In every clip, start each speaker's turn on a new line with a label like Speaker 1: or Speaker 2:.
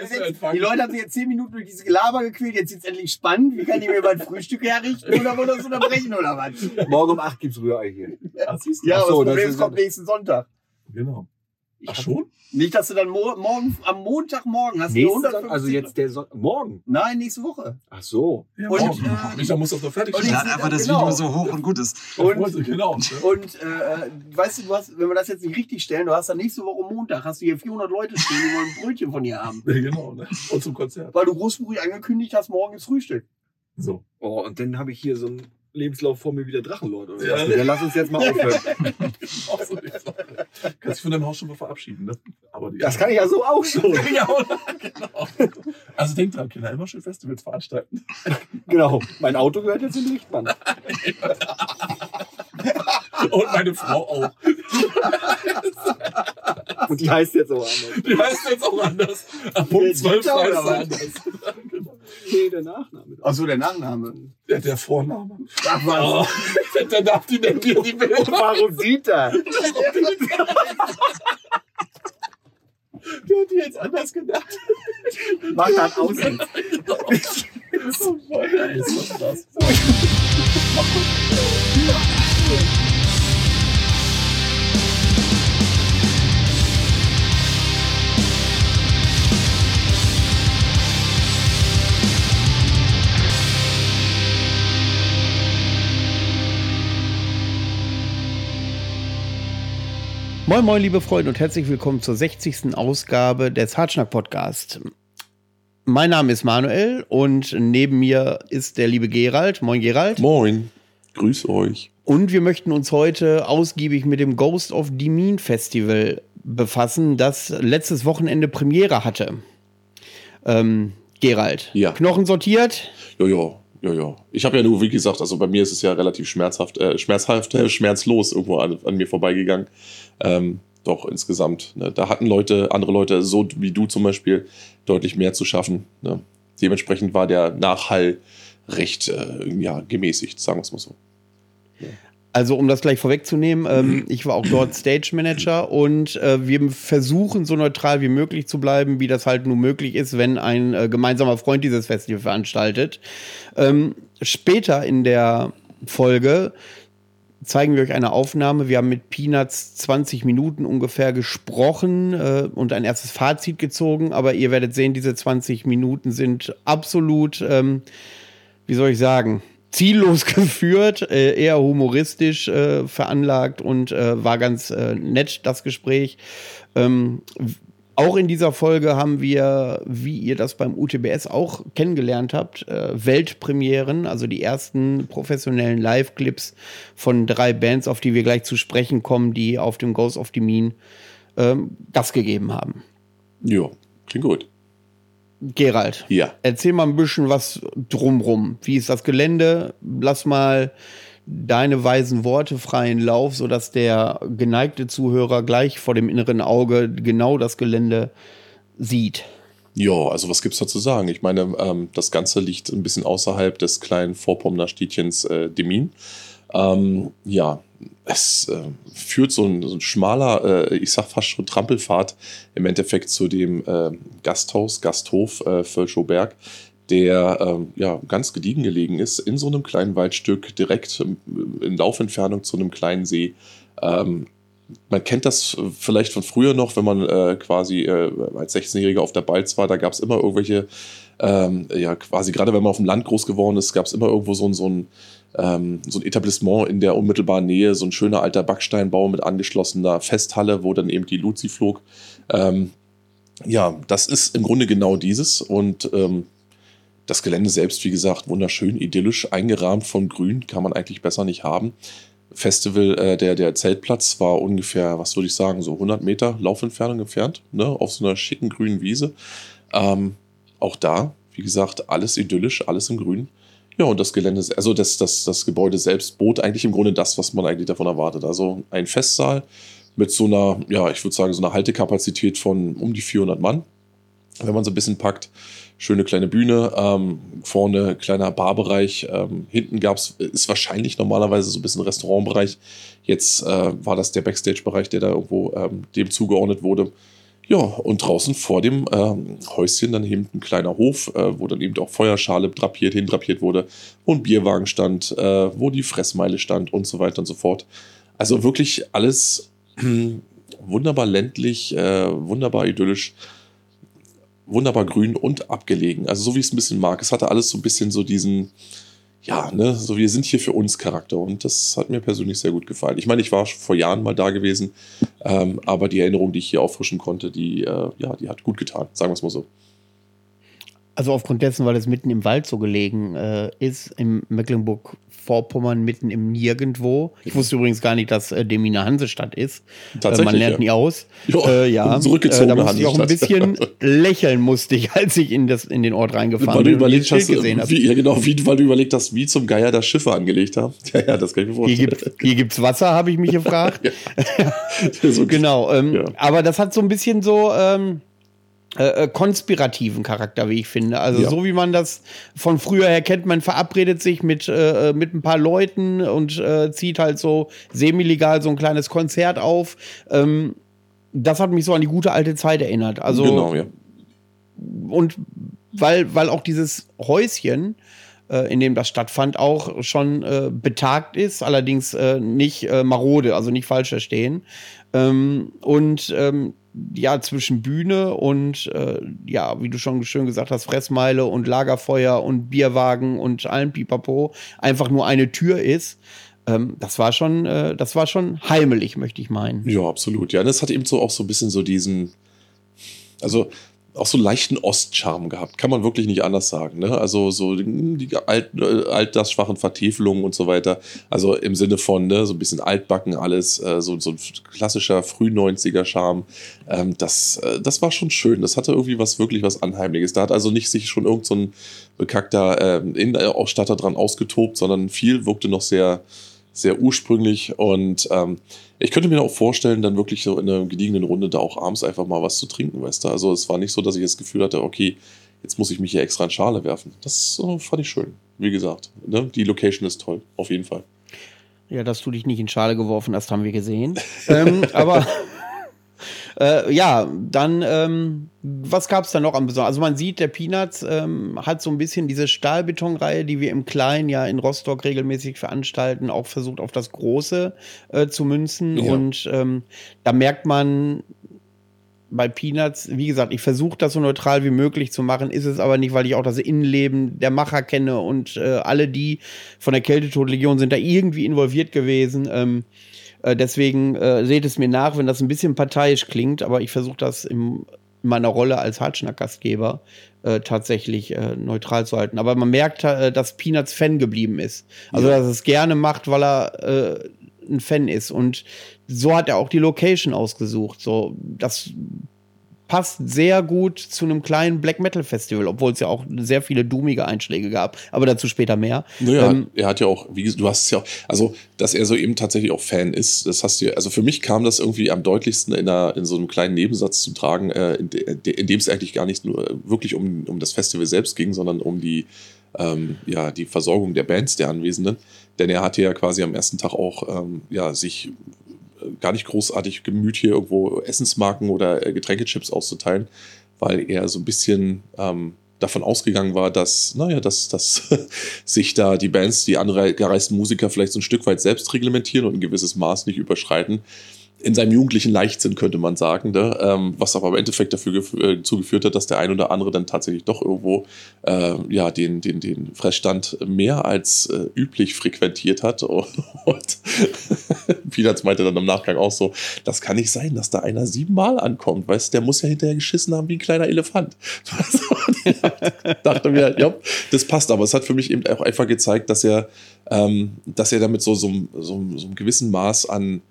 Speaker 1: Jetzt, die Leute haben sich jetzt zehn Minuten durch diese Gelaber gequält, jetzt ist es endlich spannend. Wie kann ich mir mein Frühstück herrichten oder wollen wir das unterbrechen oder was?
Speaker 2: Morgen um 8 gibt's Rührei hier.
Speaker 1: Ja, ja
Speaker 2: Ach
Speaker 1: aber
Speaker 2: so,
Speaker 1: das Problem
Speaker 2: das
Speaker 1: ist,
Speaker 2: ist-
Speaker 1: kommt nächsten Sonntag.
Speaker 3: Genau. Ach schon?
Speaker 1: Nicht, dass du dann mo morgen, am Montagmorgen hast du
Speaker 2: Nächste,
Speaker 1: 150
Speaker 2: also jetzt der Son Morgen.
Speaker 1: Nein, nächste Woche.
Speaker 2: Ach so.
Speaker 3: Ja,
Speaker 1: Und,
Speaker 3: morgen.
Speaker 1: äh,
Speaker 3: Micha muss das noch fertig
Speaker 1: ich-
Speaker 4: Lad einfach das
Speaker 1: Genau.
Speaker 4: Video so hoch und gut ist.
Speaker 1: Und,
Speaker 3: Und, genau.
Speaker 1: und äh, weißt du, du hast, wenn wir das jetzt nicht richtig stellen, du hast dann nächste Woche Montag, hast du hier 400 Leute stehen, die wollen ein Brötchen von dir haben.
Speaker 3: Ja, genau. Ne? Und zum Konzert.
Speaker 1: Weil du großspurig angekündigt hast, morgen ist Frühstück.
Speaker 3: So.
Speaker 2: Oh, und dann habe ich hier so einen Lebenslauf vor mir wie der Drachenlord. Oder?
Speaker 3: Ja.
Speaker 2: Ja, lass uns jetzt mal aufhören.
Speaker 3: So. Kannst dich von deinem Haus schon mal verabschieden, ne? Aber die
Speaker 2: Das kann ich ja so auch schon.
Speaker 3: ja, genau. Also denkt dran, Kinder, immer schön Festivals veranstalten.
Speaker 2: Genau. Mein Auto gehört jetzt in Lichtmann.
Speaker 3: Und meine Frau auch.
Speaker 2: Und die heißt jetzt auch anders.
Speaker 3: Die heißt jetzt auch anders. Ab Punkt 12
Speaker 1: Dieter
Speaker 3: heißt sie
Speaker 1: was?
Speaker 3: anders.
Speaker 2: Nee, der Nachname.
Speaker 1: Achso, der Nachname.
Speaker 3: Der, der Vorname.
Speaker 1: Ach was.
Speaker 3: Oh, der darf die denn dir die Welt.
Speaker 2: Warum Dieter?
Speaker 3: Der hat die jetzt anders gedacht.
Speaker 1: Mach dann aus.
Speaker 3: Oh Mann, ey, ist das
Speaker 5: Moin Moin liebe Freunde und herzlich willkommen zur 60. Ausgabe des Hartschnack Podcast. Mein Name ist Manuel und neben mir ist der liebe Gerald. Moin Gerald.
Speaker 3: Moin. Grüß euch.
Speaker 5: Und wir möchten uns heute ausgiebig mit dem Ghost of Demean Festival befassen, das letztes Wochenende Premiere hatte. Ähm, Gerald.
Speaker 6: Ja.
Speaker 5: Knochen sortiert.
Speaker 6: Jojo, jojo. Ich habe ja nur, wie gesagt, also bei mir ist es ja relativ schmerzhaft, äh, schmerzhaft, äh, schmerzlos irgendwo an, an mir vorbeigegangen. Ähm, doch insgesamt. Ne? Da hatten Leute, andere Leute, so wie du zum Beispiel, deutlich mehr zu schaffen. Ne? Dementsprechend war der Nachhall recht äh, ja, gemäßigt, sagen wir es mal so.
Speaker 5: Also um das gleich vorwegzunehmen, ähm, ich war auch dort Stage Manager und äh, wir versuchen so neutral wie möglich zu bleiben, wie das halt nur möglich ist, wenn ein äh, gemeinsamer Freund dieses Festival veranstaltet. Ähm, später in der Folge zeigen wir euch eine Aufnahme. Wir haben mit Peanuts 20 Minuten ungefähr gesprochen äh, und ein erstes Fazit gezogen, aber ihr werdet sehen, diese 20 Minuten sind absolut, ähm, wie soll ich sagen, ziellos geführt, äh, eher humoristisch äh, veranlagt und äh, war ganz äh, nett, das Gespräch. Ähm, auch in dieser Folge haben wir, wie ihr das beim UTBS auch kennengelernt habt, äh, Weltpremieren, also die ersten professionellen Live-Clips von drei Bands, auf die wir gleich zu sprechen kommen, die auf dem Ghost of the Mean ähm, Gas gegeben haben.
Speaker 6: Ja, klingt gut.
Speaker 5: Gerald,
Speaker 6: Ja.
Speaker 5: Erzähl mal ein bisschen was drumrum. Wie ist das Gelände? Lass mal deine weisen Worte freien Lauf, sodass der geneigte Zuhörer gleich vor dem inneren Auge genau das Gelände sieht.
Speaker 6: Ja, also was gibt's da zu sagen? Ich meine, ähm, das Ganze liegt ein bisschen außerhalb des kleinen Vorpommerer Städtchens äh, Demin. Ähm, ja, es äh, führt so ein, so ein schmaler, äh, ich sag fast schon Trampelpfad im Endeffekt zu dem äh, Gasthaus, Gasthof äh, Völschoberg, der ähm, ja ganz gediegen gelegen ist, in so einem kleinen Waldstück, direkt ähm, in Laufentfernung zu einem kleinen See. Ähm, man kennt das äh, vielleicht von früher noch, wenn man äh, quasi äh, als 16-Jähriger auf der Balz war, da gab es immer irgendwelche, ähm, ja quasi gerade wenn man auf dem Land groß geworden ist, gab es immer irgendwo so, so, ein, ähm, so ein Etablissement in der unmittelbaren Nähe, so ein schöner alter Backsteinbau mit angeschlossener Festhalle, wo dann eben die Luzi flog. Ähm, ja, das ist im Grunde genau dieses und ähm, das Gelände selbst, wie gesagt, wunderschön, idyllisch, eingerahmt von Grün, kann man eigentlich besser nicht haben. Festival, äh, der, der Zeltplatz war ungefähr, was würde ich sagen, so 100 Meter Laufentfernung entfernt, ne, auf so einer schicken grünen Wiese. Ähm, auch da, wie gesagt, alles idyllisch, alles im Grün. Ja, und das Gelände, also das, das, das Gebäude selbst bot eigentlich im Grunde das, was man eigentlich davon erwartet. Also ein Festsaal mit so einer, ja, ich würde sagen, so einer Haltekapazität von um die 400 Mann, wenn man so ein bisschen packt. Schöne kleine Bühne, ähm, vorne kleiner Barbereich, ähm, hinten gab's ist wahrscheinlich normalerweise so ein bisschen Restaurantbereich. Jetzt äh, war das der Backstage-Bereich, der da irgendwo ähm, dem zugeordnet wurde. Ja, und draußen vor dem ähm, Häuschen dann eben ein kleiner Hof, äh, wo dann eben auch Feuerschale drapiert, hindrapiert wurde, wo ein Bierwagen stand, äh, wo die Fressmeile stand und so weiter und so fort. Also wirklich alles wunderbar ländlich, äh, wunderbar idyllisch, wunderbar grün und abgelegen. Also so wie ich es ein bisschen mag. Es hatte alles so ein bisschen so diesen, ja, ne, so wir sind hier für uns Charakter und das hat mir persönlich sehr gut gefallen. Ich meine, ich war vor Jahren mal da gewesen, ähm, aber die Erinnerung, die ich hier auffrischen konnte, die, äh, ja, die hat gut getan, sagen wir es mal so.
Speaker 5: Also aufgrund dessen, weil es mitten im Wald so gelegen äh, ist, im Mecklenburg-Vorpommern, mitten im Nirgendwo. Ich wusste übrigens gar nicht, dass äh, Demmin eine Hansestadt ist.
Speaker 6: Tatsächlich,
Speaker 5: Äh, man lernt
Speaker 6: ja.
Speaker 5: nie aus.
Speaker 6: Ja,
Speaker 5: äh, ja.
Speaker 6: zurückgezogene
Speaker 5: äh, da musste ich auch ein bisschen lächeln, musste ich, als ich in, das, in den Ort reingefahren
Speaker 6: Weil du
Speaker 5: bin und
Speaker 6: überlegt hast,
Speaker 5: gesehen
Speaker 6: wie, ja genau, wie, weil du überlegt hast, wie zum Geier das Schiffe angelegt haben. Ja, ja, das kann ich mir
Speaker 5: Hier
Speaker 6: vorstellen.
Speaker 5: gibt hier gibt's Wasser, habe ich mich gefragt.
Speaker 6: so
Speaker 5: Genau, ähm,
Speaker 6: Ja.
Speaker 5: aber das hat so ein bisschen so ähm, äh, äh, konspirativen Charakter, wie ich finde. Also
Speaker 6: Ja.
Speaker 5: so wie man das von früher her kennt, man verabredet sich mit, äh, mit ein paar Leuten und äh, zieht halt so semi-legal so ein kleines Konzert auf. Ähm, das hat mich so an die gute alte Zeit erinnert. Also
Speaker 6: genau, ja.
Speaker 5: und weil, weil auch dieses Häuschen, äh, in dem das stattfand, auch schon äh, betagt ist, allerdings äh, nicht äh, marode, also nicht falsch verstehen. Ähm, und ähm, ja, zwischen Bühne und äh, ja, wie du schon schön gesagt hast, Fressmeile und Lagerfeuer und Bierwagen und allem Pipapo einfach nur eine Tür ist. Ähm, das war schon, äh, das war schon heimelig, möchte ich meinen.
Speaker 6: Ja, absolut. Ja, das hat eben so auch so ein bisschen so diesen, also auch so leichten Ostcharme gehabt. Kann man wirklich nicht anders sagen. Ne? Also so die, alt, äh, altersschwachen Vertäfelungen und so weiter. Also im Sinne von ne, so ein bisschen altbacken alles, äh, so, so ein klassischer Früh-90er-Charme. Ähm, das, äh, das war schon schön. Das hatte irgendwie was wirklich was Anheimliches. Da hat also nicht sich schon irgend so ein bekackter ähm, Innenausstatter dran ausgetobt, sondern viel wirkte noch sehr, sehr ursprünglich und ähm, ich könnte mir auch vorstellen, dann wirklich so in einer gediegenen Runde da auch abends einfach mal was zu trinken, weißt du. Also es war nicht so, dass ich das Gefühl hatte, okay, jetzt muss ich mich hier extra in Schale werfen. Das äh, fand ich schön, wie gesagt. Ne? Die Location ist toll, auf jeden Fall.
Speaker 5: Ja, dass du dich nicht in Schale geworfen hast, haben wir gesehen. ähm, aber äh, ja, dann, ähm, was gab es da noch am Besonderen? Also man sieht, der Peanuts ähm, hat so ein bisschen diese Stahlbetonreihe, die wir im Kleinen ja in Rostock regelmäßig veranstalten, auch versucht auf das Große äh, zu münzen.
Speaker 6: Ja.
Speaker 5: Und ähm, da merkt man, bei Peanuts, wie gesagt, ich versuche das so neutral wie möglich zu machen, ist es aber nicht, weil ich auch das Innenleben der Macher kenne und äh, alle, die von der Kältetodlegion sind da irgendwie involviert gewesen. Ähm, äh, deswegen äh, seht es mir nach, wenn das ein bisschen parteiisch klingt, aber ich versuche das in meiner Rolle als Hartschnack-Gastgeber äh, tatsächlich äh, neutral zu halten. Aber man merkt, äh, dass Peanuts Fan geblieben ist. Also, dass er es gerne macht, weil er ein Fan ist. Und so hat er auch die Location ausgesucht. So, das passt sehr gut zu einem kleinen Black Metal Festival, obwohl es ja auch sehr viele doomige Einschläge gab. Aber dazu später mehr.
Speaker 6: Naja,
Speaker 5: Ähm,
Speaker 6: er hat ja auch, wie gesagt, du hast es ja auch, also, dass er so eben tatsächlich auch Fan ist, das hast du ja, also für mich kam das irgendwie am deutlichsten in, einer, in so einem kleinen Nebensatz zu tragen, äh, in, de, in dem es eigentlich gar nicht nur wirklich um, um das Festival selbst ging, sondern um die, ähm, ja, die Versorgung der Bands der Anwesenden. Denn er hatte ja quasi am ersten Tag auch, ähm, ja, sich äh, gar nicht großartig gemüht, hier irgendwo Essensmarken oder äh, Getränkechips auszuteilen, weil er so ein bisschen ähm, davon ausgegangen war, dass, naja, dass, dass sich da die Bands, die angereisten Musiker vielleicht so ein Stück weit selbst reglementieren und ein gewisses Maß nicht überschreiten. In seinem jugendlichen Leichtsinn könnte man sagen, ne? ähm, was aber im Endeffekt dafür äh, dazu geführt hat, dass der ein oder andere dann tatsächlich doch irgendwo äh, ja, den, den, den Fressstand mehr als äh, üblich frequentiert hat. Und, und Peanuts meinte dann im Nachgang auch so, das kann nicht sein, dass da einer siebenmal ankommt, weißt der muss ja hinterher geschissen haben wie ein kleiner Elefant. Dachte mir, ja, das passt, aber es hat für mich eben auch einfach gezeigt, dass er, ähm, dass er damit so, so, so, so einem gewissen Maß an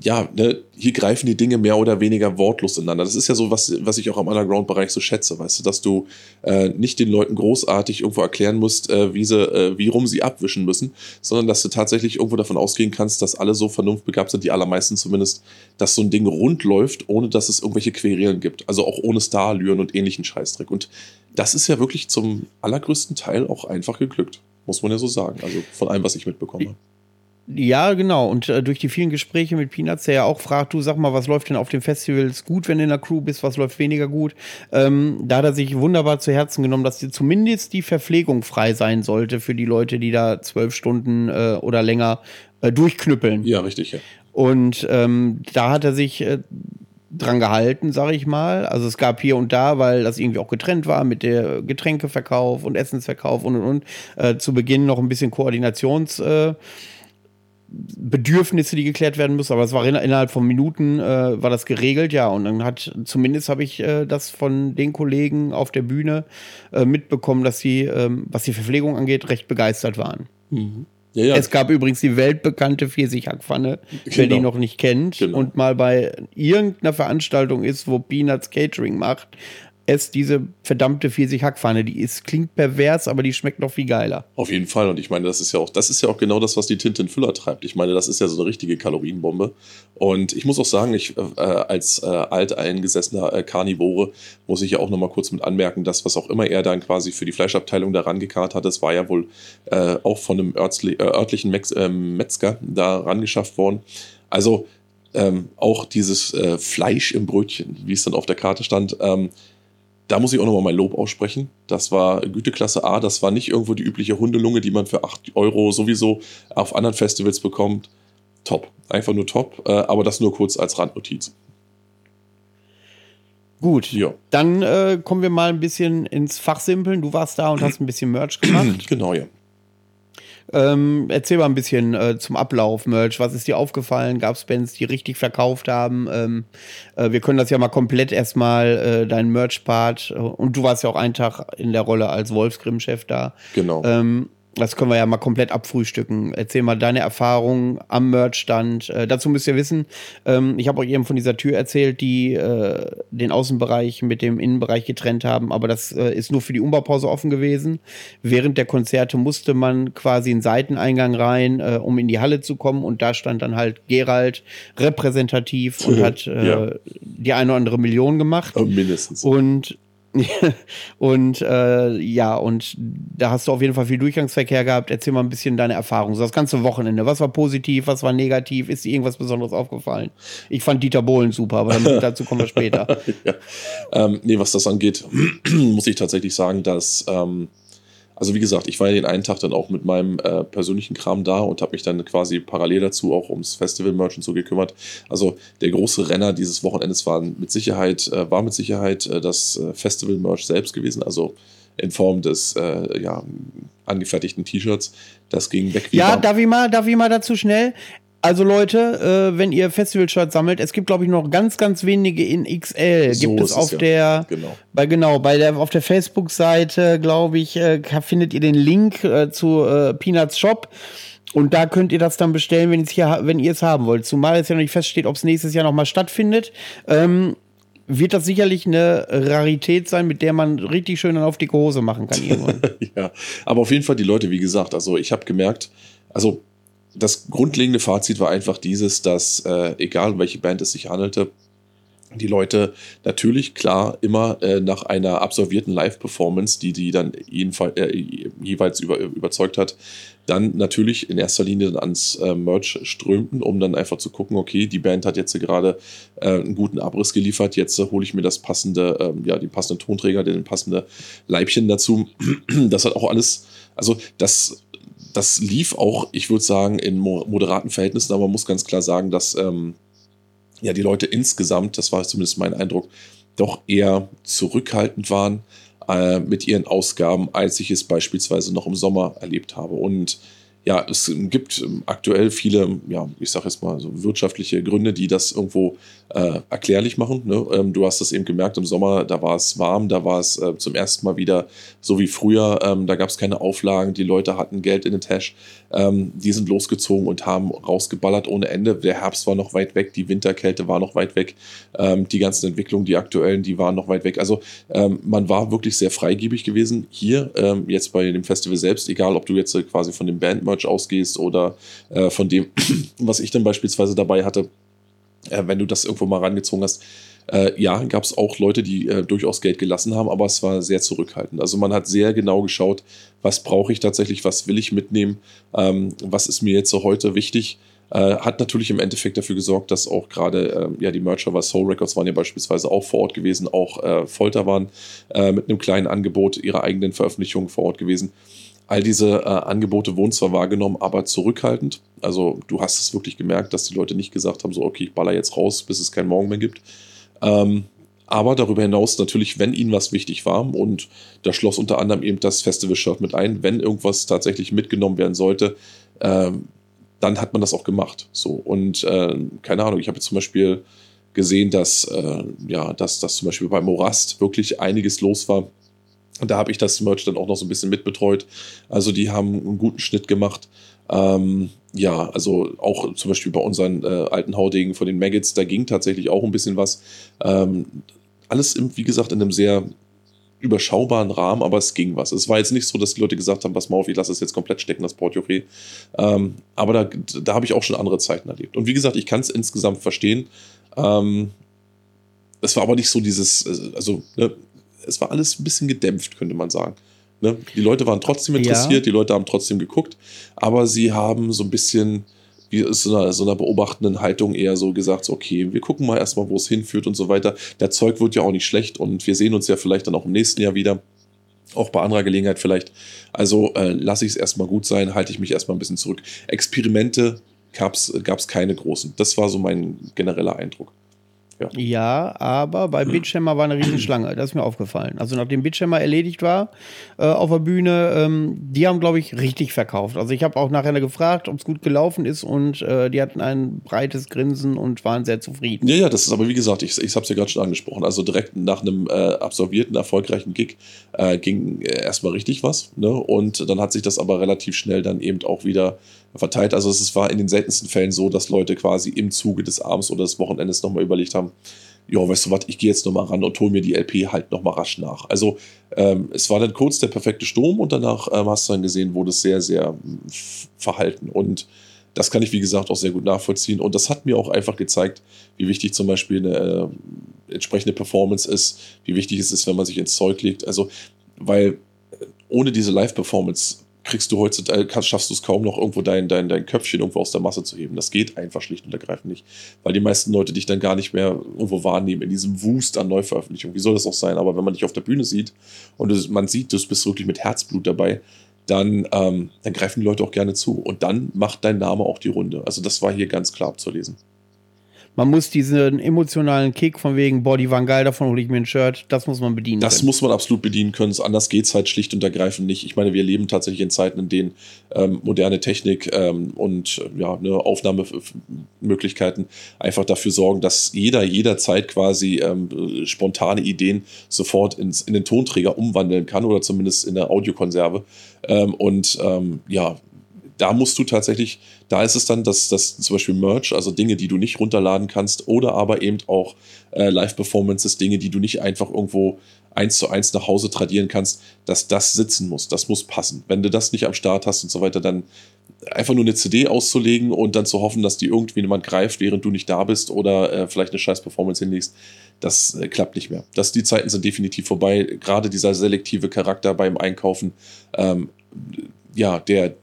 Speaker 6: ja, ne, hier greifen die Dinge mehr oder weniger wortlos ineinander. Das ist ja so, was, was ich auch am Underground-Bereich so schätze, weißt du, dass du äh, nicht den Leuten großartig irgendwo erklären musst, äh, wie, sie, äh, wie rum sie abwischen müssen, sondern dass du tatsächlich irgendwo davon ausgehen kannst, dass alle so vernunftbegabt sind, die allermeisten zumindest, dass so ein Ding rund läuft, ohne dass es irgendwelche Querelen gibt. Also auch ohne Starallüren und ähnlichen Scheißdreck. Und das ist ja wirklich zum allergrößten Teil auch einfach geglückt. Muss man ja so sagen. Also von allem, was ich mitbekommen habe.
Speaker 5: Ja, genau. Und äh, durch die vielen Gespräche mit Peanuts, der ja auch fragt, du sag mal, was läuft denn auf den Festivals gut, wenn du in der Crew bist, was läuft weniger gut. Ähm, da hat er sich wunderbar zu Herzen genommen, dass die, zumindest die Verpflegung frei sein sollte für die Leute, die da zwölf Stunden äh, oder länger äh, durchknüppeln.
Speaker 6: Ja, richtig, ja.
Speaker 5: Und ähm, da hat er sich äh, dran gehalten, sage ich mal. Also es gab hier und da, weil das irgendwie auch getrennt war mit der Getränkeverkauf und Essensverkauf und und und, äh, zu Beginn noch ein bisschen Koordinations. Bedürfnisse, die geklärt werden müssen, aber es war in, innerhalb von Minuten äh, war das geregelt, ja. Und dann hat zumindest habe ich äh, das von den Kollegen auf der Bühne äh, mitbekommen, dass sie, ähm, was die Verpflegung angeht, recht begeistert waren.
Speaker 6: Ja, ja.
Speaker 5: Es gab übrigens die weltbekannte Pfirsichhackpfanne, wer
Speaker 6: Genau.
Speaker 5: die noch nicht kennt
Speaker 6: Genau.
Speaker 5: und mal bei irgendeiner Veranstaltung ist, wo Peanuts Catering macht, es diese verdammte Pfirsich-Hackpfanne. Die ist, klingt pervers, aber die schmeckt noch viel geiler.
Speaker 6: Auf jeden Fall. Und ich meine, das ist ja auch, das ist ja auch genau das, was die Tinte in Füller treibt. Ich meine, das ist ja so eine richtige Kalorienbombe. Und ich muss auch sagen, ich äh, als äh, alteingesessener äh, Karnivore muss ich ja auch nochmal kurz mit anmerken, dass was auch immer er dann quasi für die Fleischabteilung da rangekarrt hat, das war ja wohl äh, auch von einem örtli äh, örtlichen Mex äh, Metzger da rangeschafft worden. Also ähm, auch dieses äh, Fleisch im Brötchen, wie es dann auf der Karte stand, ähm, da muss ich auch nochmal mein Lob aussprechen. Das war Güteklasse A. Das war nicht irgendwo die übliche Hundelunge, die man für 8 Euro sowieso auf anderen Festivals bekommt. Top. Einfach nur top. Äh, aber das nur kurz als Randnotiz.
Speaker 5: Gut,
Speaker 6: Ja.
Speaker 5: dann äh, kommen wir mal ein bisschen ins Fachsimpeln. Du warst da und hast ein bisschen Merch gemacht.
Speaker 6: Genau, ja.
Speaker 5: Ähm, erzähl mal ein bisschen äh, zum Ablauf, Merch. Was ist dir aufgefallen? Gab es Bands, die richtig verkauft haben? Ähm, äh, wir können das ja mal komplett erstmal, äh, deinen Merch-Part. äh, Und du warst ja auch einen Tag in der Rolle als Wolfsgrimm-Chef da.
Speaker 6: Genau.
Speaker 5: Ähm, das können wir ja mal komplett abfrühstücken. Erzähl mal deine Erfahrungen am Merchstand. Äh, dazu müsst ihr wissen, ähm, ich habe euch eben von dieser Tür erzählt, die äh, den Außenbereich mit dem Innenbereich getrennt haben, aber das äh, ist nur für die Umbaupause offen gewesen. Während der Konzerte musste man quasi einen Seiteneingang rein, äh, um in die Halle zu kommen und da stand dann halt Gerald repräsentativ und hat äh,
Speaker 6: Ja.
Speaker 5: die eine oder andere Million gemacht.
Speaker 6: Äh, mindestens.
Speaker 5: Und und äh, ja, und da hast du auf jeden Fall viel Durchgangsverkehr gehabt. Erzähl mal ein bisschen deine Erfahrung. So das ganze Wochenende. Was war positiv, was war negativ? Ist dir irgendwas Besonderes aufgefallen? Ich fand Dieter Bohlen super, aber damit, dazu kommen wir später.
Speaker 6: ja. ähm, nee, was das angeht, muss ich tatsächlich sagen, dass, ähm, also wie gesagt, ich war ja den einen Tag dann auch mit meinem äh, persönlichen Kram da und habe mich dann quasi parallel dazu auch ums Festival-Merch und so gekümmert. Also der große Renner dieses Wochenendes war mit Sicherheit, äh, war mit Sicherheit äh, das äh, Festival-Merch selbst gewesen, also in Form des äh, ja, angefertigten T-Shirts. Das ging weg wie
Speaker 5: Ja, darf ich mal, darf ich mal dazu schnell? Also Leute, äh, wenn ihr Festival-Shirts sammelt, es gibt glaube ich noch ganz, ganz wenige in XL.
Speaker 6: So
Speaker 5: gibt es
Speaker 6: es
Speaker 5: auf
Speaker 6: ja.
Speaker 5: der
Speaker 6: Genau.
Speaker 5: Bei genau, bei der auf der Facebook-Seite, glaube ich, äh, findet ihr den Link äh, zu äh, Peanuts Shop. Und da könnt ihr das dann bestellen, wenn, hier, wenn ihr es haben wollt. Zumal es ja noch nicht feststeht, ob es nächstes Jahr nochmal stattfindet. Ähm, wird das sicherlich eine Rarität sein, mit der man richtig schön dann auf dicke Hose machen kann irgendwann.
Speaker 6: ja, aber auf jeden Fall die Leute, wie gesagt, also ich habe gemerkt, also das grundlegende Fazit war einfach dieses, dass äh, egal um welche Band es sich handelte, die Leute natürlich klar immer äh, nach einer absolvierten Live-Performance, die die dann jedenfalls, äh, jeweils über, überzeugt hat, dann natürlich in erster Linie dann ans äh, Merch strömten, um dann einfach zu gucken, okay, die Band hat jetzt gerade äh, einen guten Abriss geliefert, jetzt äh, hole ich mir das passende, ähm, ja, den passenden Tonträger, den passende Leibchen dazu. Das hat auch alles, also das, das lief auch, ich würde sagen, in mo moderaten Verhältnissen, aber man muss ganz klar sagen, dass ähm, ja die Leute insgesamt, das war zumindest mein Eindruck, doch eher zurückhaltend waren äh, mit ihren Ausgaben, als ich es beispielsweise noch im Sommer erlebt habe. Und ja, es gibt ähm, aktuell viele, ja, ich sage jetzt mal so wirtschaftliche Gründe, die das irgendwo äh, erklärlich machen. Ne? Ähm, du hast das eben gemerkt, im Sommer, da war es warm, da war es äh, zum ersten Mal wieder so wie früher, ähm, da gab es keine Auflagen, die Leute hatten Geld in den Tasch, ähm, die sind losgezogen und haben rausgeballert ohne Ende. Der Herbst war noch weit weg, die Winterkälte war noch weit weg, ähm, die ganzen Entwicklungen, die aktuellen, die waren noch weit weg. Also ähm, man war wirklich sehr freigebig gewesen. Hier, ähm, jetzt bei dem Festival selbst, egal ob du jetzt äh, quasi von dem Bandmerch ausgehst oder äh, von dem, was ich dann beispielsweise dabei hatte, äh, wenn du das irgendwo mal rangezogen hast. Äh, ja, gab es auch Leute, die äh, durchaus Geld gelassen haben, aber es war sehr zurückhaltend. Also man hat sehr genau geschaut, was brauche ich tatsächlich, was will ich mitnehmen, ähm, was ist mir jetzt so heute wichtig. Äh, hat natürlich im Endeffekt dafür gesorgt, dass auch gerade äh, ja die Mercher was Soul Records waren ja beispielsweise auch vor Ort gewesen, auch äh, Folter waren äh, mit einem kleinen Angebot ihrer eigenen Veröffentlichungen vor Ort gewesen. All diese äh, Angebote wurden zwar wahrgenommen, aber zurückhaltend. Also du hast es wirklich gemerkt, dass die Leute nicht gesagt haben, so okay, ich baller jetzt raus, bis es keinen Morgen mehr gibt. Ähm, aber darüber hinaus natürlich, wenn ihnen was wichtig war, und da schloss unter anderem eben das Festival-Shirt mit ein, wenn irgendwas tatsächlich mitgenommen werden sollte, ähm, dann hat man das auch gemacht. So und äh, keine Ahnung, ich habe zum Beispiel gesehen, dass äh, ja, dass das zum Beispiel bei Morast wirklich einiges los war. Und da habe ich das Merch dann auch noch so ein bisschen mitbetreut. Also die haben einen guten Schnitt gemacht. Ähm, ja, also auch zum Beispiel bei unseren äh, alten Haudegen von den Maggots, da ging tatsächlich auch ein bisschen was. Ähm, alles, im, wie gesagt, in einem sehr überschaubaren Rahmen, aber es ging was. Es war jetzt nicht so, dass die Leute gesagt haben, pass mal auf, ich lasse es jetzt komplett stecken, das Portjoré. Ähm, aber da, da habe ich auch schon andere Zeiten erlebt. Und wie gesagt, ich kann es insgesamt verstehen. Ähm, es war aber nicht so dieses, also ne, es war alles ein bisschen gedämpft, könnte man sagen. Ne? Die Leute waren trotzdem interessiert, ja. die Leute haben trotzdem geguckt, aber sie haben so ein bisschen wie ist so einer, so einer beobachtenden Haltung eher so gesagt, so, okay, wir gucken mal erstmal, wo es hinführt und so weiter. Der Zeug wird ja auch nicht schlecht und wir sehen uns ja vielleicht dann auch im nächsten Jahr wieder. Auch bei anderer Gelegenheit vielleicht. Also äh, lasse ich es erstmal gut sein, halte ich mich erstmal ein bisschen zurück. Experimente gab es keine großen. Das war so mein genereller Eindruck.
Speaker 5: Ja. ja, aber bei hm. Bitchammer war eine Riesenschlange. Das ist mir aufgefallen. Also nachdem Bitchammer erledigt war äh, auf der Bühne, ähm, die haben, glaube ich, richtig verkauft. Also ich habe auch nachher gefragt, ob es gut gelaufen ist und äh, die hatten ein breites Grinsen und waren sehr zufrieden.
Speaker 6: Ja, ja, das ist aber wie gesagt, ich, ich habe es ja gerade schon angesprochen. Also direkt nach einem äh, absolvierten, erfolgreichen Gig äh, ging äh, erstmal richtig was. Ne? Und dann hat sich das aber relativ schnell dann eben auch wieder verteilt. Also es war in den seltensten Fällen so, dass Leute quasi im Zuge des Abends oder des Wochenendes nochmal überlegt haben, ja, weißt du was, ich gehe jetzt nochmal ran und hole mir die LP halt nochmal rasch nach. Also ähm, es war dann kurz der perfekte Sturm und danach ähm, hast du dann gesehen, wurde es sehr, sehr hm, verhalten. Und das kann ich, wie gesagt, auch sehr gut nachvollziehen. Und das hat mir auch einfach gezeigt, wie wichtig zum Beispiel eine äh, entsprechende Performance ist, wie wichtig es ist, wenn man sich ins Zeug legt. Also, weil äh, ohne diese Live-Performance kriegst du heutzutage, kannst, schaffst du es kaum noch irgendwo dein, dein, dein Köpfchen irgendwo aus der Masse zu heben. Das geht einfach schlicht und ergreifend nicht. Weil die meisten Leute dich dann gar nicht mehr irgendwo wahrnehmen in diesem Wust an Neuveröffentlichungen. Wie soll das auch sein? Aber wenn man dich auf der Bühne sieht und du, man sieht, du bist wirklich mit Herzblut dabei, dann, ähm, dann greifen die Leute auch gerne zu. Und dann macht dein Name auch die Runde. Also das war hier ganz klar abzulesen
Speaker 5: man muss diesen emotionalen Kick von wegen, boah, die waren geil, davon hole ich mir ein Shirt, das muss man bedienen
Speaker 6: Das
Speaker 5: können.
Speaker 6: muss man absolut bedienen können, anders geht es halt schlicht und ergreifend nicht. Ich meine, wir leben tatsächlich in Zeiten, in denen ähm, moderne Technik ähm, und ja, ne, Aufnahmemöglichkeiten einfach dafür sorgen, dass jeder jederzeit quasi ähm, spontane Ideen sofort ins, in den Tonträger umwandeln kann oder zumindest in der Audiokonserve. Ähm, und ähm, ja, da musst du tatsächlich, da ist es dann, dass, dass zum Beispiel Merch, also Dinge, die du nicht runterladen kannst, oder aber eben auch äh, Live-Performances, Dinge, die du nicht einfach irgendwo eins zu eins nach Hause tradieren kannst, dass das sitzen muss, das muss passen. Wenn du das nicht am Start hast und so weiter, dann einfach nur eine CD auszulegen und dann zu hoffen, dass die irgendwie jemand greift, während du nicht da bist oder äh, vielleicht eine scheiß Performance hinlegst, das äh, klappt nicht mehr. Das, die Zeiten sind definitiv vorbei. Gerade dieser selektive Charakter beim Einkaufen, ähm, ja, der,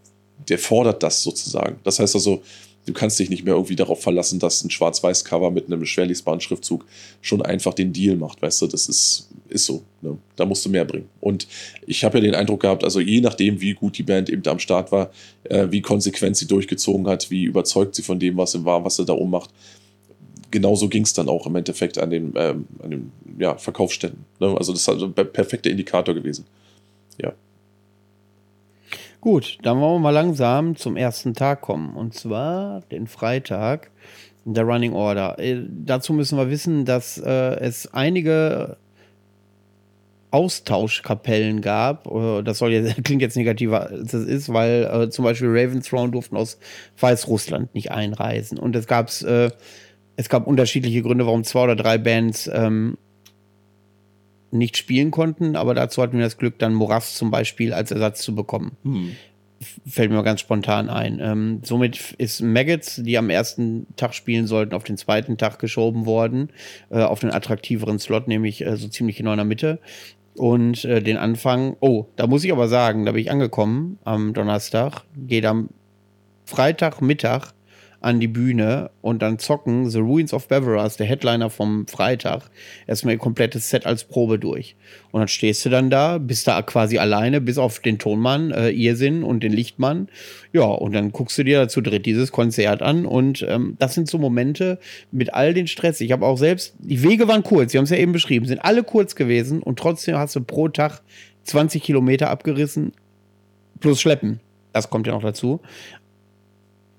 Speaker 6: der fordert das sozusagen. Das heißt also, du kannst dich nicht mehr irgendwie darauf verlassen, dass ein Schwarz-Weiß-Cover mit einem schwerlesbaren Schriftzug schon einfach den Deal macht, weißt du, das ist, ist so. Ne? Da musst du mehr bringen. Und ich habe ja den Eindruck gehabt, also je nachdem, wie gut die Band eben am Start war, äh, wie konsequent sie durchgezogen hat, wie überzeugt sie von dem, was sie war, was sie da oben macht, genauso ging es dann auch im Endeffekt an den, ähm, an den ja, Verkaufsständen. Ne? Also das ist also ein perfekter Indikator gewesen. Ja.
Speaker 5: Gut, dann wollen wir mal langsam zum ersten Tag kommen. Und zwar den Freitag der Running Order. Äh, dazu müssen wir wissen, dass äh, es einige Austauschkapellen gab. Äh, das soll jetzt, klingt jetzt negativer als es ist, weil äh, zum Beispiel Raventhrone durften aus Weißrussland nicht einreisen. Und es gab äh, es gab unterschiedliche Gründe, warum zwei oder drei Bands ähm, nicht spielen konnten, aber dazu hatten wir das Glück, dann Morass zum Beispiel als Ersatz zu bekommen. Hm. fällt mir ganz spontan ein. Ähm, somit ist Maggots, die am ersten Tag spielen sollten, auf den zweiten Tag geschoben worden, äh, auf den attraktiveren Slot, nämlich äh, so ziemlich genau in der Mitte. Und äh, den Anfang, oh, da muss ich aber sagen, da bin ich angekommen am Donnerstag, geht am Freitagmittag an die Bühne und dann zocken The Ruins of Beveras, der Headliner vom Freitag, erstmal ihr komplettes Set als Probe durch. Und dann stehst du dann da, bist da quasi alleine, bis auf den Tonmann, äh, Irrsinn und den Lichtmann. Ja, und dann guckst du dir zu dritt dieses Konzert an und ähm, das sind so Momente mit all den Stress. Ich habe auch selbst, die Wege waren kurz, Sie haben es ja eben beschrieben, sind alle kurz gewesen und trotzdem hast du pro Tag 20 Kilometer abgerissen plus Schleppen. Das kommt ja noch dazu.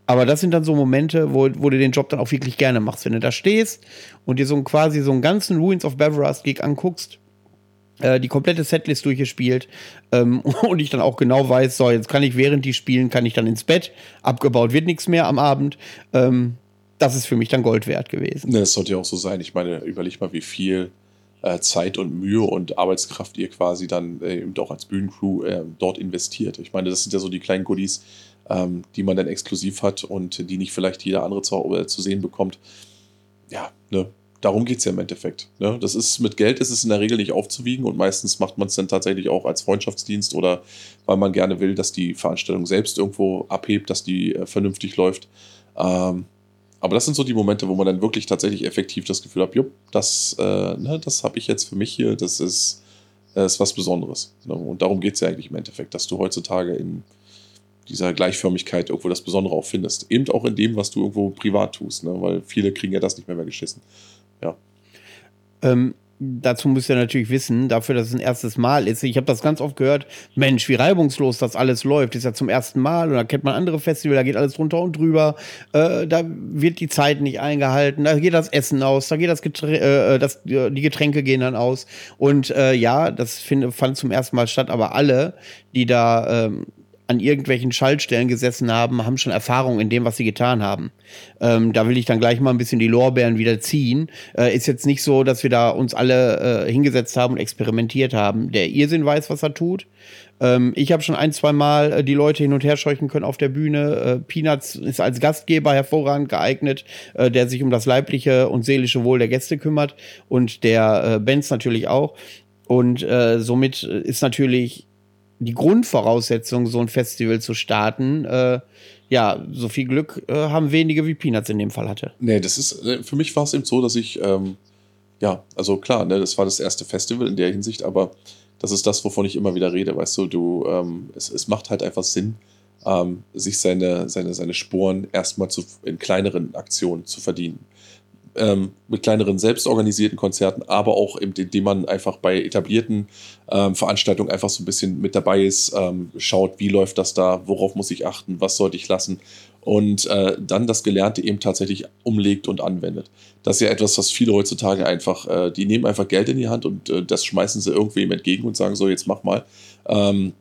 Speaker 5: Aber das sind dann so Momente, wo, wo du den Job dann auch wirklich gerne machst. Wenn du da stehst und dir so ein, quasi so einen ganzen Ruins of Beveras Gig anguckst, äh, die komplette Setlist durchgespielt ähm, und ich dann auch genau weiß, so, jetzt kann ich während die spielen, kann ich dann ins Bett, abgebaut wird nichts mehr am Abend. Ähm, das ist für mich dann Gold wert gewesen.
Speaker 6: Ne, das sollte ja auch so sein. Ich meine, überleg mal, wie viel äh, Zeit und Mühe und Arbeitskraft ihr quasi dann äh, eben auch als Bühnencrew äh, dort investiert. Ich meine, das sind ja so die kleinen Goodies, ähm, die man dann exklusiv hat und die nicht vielleicht jeder andere zu, äh, zu sehen bekommt. Ja, ne, darum geht es ja im Endeffekt. Ne? Das ist mit Geld ist es in der Regel nicht aufzuwiegen und meistens macht man es dann tatsächlich auch als Freundschaftsdienst oder weil man gerne will, dass die Veranstaltung selbst irgendwo abhebt, dass die äh, vernünftig läuft. Ähm, aber das sind so die Momente, wo man dann wirklich tatsächlich effektiv das Gefühl hat, jupp, das, äh, ne, das habe ich jetzt für mich hier, das ist, äh, ist was Besonderes. Ne? Und darum geht es ja eigentlich im Endeffekt, dass du heutzutage in dieser Gleichförmigkeit irgendwo das Besondere auch findest. Eben auch in dem, was du irgendwo privat tust, ne? weil viele kriegen ja das nicht mehr, mehr geschissen. Ja.
Speaker 5: Ähm, dazu müsst ihr natürlich wissen, dafür, dass es ein erstes Mal ist. Ich habe das ganz oft gehört, Mensch, wie reibungslos das alles läuft. Ist ja zum ersten Mal und da kennt man andere Festivals, da geht alles drunter und drüber. Äh, da wird die Zeit nicht eingehalten, da geht das Essen aus, da geht das, Geträ äh, das die Getränke gehen dann aus. Und äh, ja, das find, fand zum ersten Mal statt, aber alle, die da ähm, an irgendwelchen Schaltstellen gesessen haben, haben schon Erfahrung in dem, was sie getan haben. Ähm, da will ich dann gleich mal ein bisschen die Lorbeeren wieder ziehen. Äh, ist jetzt nicht so, dass wir da uns alle äh, hingesetzt haben und experimentiert haben. Der Irrsinn weiß, was er tut. Ähm, ich habe schon ein, zwei Mal äh, die Leute hin und her scheuchen können auf der Bühne. Äh, Peanuts ist als Gastgeber hervorragend geeignet, äh, der sich um das leibliche und seelische Wohl der Gäste kümmert und der äh, Benz natürlich auch. Und somit ist natürlich die Grundvoraussetzung, so ein Festival zu starten, äh, ja, so viel Glück äh, haben wenige wie Peanuts in dem Fall hatte.
Speaker 6: Nee, das ist, äh, für mich war es eben so, dass ich, ähm, ja, also klar, ne, das war das erste Festival in der Hinsicht, aber das ist das, wovon ich immer wieder rede, weißt du, du, ähm, es, es macht halt einfach Sinn, ähm, sich seine, seine, seine Sporen erstmal zu, in kleineren Aktionen zu verdienen ähm, mit kleineren selbstorganisierten Konzerten, aber auch indem man einfach bei etablierten ähm, Veranstaltungen einfach so ein bisschen mit dabei ist, ähm, schaut, wie läuft das da, worauf muss ich achten, was sollte ich lassen und äh, dann das Gelernte eben tatsächlich umlegt und anwendet. Das ist ja etwas, was viele heutzutage einfach, äh, die nehmen einfach Geld in die Hand und äh, das schmeißen sie irgendwem entgegen und sagen so, jetzt mach mal. Ähm,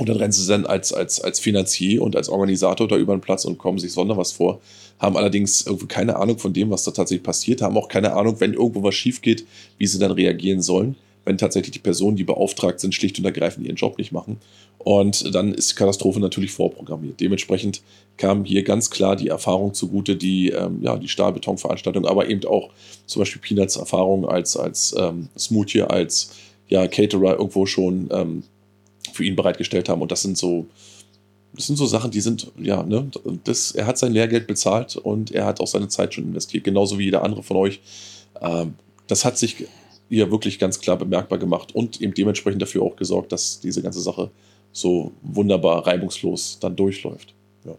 Speaker 6: und dann rennen sie dann als, als, als Finanzier und als Organisator da über den Platz und kommen sich sonder was vor haben allerdings irgendwie keine Ahnung von dem, was da tatsächlich passiert, haben auch keine Ahnung, wenn irgendwo was schief geht, wie sie dann reagieren sollen, wenn tatsächlich die Personen, die beauftragt sind, schlicht und ergreifend ihren Job nicht machen. Und dann ist die Katastrophe natürlich vorprogrammiert. Dementsprechend kam hier ganz klar die Erfahrung zugute, die, ähm, ja, die Stahlbetonveranstaltung, aber eben auch zum Beispiel Peanuts Erfahrung als, als ähm, Smoothie, als ja, Caterer irgendwo schon ähm, für ihn bereitgestellt haben. Und das sind so, das sind so Sachen, die sind, ja, ne, das, er hat sein Lehrgeld bezahlt und er hat auch seine Zeit schon investiert, genauso wie jeder andere von euch. Ähm, das hat sich hier wirklich ganz klar bemerkbar gemacht und eben dementsprechend dafür auch gesorgt, dass diese ganze Sache so wunderbar reibungslos dann durchläuft. Ja.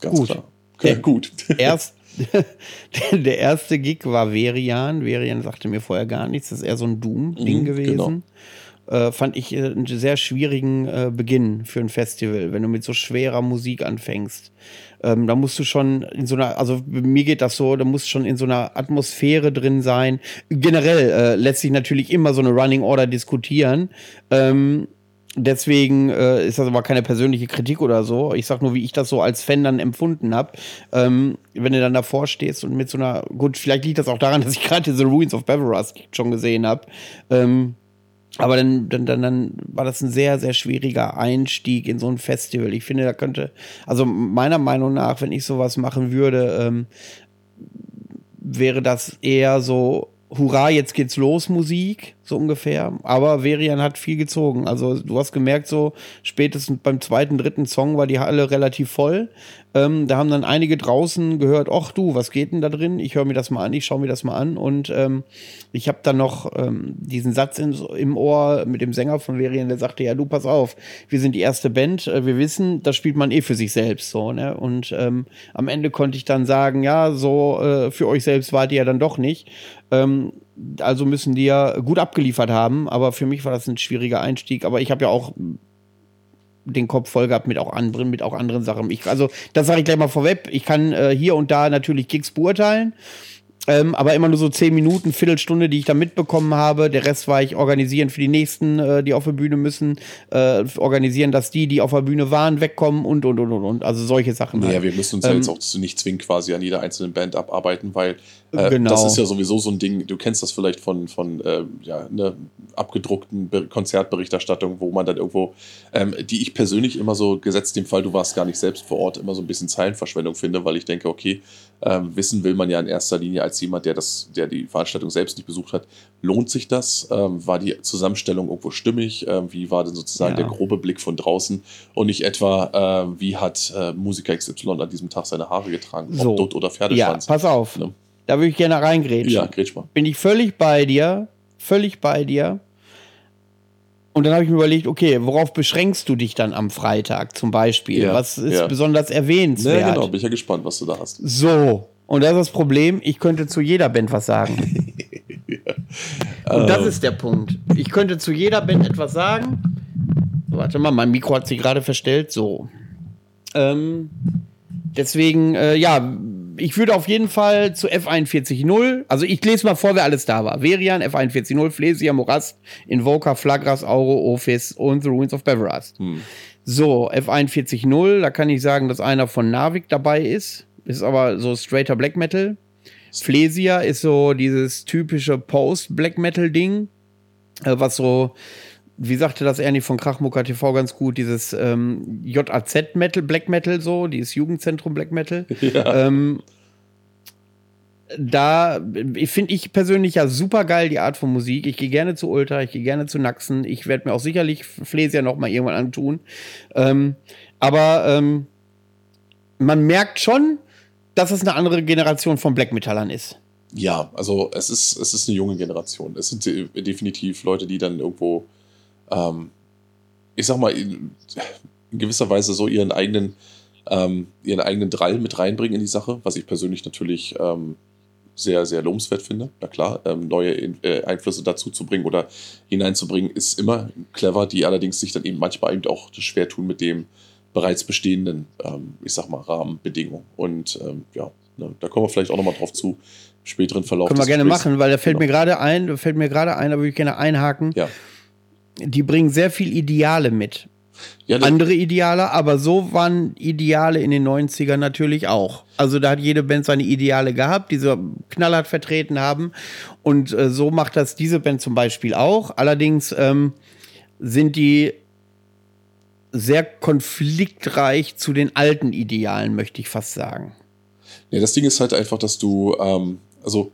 Speaker 5: Ganz gut. klar. Ja, gut. Erst, der erste Gig war Verian. Verian sagte mir vorher gar nichts. Das ist eher so ein Doom-Ding mhm, gewesen. Genau äh, fand ich äh, einen sehr schwierigen äh, Beginn für ein Festival, wenn du mit so schwerer Musik anfängst. Ähm, da musst du schon in so einer, also mir geht das so, da musst schon in so einer Atmosphäre drin sein. Generell äh, lässt sich natürlich immer so eine Running Order diskutieren. Ähm, Deswegen äh, ist das aber keine persönliche Kritik oder so. Ich sag nur, wie ich das so als Fan dann empfunden habe. Ähm, wenn du dann davor stehst und mit so einer, gut, vielleicht liegt das auch daran, dass ich gerade diese Ruins of Beveras schon gesehen habe. Ähm, Aber dann, dann, dann, dann war das ein sehr, sehr schwieriger Einstieg in so ein Festival. Ich finde, da könnte, also meiner Meinung nach, wenn ich sowas machen würde, ähm, wäre das eher so, hurra, jetzt geht's los, Musik, so ungefähr. Aber Verian hat viel gezogen. Also du hast gemerkt, so spätestens beim zweiten, dritten Song war die Halle relativ voll. Ähm, da haben dann einige draußen gehört, ach du, was geht denn da drin? Ich höre mir das mal an, ich schaue mir das mal an. Und ähm, ich habe dann noch ähm, diesen Satz in, im Ohr mit dem Sänger von Verian, der sagte, ja, du, pass auf, wir sind die erste Band, äh, wir wissen, das spielt man eh für sich selbst so. Ne? Und ähm, am Ende konnte ich dann sagen, ja, so äh, für euch selbst wart ihr ja dann doch nicht. Ähm, also müssen die ja gut abgeliefert haben, aber für mich war das ein schwieriger Einstieg. Aber ich habe ja auch den Kopf voll gehabt mit auch anderen, mit auch anderen Sachen. Ich, also, das sage ich gleich mal vorweg. Ich kann äh, hier und da natürlich Gigs beurteilen. Ähm, aber immer nur so zehn Minuten, Viertelstunde, die ich da mitbekommen habe. Der Rest war ich organisieren für die nächsten, äh, die auf der Bühne müssen, äh, organisieren, dass die, die auf der Bühne waren, wegkommen und und und und und. Also solche Sachen.
Speaker 6: Ja,
Speaker 5: halt.
Speaker 6: wir müssen uns ja
Speaker 5: Ähm,
Speaker 6: jetzt auch nicht zwingen, quasi an jeder einzelnen Band abarbeiten, weil äh,
Speaker 5: Genau.
Speaker 6: das ist ja sowieso so ein Ding, du kennst das vielleicht von, von äh, ja, einer abgedruckten Be Konzertberichterstattung, wo man dann irgendwo, ähm, die ich persönlich immer so, gesetzt dem Fall, du warst gar nicht selbst vor Ort, immer so ein bisschen Zeilenverschwendung finde, weil ich denke, okay, ähm, wissen will man ja in erster Linie als jemand, der das, der die Veranstaltung selbst nicht besucht hat, lohnt sich das? Ähm, war die Zusammenstellung irgendwo stimmig? Ähm, wie war denn sozusagen
Speaker 5: Ja.
Speaker 6: der grobe Blick von draußen? Und nicht etwa, äh, wie hat äh, Musiker XY an diesem Tag seine Haare getragen?
Speaker 5: So.
Speaker 6: Ob Dutt oder
Speaker 5: ja,
Speaker 6: Pferdeschwanz?
Speaker 5: pass auf.
Speaker 6: Ne?
Speaker 5: Da würde ich gerne reingrätschen.
Speaker 6: Ja, grätsch mal.
Speaker 5: bin ich völlig bei dir, völlig bei dir. Und dann habe ich mir überlegt, okay, worauf beschränkst du dich dann am Freitag zum Beispiel?
Speaker 6: Ja,
Speaker 5: Was ist
Speaker 6: ja.
Speaker 5: besonders
Speaker 6: Ja,
Speaker 5: erwähnenswert?
Speaker 6: genau, bin ich ja gespannt, was du da hast.
Speaker 5: So, und das ist das Problem, ich könnte zu jeder Band was sagen. Und das ist der Punkt. Ich könnte zu jeder Band etwas sagen. Warte mal, mein Mikro hat sich gerade verstellt. So. Ähm, deswegen, äh, ja, ich würde auf jeden Fall zu F41.0, also ich lese mal vor, wer alles da war. Verian, F41.0, Flesia, Morast, Invoker, Flagras, Auro, Ophis und The Ruins of Beverast.
Speaker 6: Hm.
Speaker 5: So, F41.0, da kann ich sagen, dass einer von Narvik dabei ist. Ist aber so straighter Black Metal. Flesia ist so dieses typische Post-Black Metal-Ding, äh, was so, wie sagte das Ernie von Krachmucker TV ganz gut, dieses ähm, JAZ-Metal, Black Metal so, dieses Jugendzentrum Black Metal. Ähm, da finde ich persönlich ja super geil die Art von Musik. Ich gehe gerne zu Ultra, ich gehe gerne zu Naxen. Ich werde mir auch sicherlich Flesia noch mal irgendwann antun. Ähm, aber ähm, man merkt schon, dass es eine andere Generation von Black Metallern ist.
Speaker 6: Ja, also es ist, es ist eine junge Generation. Es sind de- definitiv Leute, die dann irgendwo, ähm, ich sag mal, in, in gewisser Weise so ihren eigenen, ähm, ihren eigenen Drall mit reinbringen in die Sache, was ich persönlich natürlich ähm, sehr, sehr lobenswert finde. Na klar, ähm, neue In- äh, Einflüsse dazu zu bringen oder hineinzubringen, ist immer clever, die allerdings sich dann eben manchmal eben auch schwer tun mit dem bereits bestehenden, ähm, ich sag mal, Rahmenbedingungen. Und ähm, ja, ne, da kommen wir vielleicht auch nochmal drauf zu, im späteren Verlauf.
Speaker 5: Können wir gerne
Speaker 6: Gesprächs.
Speaker 5: machen, weil da fällt
Speaker 6: Genau.
Speaker 5: mir gerade ein, da fällt mir gerade ein, da würde ich gerne einhaken.
Speaker 6: Ja.
Speaker 5: Die bringen sehr viel Ideale mit.
Speaker 6: Ja,
Speaker 5: Andere Ideale, aber so waren Ideale in den 90ern natürlich auch. Also da hat jede Band seine Ideale gehabt, die sie knallhart vertreten haben. Und äh, so macht das diese Band zum Beispiel auch. Allerdings ähm, sind die sehr konfliktreich zu den alten Idealen, möchte ich fast sagen.
Speaker 6: ja, das Ding ist halt einfach, dass du, ähm, also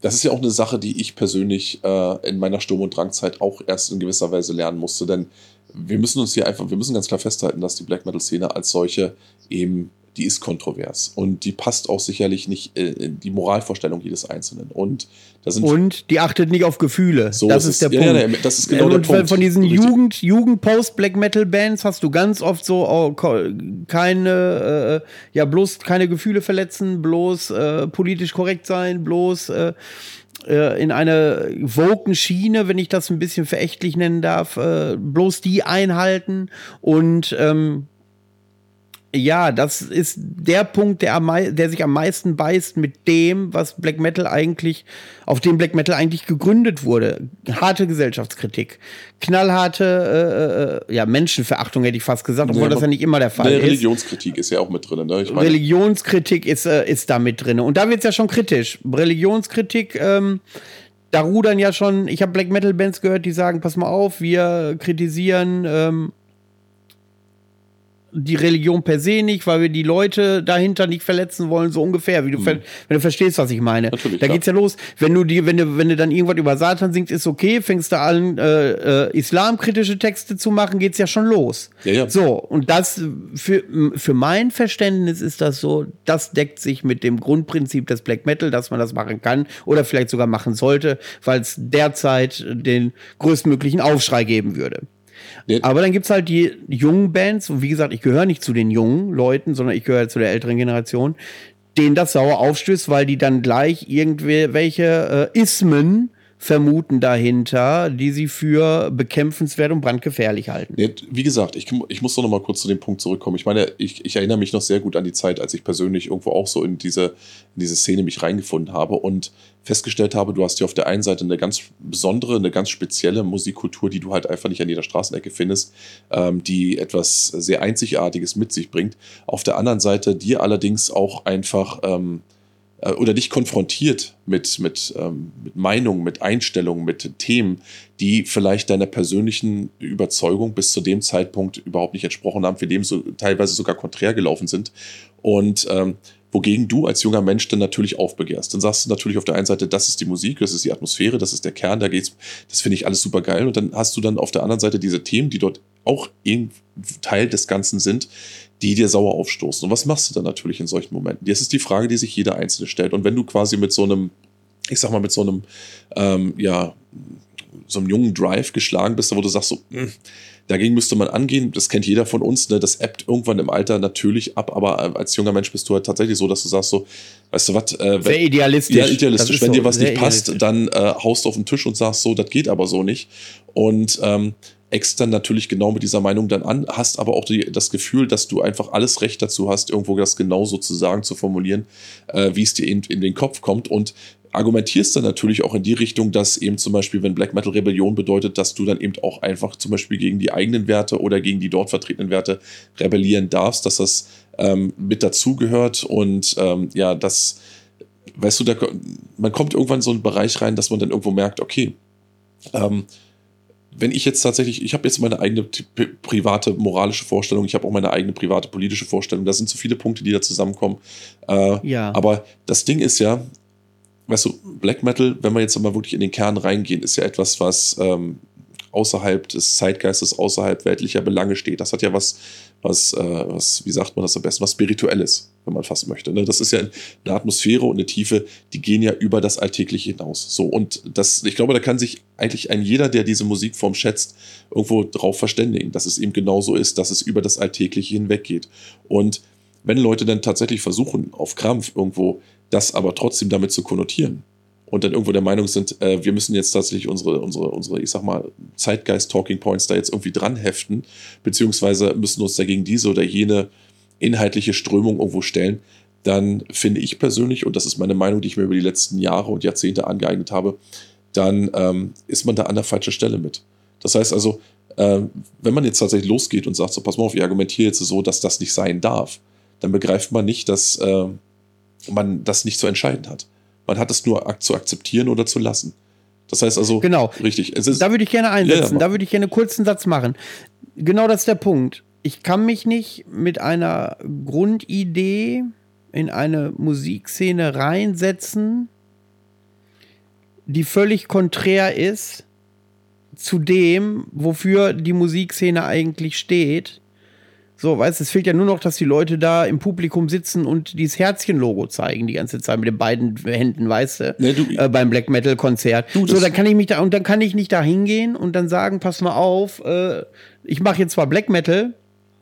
Speaker 6: das ist ja auch eine Sache, die ich persönlich äh, in meiner Sturm- und Drangzeit auch erst in gewisser Weise lernen musste, denn wir müssen uns hier einfach, wir müssen ganz klar festhalten, dass die Black Metal-Szene als solche eben, die ist kontrovers und die passt auch sicherlich nicht äh, in die Moralvorstellung jedes Einzelnen. Und da sind
Speaker 5: Und die achtet nicht auf Gefühle.
Speaker 6: So
Speaker 5: das
Speaker 6: ist
Speaker 5: ist der
Speaker 6: Ja,
Speaker 5: Punkt.
Speaker 6: ja, das ist genau
Speaker 5: und
Speaker 6: der Punkt.
Speaker 5: Von diesen
Speaker 6: Richtig.
Speaker 5: Jugend, Jugend-Post-Black-Metal-Bands hast du ganz oft so oh, keine, äh, ja, bloß keine Gefühle verletzen, bloß äh, politisch korrekt sein, bloß äh, äh, in eine woken Schiene, wenn ich das ein bisschen verächtlich nennen darf, äh, bloß die einhalten und ähm, ja, das ist der Punkt, der, der sich am meisten beißt mit dem, was Black Metal eigentlich, auf dem Black Metal eigentlich gegründet wurde. Harte Gesellschaftskritik, knallharte, äh, äh, ja, Menschenverachtung hätte ich fast gesagt, obwohl
Speaker 6: Nee,
Speaker 5: das ja nicht immer der Fall ist.
Speaker 6: Religionskritik ist ja auch mit drin. Ne? Ich meine,
Speaker 5: Religionskritik ist, äh, ist da mit drin. Und da wird's ja schon kritisch. Religionskritik, ähm, da rudern ja schon, ich habe Black Metal Bands gehört, die sagen, pass mal auf, wir kritisieren ähm, die Religion per se nicht, weil wir die Leute dahinter nicht verletzen wollen, so ungefähr, wie du, ver wenn du verstehst, was ich meine.
Speaker 6: Natürlich,
Speaker 5: da
Speaker 6: klar.
Speaker 5: geht's ja los, wenn du die, wenn du, wenn du dann irgendwas über Satan singst, ist okay, fängst du an, äh, äh, islamkritische Texte zu machen, geht's ja schon los.
Speaker 6: Ja, ja.
Speaker 5: So, und das, für, für mein Verständnis ist das so, das deckt sich mit dem Grundprinzip des Black Metal, dass man das machen kann oder vielleicht sogar machen sollte, weil es derzeit den größtmöglichen Aufschrei geben würde. Aber dann gibt's halt die jungen Bands, und wie gesagt, ich gehöre nicht zu den jungen Leuten, sondern ich gehöre zu der älteren Generation, denen das sauer aufstößt, weil die dann gleich irgendwelche äh, Ismen vermuten dahinter, die sie für bekämpfenswert und brandgefährlich halten.
Speaker 6: Wie gesagt, ich, ich muss doch noch mal kurz zu dem Punkt zurückkommen. Ich meine, ich, ich erinnere mich noch sehr gut an die Zeit, als ich persönlich irgendwo auch so in diese, in diese Szene mich reingefunden habe und festgestellt habe, du hast hier auf der einen Seite eine ganz besondere, eine ganz spezielle Musikkultur, die du halt einfach nicht an jeder Straßenecke findest, ähm, die etwas sehr Einzigartiges mit sich bringt. Auf der anderen Seite dir allerdings auch einfach ähm, äh, oder dich konfrontiert mit, mit, ähm, mit Meinungen, mit Einstellungen, mit Themen, die vielleicht deiner persönlichen Überzeugung bis zu dem Zeitpunkt überhaupt nicht entsprochen haben, für dem so teilweise sogar konträr gelaufen sind. Und ähm, wogegen du als junger Mensch dann natürlich aufbegehrst. Dann sagst du natürlich auf der einen Seite, das ist die Musik, das ist die Atmosphäre, das ist der Kern, da geht's, das finde ich alles super geil. Und dann hast du dann auf der anderen Seite diese Themen, die dort auch Teil des Ganzen sind, die dir sauer aufstoßen. Und was machst du dann natürlich in solchen Momenten? Das ist die Frage, die sich jeder Einzelne stellt. Und wenn du quasi mit so einem, ich sag mal, mit so einem, ähm, ja, so einem jungen Drive geschlagen bist, wo du sagst so, mh, dagegen müsste man angehen, das kennt jeder von uns, ne? das ebbt irgendwann im Alter natürlich ab, aber äh, als junger Mensch bist du halt tatsächlich so, dass du sagst so, weißt du was, äh,
Speaker 5: Sehr idealistisch.
Speaker 6: ja, idealistisch.
Speaker 5: ist
Speaker 6: Wenn
Speaker 5: so,
Speaker 6: dir was nicht passt, dann äh, haust du auf den Tisch und sagst so, das geht aber so nicht. Und ähm, eckst dann natürlich genau mit dieser Meinung dann an, hast aber auch die, das Gefühl, dass du einfach alles Recht dazu hast, irgendwo das genauso zu sagen, zu formulieren, äh, wie es dir in, in den Kopf kommt und argumentierst dann natürlich auch in die Richtung, dass eben zum Beispiel, wenn Black Metal Rebellion bedeutet, dass du dann eben auch einfach zum Beispiel gegen die eigenen Werte oder gegen die dort vertretenen Werte rebellieren darfst, dass das ähm, mit dazugehört und ähm, ja, das, weißt du, da, man kommt irgendwann in so einen Bereich rein, dass man dann irgendwo merkt, okay, ähm, wenn ich jetzt tatsächlich, ich habe jetzt meine eigene private moralische Vorstellung, ich habe auch meine eigene private politische Vorstellung, da sind so viele Punkte, die da zusammenkommen. Äh,
Speaker 5: Ja.
Speaker 6: Aber das Ding ist ja, weißt du, Black Metal, wenn wir jetzt mal wirklich in den Kern reingehen, ist ja etwas, was ähm, außerhalb des Zeitgeistes, außerhalb weltlicher Belange steht. Das hat ja was, was, äh, was, wie sagt man das am besten, was Spirituelles, wenn man fast möchte. Ne? Das ist ja eine Atmosphäre und eine Tiefe, die gehen ja über das Alltägliche hinaus. So, und das, ich glaube, da kann sich eigentlich ein jeder, der diese Musikform schätzt, irgendwo drauf verständigen, dass es eben genauso ist, dass es über das Alltägliche hinweggeht. Und wenn Leute dann tatsächlich versuchen, auf Krampf irgendwo das aber trotzdem damit zu konnotieren und dann irgendwo der Meinung sind, äh, wir müssen jetzt tatsächlich unsere, unsere, unsere, ich sag mal, Zeitgeist-Talking Points da jetzt irgendwie dran heften, beziehungsweise müssen uns dagegen diese oder jene inhaltliche Strömung irgendwo stellen, dann finde ich persönlich, und das ist meine Meinung, die ich mir über die letzten Jahre und Jahrzehnte angeeignet habe, dann ähm, ist man da an der falschen Stelle mit. Das heißt also, äh, wenn man jetzt tatsächlich losgeht und sagt, so pass mal auf, ich argumentiere jetzt so, dass das nicht sein darf, dann begreift man nicht, dass äh, man das nicht zu entscheiden hat. Man hat es nur zu akzeptieren oder zu lassen. Das heißt also,
Speaker 5: Genau.
Speaker 6: richtig. Es ist,
Speaker 5: Da würde ich gerne
Speaker 6: Ja,
Speaker 5: einsetzen.
Speaker 6: ja,
Speaker 5: da würde ich gerne einen kurzen Satz machen. Genau das ist der Punkt. Ich kann mich nicht mit einer Grundidee in eine Musikszene reinsetzen, die völlig konträr ist zu dem, wofür die Musikszene eigentlich steht. So, weißt du, es fehlt ja nur noch, dass die Leute da im Publikum sitzen und dieses Herzchen-Logo zeigen die ganze Zeit mit den beiden Händen, weißt du,
Speaker 6: Nee, du-
Speaker 5: äh, beim Black Metal Konzert.
Speaker 6: Du,
Speaker 5: so, dann kann ich mich da und dann kann ich nicht da hingehen und dann sagen, pass mal auf, äh, ich mache jetzt zwar Black Metal,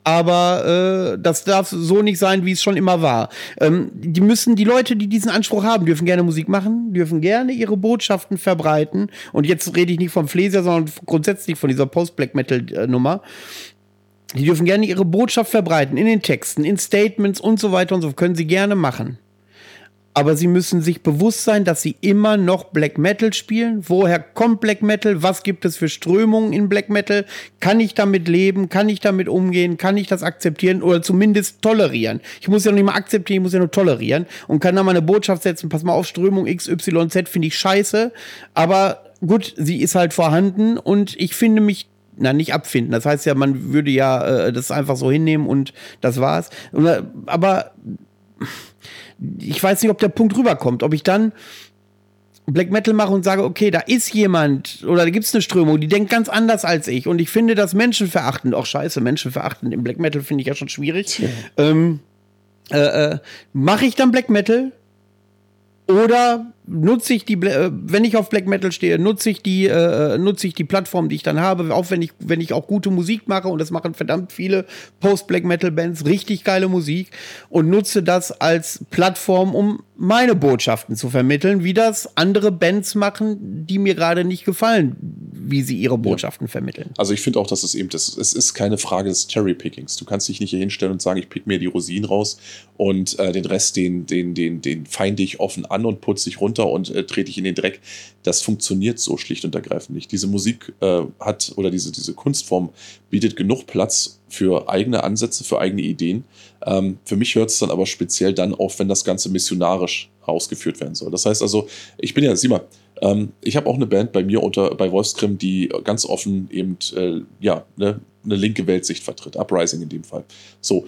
Speaker 5: aber äh, das darf so nicht sein, wie es schon immer war. Ähm, die müssen, die Leute, die diesen Anspruch haben, dürfen gerne Musik machen, dürfen gerne ihre Botschaften verbreiten. Und jetzt rede ich nicht vom Fläser, sondern grundsätzlich von dieser Post-Black Metal-Nummer. Die dürfen gerne ihre Botschaft verbreiten in den Texten, in Statements und so weiter und so. Können sie gerne machen. Aber sie müssen sich bewusst sein, dass sie immer noch Black Metal spielen. Woher kommt Black Metal? Was gibt es für Strömungen in Black Metal? Kann ich damit leben? Kann ich damit umgehen? Kann ich das akzeptieren oder zumindest tolerieren? Ich muss ja noch nicht mal akzeptieren, ich muss ja nur tolerieren und kann da mal eine Botschaft setzen. Pass mal auf, Strömung XYZ finde ich scheiße, aber gut, sie ist halt vorhanden und ich finde mich na, nicht abfinden. Das heißt ja, man würde ja äh, das einfach so hinnehmen und das war's. Aber ich weiß nicht, ob der Punkt rüberkommt, ob ich dann Black Metal mache und sage, okay, da ist jemand oder da gibt es eine Strömung, die denkt ganz anders als ich und ich finde das menschenverachtend. Auch scheiße, menschenverachtend im Black Metal finde ich ja schon schwierig. Ja. Ähm, äh, äh, mache ich dann Black Metal oder nutze ich die, äh, wenn ich auf Black Metal stehe, nutze ich die, äh, nutze ich die Plattform, die ich dann habe, auch wenn ich, wenn ich auch gute Musik mache und das machen verdammt viele Post-Black Metal Bands, richtig geile Musik und nutze das als Plattform, um meine Botschaften zu vermitteln, wie das andere Bands machen, die mir gerade nicht gefallen, wie sie ihre Botschaften ja. vermitteln.
Speaker 6: Also ich finde auch, dass es eben, das, es ist keine Frage des Cherry-Pickings. Du kannst dich nicht hier hinstellen und sagen, ich pick mir die Rosinen raus und äh, den Rest, den, den, den, den feinde ich offen an und putze ich runter und äh, trete ich in den Dreck. Das funktioniert so schlicht und ergreifend nicht. Diese Musik äh, hat oder diese, diese Kunstform bietet genug Platz für eigene Ansätze, für eigene Ideen. Ähm, für mich hört es dann aber speziell dann auf, wenn das Ganze missionarisch ausgeführt werden soll. Das heißt also, ich bin ja, sieh mal, ähm, ich habe auch eine Band bei mir unter bei Wolfskrim, die ganz offen eben äh, ja ne, eine linke Weltsicht vertritt, Uprising in dem Fall. So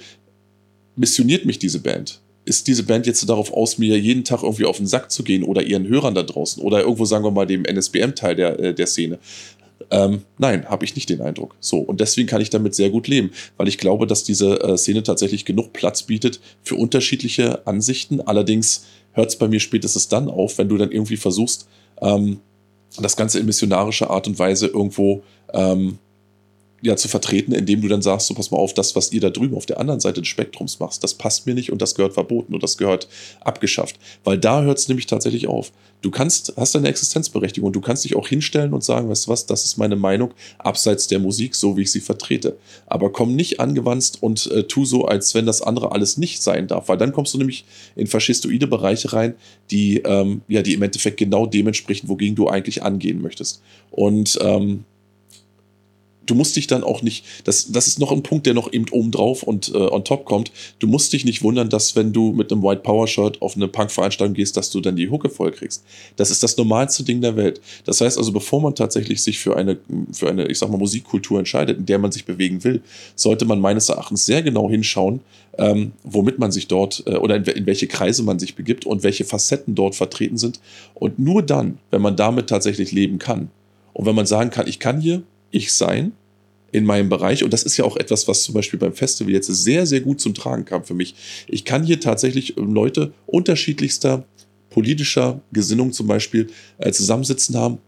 Speaker 6: missioniert mich diese Band ist diese Band jetzt darauf aus, mir jeden Tag irgendwie auf den Sack zu gehen oder ihren Hörern da draußen oder irgendwo, sagen wir mal, dem NSBM-Teil der, äh, der Szene? Ähm, nein, habe ich nicht den Eindruck. So, und deswegen kann ich damit sehr gut leben, weil ich glaube, dass diese äh, Szene tatsächlich genug Platz bietet für unterschiedliche Ansichten. Allerdings hört es bei mir spätestens dann auf, wenn du dann irgendwie versuchst, ähm, das Ganze in missionarischer Art und Weise irgendwo ähm, ja, zu vertreten, indem du dann sagst, so pass mal auf, das, was ihr da drüben auf der anderen Seite des Spektrums machst, das passt mir nicht und das gehört verboten und das gehört abgeschafft. Weil da hört es nämlich tatsächlich auf. Du kannst, hast deine Existenzberechtigung und du kannst dich auch hinstellen und sagen, weißt du was, das ist meine Meinung, abseits der Musik, so wie ich sie vertrete. Aber komm nicht angewandt und äh, tu so, als wenn das andere alles nicht sein darf, weil dann kommst du nämlich in faschistoide Bereiche rein, die, ähm, ja, die im Endeffekt genau dem entsprechen, wogegen du eigentlich angehen möchtest. Und ähm, du musst dich dann auch nicht, das, das ist noch ein Punkt, der noch eben oben drauf und äh, on top kommt. Du musst dich nicht wundern, dass wenn du mit einem White Power Shirt auf eine Punk-Veranstaltung gehst, dass du dann die Hucke voll kriegst. Das ist das normalste Ding der Welt. Das heißt also, bevor man tatsächlich sich für eine, für eine, ich sag mal, Musikkultur entscheidet, in der man sich bewegen will, sollte man meines Erachtens sehr genau hinschauen, ähm, womit man sich dort äh, oder in, in welche Kreise man sich begibt und welche Facetten dort vertreten sind. Und nur dann, wenn man damit tatsächlich leben kann und wenn man sagen kann, ich kann hier ich sein, in meinem Bereich. Und das ist ja auch etwas, was zum Beispiel beim Festival jetzt sehr, sehr gut zum Tragen kam für mich. Ich kann hier tatsächlich Leute unterschiedlichster politischer Gesinnung zum Beispiel äh, zusammensitzen haben.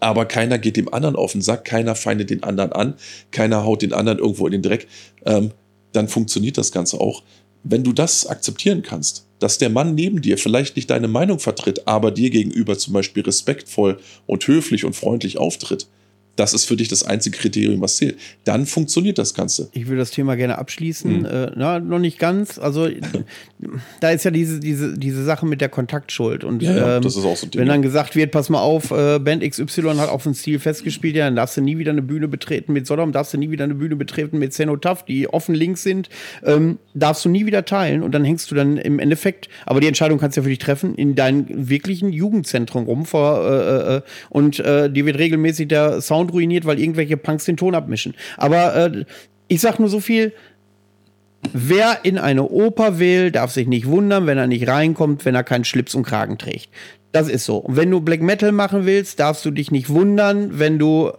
Speaker 6: Aber keiner geht dem anderen auf den Sack, keiner feindet den anderen an, keiner haut den anderen irgendwo in den Dreck. Ähm, dann funktioniert das Ganze auch. Wenn du das akzeptieren kannst, dass der Mann neben dir vielleicht nicht deine Meinung vertritt, aber dir gegenüber zum Beispiel respektvoll und höflich und freundlich auftritt, das ist für dich das einzige Kriterium, was zählt. Dann funktioniert das Ganze.
Speaker 5: Ich will das Thema gerne abschließen. Mhm. Äh, na, noch nicht ganz. Also da ist ja diese, diese, diese Sache mit der Kontaktschuld. Und
Speaker 6: ja, ja, ähm, das ist auch so
Speaker 5: wenn dann gesagt wird, pass mal auf, äh, Band XY hat auf ein Ziel festgespielt, ja, dann darfst du nie wieder eine Bühne betreten mit Sodom, darfst du nie wieder eine Bühne betreten mit Zenotaph, die offen links sind, ähm, darfst du nie wieder teilen. Und dann hängst du dann im Endeffekt, aber die Entscheidung kannst du ja für dich treffen, in deinem wirklichen Jugendzentrum rum vor, äh, äh, und äh, dir wird regelmäßig der Sound Sound ruiniert, weil irgendwelche Punks den Ton abmischen. Aber äh, ich sag nur so viel. Wer in eine Oper will, darf sich nicht wundern, wenn er nicht reinkommt, wenn er keinen Schlips und Kragen trägt. Das ist so. Und wenn du Black Metal machen willst, darfst du dich nicht wundern, wenn du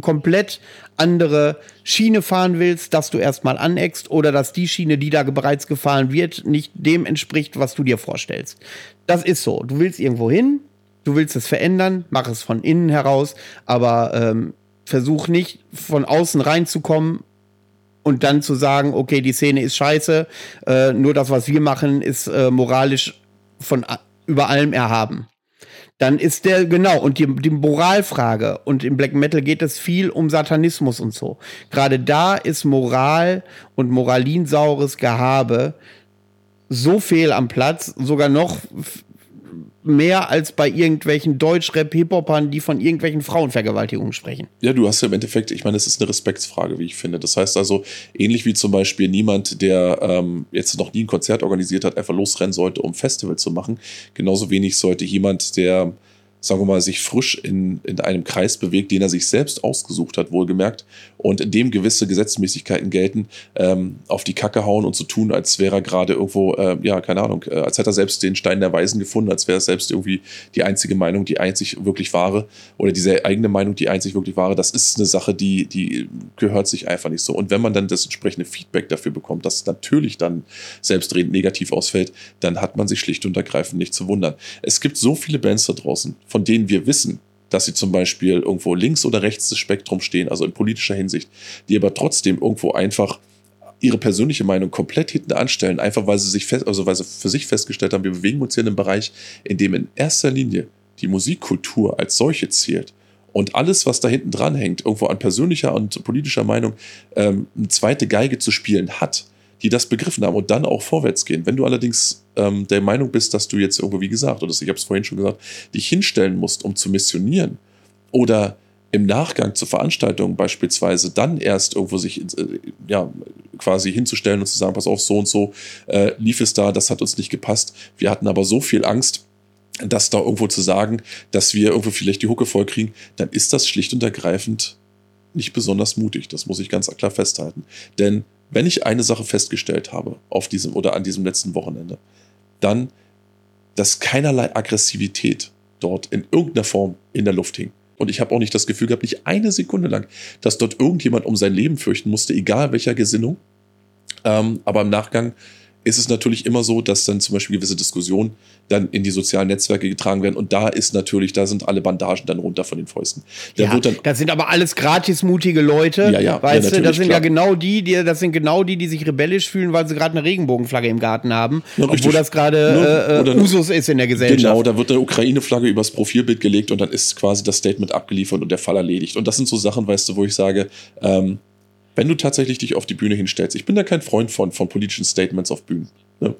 Speaker 5: komplett andere Schiene fahren willst, dass du erstmal aneckst oder dass die Schiene, die da bereits gefahren wird, nicht dem entspricht, was du dir vorstellst. Das ist so. Du willst irgendwo hin, du willst es verändern, mach es von innen heraus, aber ähm, versuch nicht von außen reinzukommen und dann zu sagen, okay, die Szene ist scheiße, äh, nur das, was wir machen, ist äh, moralisch von über allem erhaben. Dann ist der, genau, und die, die Moralfrage, und im Black Metal geht es viel um Satanismus und so. Gerade da ist Moral und moralinsaures Gehabe so fehl am Platz, sogar noch mehr als bei irgendwelchen Deutsch-Rap-Hip-Hopern, die von irgendwelchen Frauenvergewaltigungen sprechen.
Speaker 6: Ja, du hast ja im Endeffekt, ich meine, es ist eine Respektsfrage, wie ich finde. Das heißt also, ähnlich wie zum Beispiel niemand, der ähm, jetzt noch nie ein Konzert organisiert hat, einfach losrennen sollte, um Festival zu machen. Genauso wenig sollte jemand, der, sagen wir mal, sich frisch in, in einem Kreis bewegt, den er sich selbst ausgesucht hat, wohlgemerkt, und in dem gewisse Gesetzmäßigkeiten gelten, ähm, auf die Kacke hauen und so tun, als wäre er gerade irgendwo, äh, ja, keine Ahnung, äh, als hätte er selbst den Stein der Weisen gefunden, als wäre es selbst irgendwie die einzige Meinung, die einzig wirklich wahre, oder diese eigene Meinung, die einzig wirklich wahre, das ist eine Sache, die, die gehört sich einfach nicht so. Und wenn man dann das entsprechende Feedback dafür bekommt, das natürlich dann selbstredend negativ ausfällt, dann hat man sich schlicht und ergreifend nicht zu wundern. Es gibt so viele Bands da draußen, von denen wir wissen, dass sie zum Beispiel irgendwo links oder rechts des Spektrums stehen, also in politischer Hinsicht, die aber trotzdem irgendwo einfach ihre persönliche Meinung komplett hinten anstellen, einfach weil sie sich fest, also weil sie für sich festgestellt haben, wir bewegen uns hier in einem Bereich, in dem in erster Linie die Musikkultur als solche zählt. Und alles, was da hinten dran hängt, irgendwo an persönlicher und politischer Meinung, ähm, eine zweite Geige zu spielen hat, die das begriffen haben und dann auch vorwärts gehen. Wenn du allerdings ähm, der Meinung bist, dass du jetzt irgendwo, wie gesagt, oder ich habe es vorhin schon gesagt, dich hinstellen musst, um zu missionieren oder im Nachgang zur Veranstaltung beispielsweise dann erst irgendwo sich äh, ja quasi hinzustellen und zu sagen, pass auf, so und so äh, lief es da, das hat uns nicht gepasst. Wir hatten aber so viel Angst, das da irgendwo zu sagen, dass wir irgendwo vielleicht die Hucke voll kriegen, dann ist das schlicht und ergreifend nicht besonders mutig. Das muss ich ganz klar festhalten. Denn wenn ich eine Sache festgestellt habe auf diesem oder an diesem letzten Wochenende, dann, dass keinerlei Aggressivität dort in irgendeiner Form in der Luft hing. Und ich habe auch nicht das Gefühl gehabt, nicht eine Sekunde lang, dass dort irgendjemand um sein Leben fürchten musste, egal welcher Gesinnung. Ähm, aber im Nachgang ist es natürlich immer so, dass dann zum Beispiel gewisse Diskussionen dann in die sozialen Netzwerke getragen werden. Und da ist natürlich, da sind alle Bandagen dann runter von den Fäusten. Da
Speaker 5: Ja,
Speaker 6: dann,
Speaker 5: das sind aber alles gratismutige Leute.
Speaker 6: Ja, ja,
Speaker 5: weißt
Speaker 6: ja,
Speaker 5: du, das sind
Speaker 6: klar.
Speaker 5: ja genau die, die, das sind genau die, die sich rebellisch fühlen, weil sie gerade eine Regenbogenflagge im Garten haben,
Speaker 6: Ja,
Speaker 5: obwohl
Speaker 6: richtig.
Speaker 5: das gerade
Speaker 6: Ja,
Speaker 5: äh,
Speaker 6: oder-
Speaker 5: äh, Usus ist in der Gesellschaft.
Speaker 6: Genau, da wird eine Ukraine-Flagge übers Profilbild gelegt und dann ist quasi das Statement abgeliefert und der Fall erledigt. Und das sind so Sachen, weißt du, wo ich sage, ähm, wenn du tatsächlich dich auf die Bühne hinstellst, ich bin da kein Freund von, von politischen Statements auf Bühnen. Ne?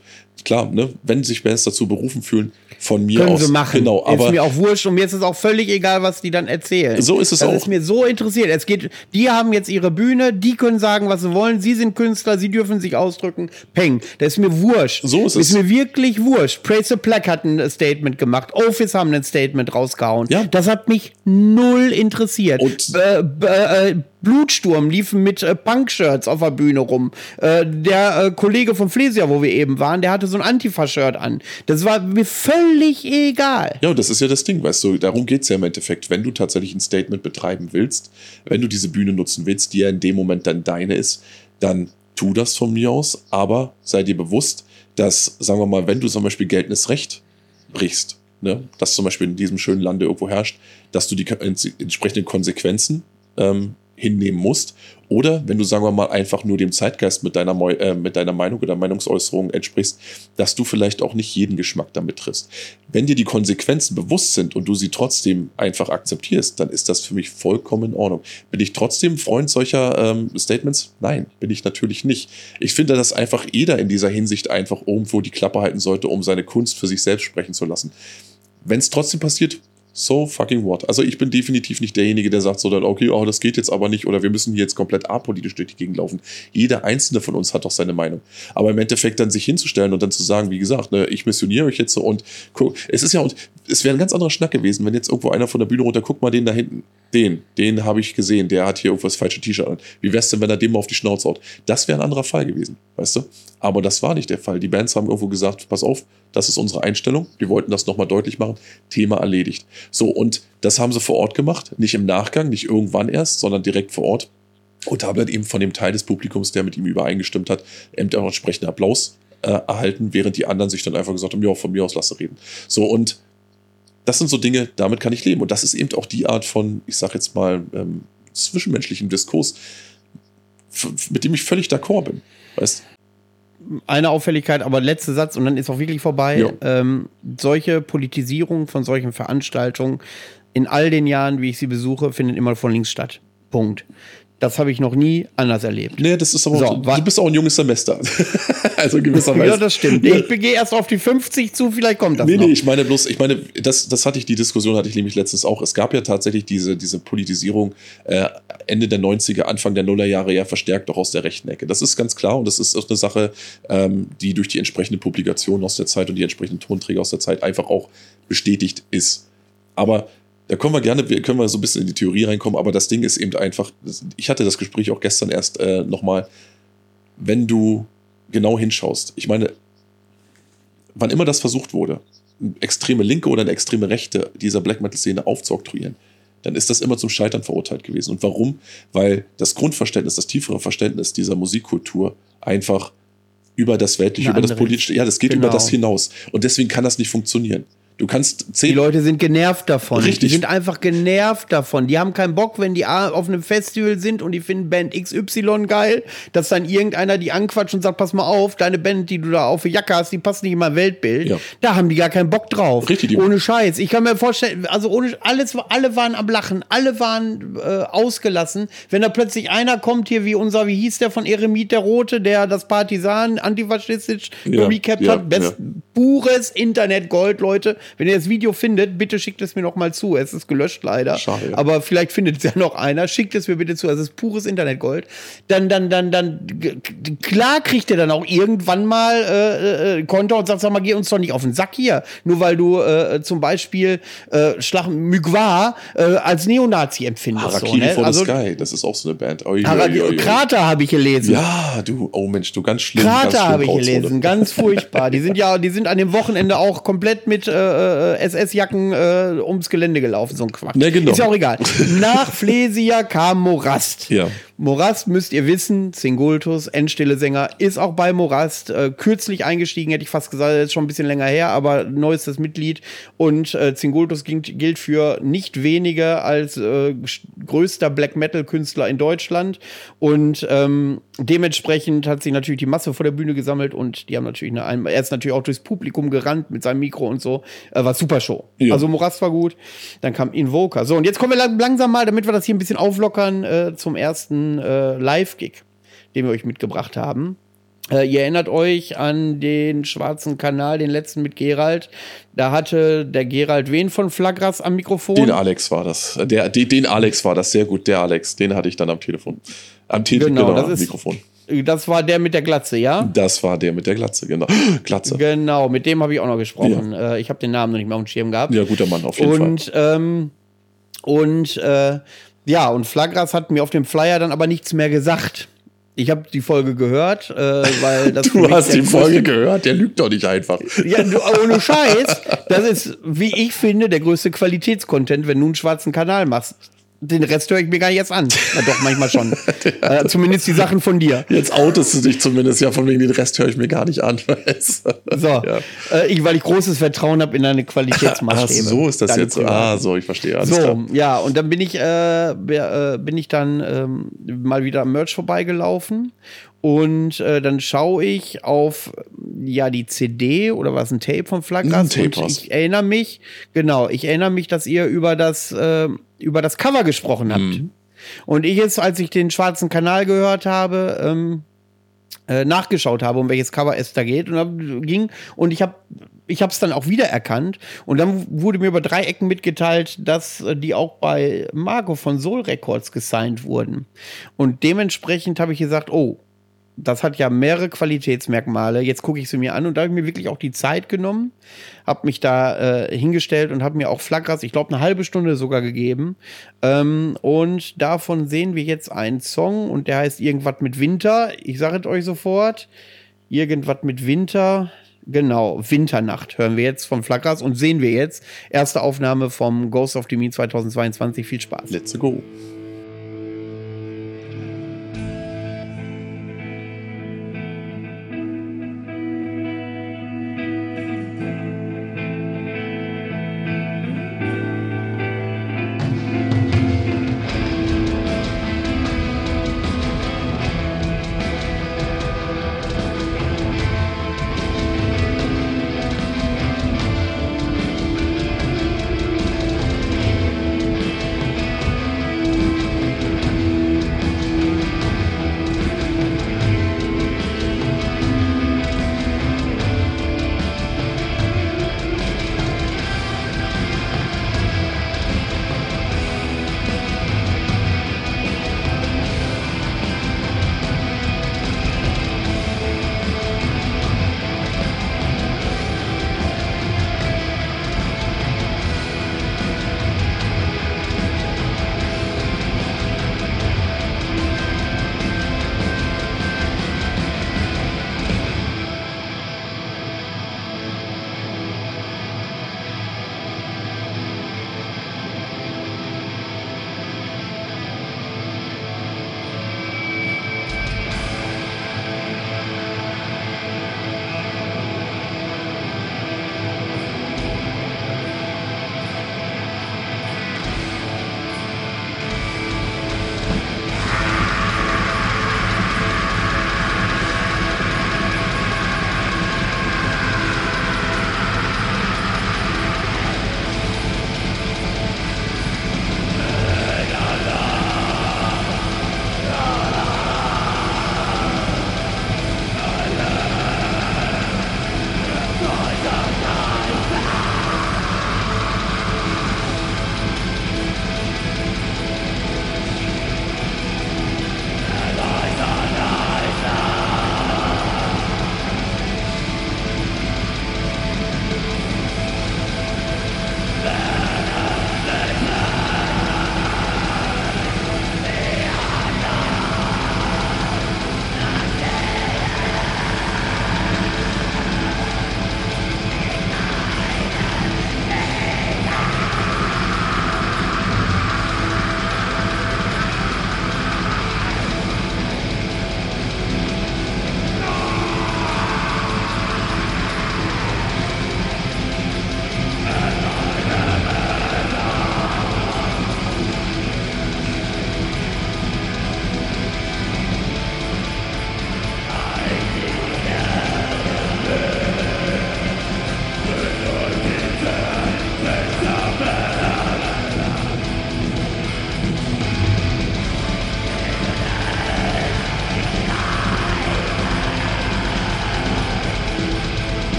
Speaker 6: Klar, ne? wenn sich Bands dazu berufen fühlen, von mir
Speaker 5: Können
Speaker 6: aus.
Speaker 5: sie machen.
Speaker 6: Genau,
Speaker 5: ist
Speaker 6: aber
Speaker 5: mir auch wurscht und mir ist es auch völlig egal, was die dann erzählen.
Speaker 6: So ist es
Speaker 5: das
Speaker 6: auch.
Speaker 5: ist mir so interessiert. Es geht, die haben jetzt ihre Bühne, die können sagen, was sie wollen. Sie sind Künstler, sie dürfen sich ausdrücken. Peng. Das ist mir wurscht.
Speaker 6: So ist
Speaker 5: Ist
Speaker 6: es.
Speaker 5: mir wirklich wurscht. Praise the Black hat ein Statement gemacht. Office haben ein Statement rausgehauen.
Speaker 6: Ja.
Speaker 5: Das hat mich null interessiert.
Speaker 6: Und-
Speaker 5: äh, äh, Blutsturm liefen mit äh, Punk-Shirts auf der Bühne rum. Äh, der äh, Kollege von Flesia, wo wir eben waren, der hatte so ein Antifa-Shirt an. Das war mir völlig egal.
Speaker 6: Ja, das ist ja das Ding, weißt du, darum geht es ja im Endeffekt. Wenn du tatsächlich ein Statement betreiben willst, wenn du diese Bühne nutzen willst, die ja in dem Moment dann deine ist, dann tu das von mir aus, aber sei dir bewusst, dass, sagen wir mal, wenn du zum Beispiel geltendes Recht brichst, ne, das zum Beispiel in diesem schönen Lande irgendwo herrscht, dass du die entsprechenden Konsequenzen ähm, hinnehmen musst. Oder wenn du, sagen wir mal, einfach nur dem Zeitgeist mit deiner, äh, mit deiner Meinung oder Meinungsäußerung entsprichst, dass du vielleicht auch nicht jeden Geschmack damit triffst. Wenn dir die Konsequenzen bewusst sind und du sie trotzdem einfach akzeptierst, dann ist das für mich vollkommen in Ordnung. Bin ich trotzdem Freund solcher ähm, Statements? Nein, bin ich natürlich nicht. Ich finde, dass einfach jeder in dieser Hinsicht einfach irgendwo die Klappe halten sollte, um seine Kunst für sich selbst sprechen zu lassen. Wenn es trotzdem passiert, so fucking what. Also ich bin definitiv nicht derjenige, der sagt so dann, okay, oh, das geht jetzt aber nicht oder wir müssen hier jetzt komplett apolitisch durch die Gegend laufen. Jeder einzelne von uns hat doch seine Meinung. Aber im Endeffekt dann sich hinzustellen und dann zu sagen, wie gesagt, ne, ich missioniere euch jetzt so und guck, es ist ja, und es wäre ein ganz anderer Schnack gewesen, wenn jetzt irgendwo einer von der Bühne runter, guck mal den da hinten, den, den habe ich gesehen, der hat hier irgendwas falsche T-Shirt an. Wie wär's denn, wenn er dem mal auf die Schnauze haut? Das wäre ein anderer Fall gewesen, weißt du? Aber das war nicht der Fall. Die Bands haben irgendwo gesagt, pass auf, das ist unsere Einstellung. Wir wollten das nochmal deutlich machen. Thema erledigt. So, und das haben sie vor Ort gemacht. Nicht im Nachgang, nicht irgendwann erst, sondern direkt vor Ort. Und haben dann eben von dem Teil des Publikums, der mit ihm übereingestimmt hat, eben auch entsprechenden Applaus äh, erhalten, während die anderen sich dann einfach gesagt haben, ja, von mir aus lasse reden. So, und das sind so Dinge, damit kann ich leben. Und das ist eben auch die Art von, ich sag jetzt mal, ähm, zwischenmenschlichem Diskurs, mit dem ich völlig d'accord bin. Weißt
Speaker 5: Eine Auffälligkeit, aber letzter Satz und dann ist auch wirklich vorbei. Ähm, solche Politisierung von solchen Veranstaltungen in all den Jahren, wie ich sie besuche, findet immer von links statt. Punkt. Das habe ich noch nie anders erlebt.
Speaker 6: Nee, das ist aber
Speaker 5: So,
Speaker 6: auch, du bist auch ein junges Semester. also gewisserweise.
Speaker 5: Ja, das stimmt. Ich gehe erst auf die 50 zu, vielleicht kommt das
Speaker 6: Nee,
Speaker 5: noch.
Speaker 6: nee, ich meine bloß, ich meine, das, das hatte ich, die Diskussion hatte ich nämlich letztens auch. Es gab ja tatsächlich diese, diese Politisierung äh, Ende der 90er, Anfang der Nullerjahre ja verstärkt auch aus der rechten Ecke. Das ist ganz klar und das ist auch eine Sache, ähm, die durch die entsprechende Publikation aus der Zeit und die entsprechenden Tonträger aus der Zeit einfach auch bestätigt ist. Aber da kommen wir gerne, wir können wir so ein bisschen in die Theorie reinkommen, aber das Ding ist eben einfach, ich hatte das Gespräch auch gestern erst äh, nochmal, wenn du genau hinschaust, ich meine, wann immer das versucht wurde, eine extreme Linke oder eine extreme Rechte dieser Black Metal-Szene aufzuoktroyieren, dann ist das immer zum Scheitern verurteilt gewesen. Und warum? Weil das Grundverständnis, das tiefere Verständnis dieser Musikkultur einfach über das Weltliche, über das Politische, ja, das geht
Speaker 5: Genau.
Speaker 6: über das hinaus. Und deswegen kann das nicht funktionieren. Du kannst
Speaker 5: Die
Speaker 6: zehn
Speaker 5: Leute sind genervt davon.
Speaker 6: Richtig.
Speaker 5: Die sind einfach genervt davon. Die haben keinen Bock, wenn die auf einem Festival sind und die finden Band XY geil, dass dann irgendeiner die anquatscht und sagt, pass mal auf, deine Band, die du da auf der Jacke hast, die passt nicht in mein Weltbild.
Speaker 6: Ja.
Speaker 5: Da haben die gar keinen Bock drauf.
Speaker 6: Richtig, die-
Speaker 5: Ohne Scheiß. Ich kann mir vorstellen, also ohne alles, alle waren am Lachen, alle waren äh, ausgelassen. Wenn da plötzlich einer kommt hier wie unser, wie hieß der von Eremit der Rote, der das Partisan antifaschistisch
Speaker 6: Ja,
Speaker 5: recapped
Speaker 6: ja,
Speaker 5: hat, best,
Speaker 6: ja.
Speaker 5: pures Internetgold, Leute. Wenn ihr das Video findet, bitte schickt es mir noch mal zu. Es ist gelöscht leider.
Speaker 6: Schade.
Speaker 5: Aber vielleicht findet es ja noch einer. Schickt es mir bitte zu. Es ist pures Internetgold. Dann, dann, dann, dann, klar kriegt ihr dann auch irgendwann mal äh, äh, Konter und sagt, sag mal, geh uns doch nicht auf den Sack hier. Nur weil du äh, zum Beispiel äh, Schlag Mugwa äh, als Neonazi empfindest.
Speaker 6: Harakiri
Speaker 5: so, ne?
Speaker 6: for
Speaker 5: also,
Speaker 6: the Sky, das ist auch so eine Band. Oi, oi, oi.
Speaker 5: Krater habe ich gelesen.
Speaker 6: Ja, du, oh Mensch, du ganz schlimm.
Speaker 5: Krater habe ich gelesen, ganz furchtbar. Die sind ja, die sind an dem Wochenende auch komplett mit äh, äh, SS-Jacken äh, ums Gelände gelaufen, so ein Quatsch.
Speaker 6: Ne, genau.
Speaker 5: Ist ja auch egal. Nach Flesia kam Morast.
Speaker 6: Ja.
Speaker 5: Morast müsst ihr wissen, Singultus, Endstille Sänger, ist auch bei Morast äh, kürzlich eingestiegen, hätte ich fast gesagt, ist schon ein bisschen länger her, aber neuestes Mitglied. Und äh, Singultus gilt, gilt für nicht weniger als äh, größter Black Metal Künstler in Deutschland. Und ähm, dementsprechend hat sich natürlich die Masse vor der Bühne gesammelt und die haben natürlich eine, ein- er ist natürlich auch durchs Publikum gerannt mit seinem Mikro und so. Äh, war super Show.
Speaker 6: Ja.
Speaker 5: Also Morast war gut. Dann kam Invoker. So, und jetzt kommen wir lang- langsam mal, damit wir das hier ein bisschen auflockern, äh, zum ersten äh, Live-Gig, den wir euch mitgebracht haben. Äh, ihr erinnert euch an den schwarzen Kanal, den letzten mit Gerald. Da hatte der Gerald wen von Flagras am Mikrofon?
Speaker 6: Den Alex war das. Der, den, den Alex war das, sehr gut. Der Alex, den hatte ich dann am Telefon. Am Telefon,
Speaker 5: Genau,
Speaker 6: genau,
Speaker 5: das
Speaker 6: am
Speaker 5: ist-
Speaker 6: Mikrofon.
Speaker 5: Das war der mit der Glatze, ja?
Speaker 6: Das war der mit der Glatze, genau. Glatze.
Speaker 5: Genau, mit dem habe ich auch noch gesprochen. Äh, ich habe den Namen noch nicht mehr auf dem Schirm gehabt.
Speaker 6: Ja, guter Mann, auf jeden Fall.
Speaker 5: und ähm, und äh, ja, und Flagras hat mir auf dem Flyer dann aber nichts mehr gesagt. Ich habe die Folge gehört, äh, weil das
Speaker 6: Du hast die Folge gehört, der lügt doch nicht einfach.
Speaker 5: Ja, du, ohne Scheiß. Das ist, wie ich finde, der größte Qualitätscontent, wenn du einen schwarzen Kanal machst. Den Rest höre ich mir gar nicht jetzt an. Na doch, manchmal schon. äh, zumindest die Sachen von dir.
Speaker 6: Jetzt outest du dich zumindest, ja, von wegen den Rest höre ich mir gar nicht an. Weißt du?
Speaker 5: So,
Speaker 6: Ja.
Speaker 5: äh, ich, weil ich großes Vertrauen habe in deine
Speaker 6: Ach,
Speaker 5: Qualitätsmaßstäbe.
Speaker 6: so ist das
Speaker 5: Deine
Speaker 6: jetzt. Ah, so, ich verstehe. Alles
Speaker 5: So,
Speaker 6: klar.
Speaker 5: ja, und dann bin ich, äh, äh, bin ich dann ähm, mal wieder am Merch vorbeigelaufen und äh, dann schaue ich auf ja die CD oder was ein Tape von Flagras
Speaker 6: Ein Tape
Speaker 5: und
Speaker 6: war's.
Speaker 5: ich erinnere mich genau, ich erinnere mich, dass ihr über das äh, über das Cover gesprochen habt.
Speaker 6: Mhm.
Speaker 5: Und ich jetzt, als ich den schwarzen Kanal gehört habe, ähm, äh, nachgeschaut habe, um welches Cover es da geht und hab, ging und ich habe ich habe es dann auch wiedererkannt und dann wurde mir über drei Ecken mitgeteilt, dass äh, die auch bei Marco von Soul Records gesigned wurden und dementsprechend habe ich gesagt, oh, das hat ja mehrere Qualitätsmerkmale. Jetzt gucke ich sie mir an und da habe ich mir wirklich auch die Zeit genommen, habe mich da äh, hingestellt und habe mir auch Flagras, ich glaube, eine halbe Stunde sogar gegeben. Ähm, und davon sehen wir jetzt einen Song und der heißt Irgendwas mit Winter. Ich sage es euch sofort. Irgendwas mit Winter. Genau, Winternacht hören wir jetzt vom Flagras und sehen wir jetzt. Erste Aufnahme vom Ghost of the Me 2022. Viel Spaß.
Speaker 6: Let's go.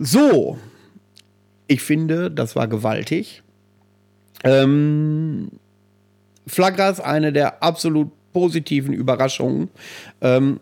Speaker 5: So, ich finde, das war gewaltig. Ähm, Flagra ist eine der absolut positiven Überraschungen ähm,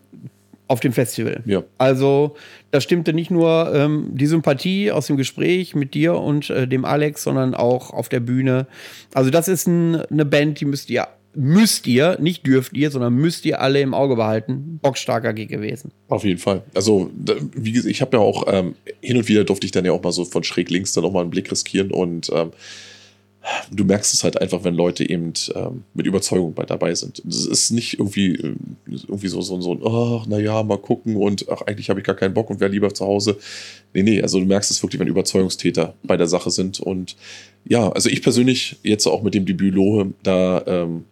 Speaker 5: auf dem Festival.
Speaker 6: Ja.
Speaker 5: Also, da stimmte nicht nur ähm, die Sympathie aus dem Gespräch mit dir und äh, dem Alex, sondern auch auf der Bühne. Also, das ist ein, eine Band, die müsst ihr, müsst ihr, nicht dürft ihr, sondern müsst ihr alle im Auge behalten. Bockstarker Gig gewesen.
Speaker 6: Auf jeden Fall. Also, wie gesagt, ich habe ja auch ähm, hin und wieder durfte ich dann ja auch mal so von schräg links dann auch mal einen Blick riskieren und ähm, du merkst es halt einfach, wenn Leute eben ähm, mit Überzeugung bei dabei sind. Es ist nicht irgendwie, äh, irgendwie so, so, so ein, ach, naja, mal gucken und ach, eigentlich habe ich gar keinen Bock und wäre lieber zu Hause. Nee, nee, also du merkst es wirklich, wenn Überzeugungstäter bei der Sache sind. Und ja, also ich persönlich, jetzt auch mit dem Debüt Lohe, da ähm,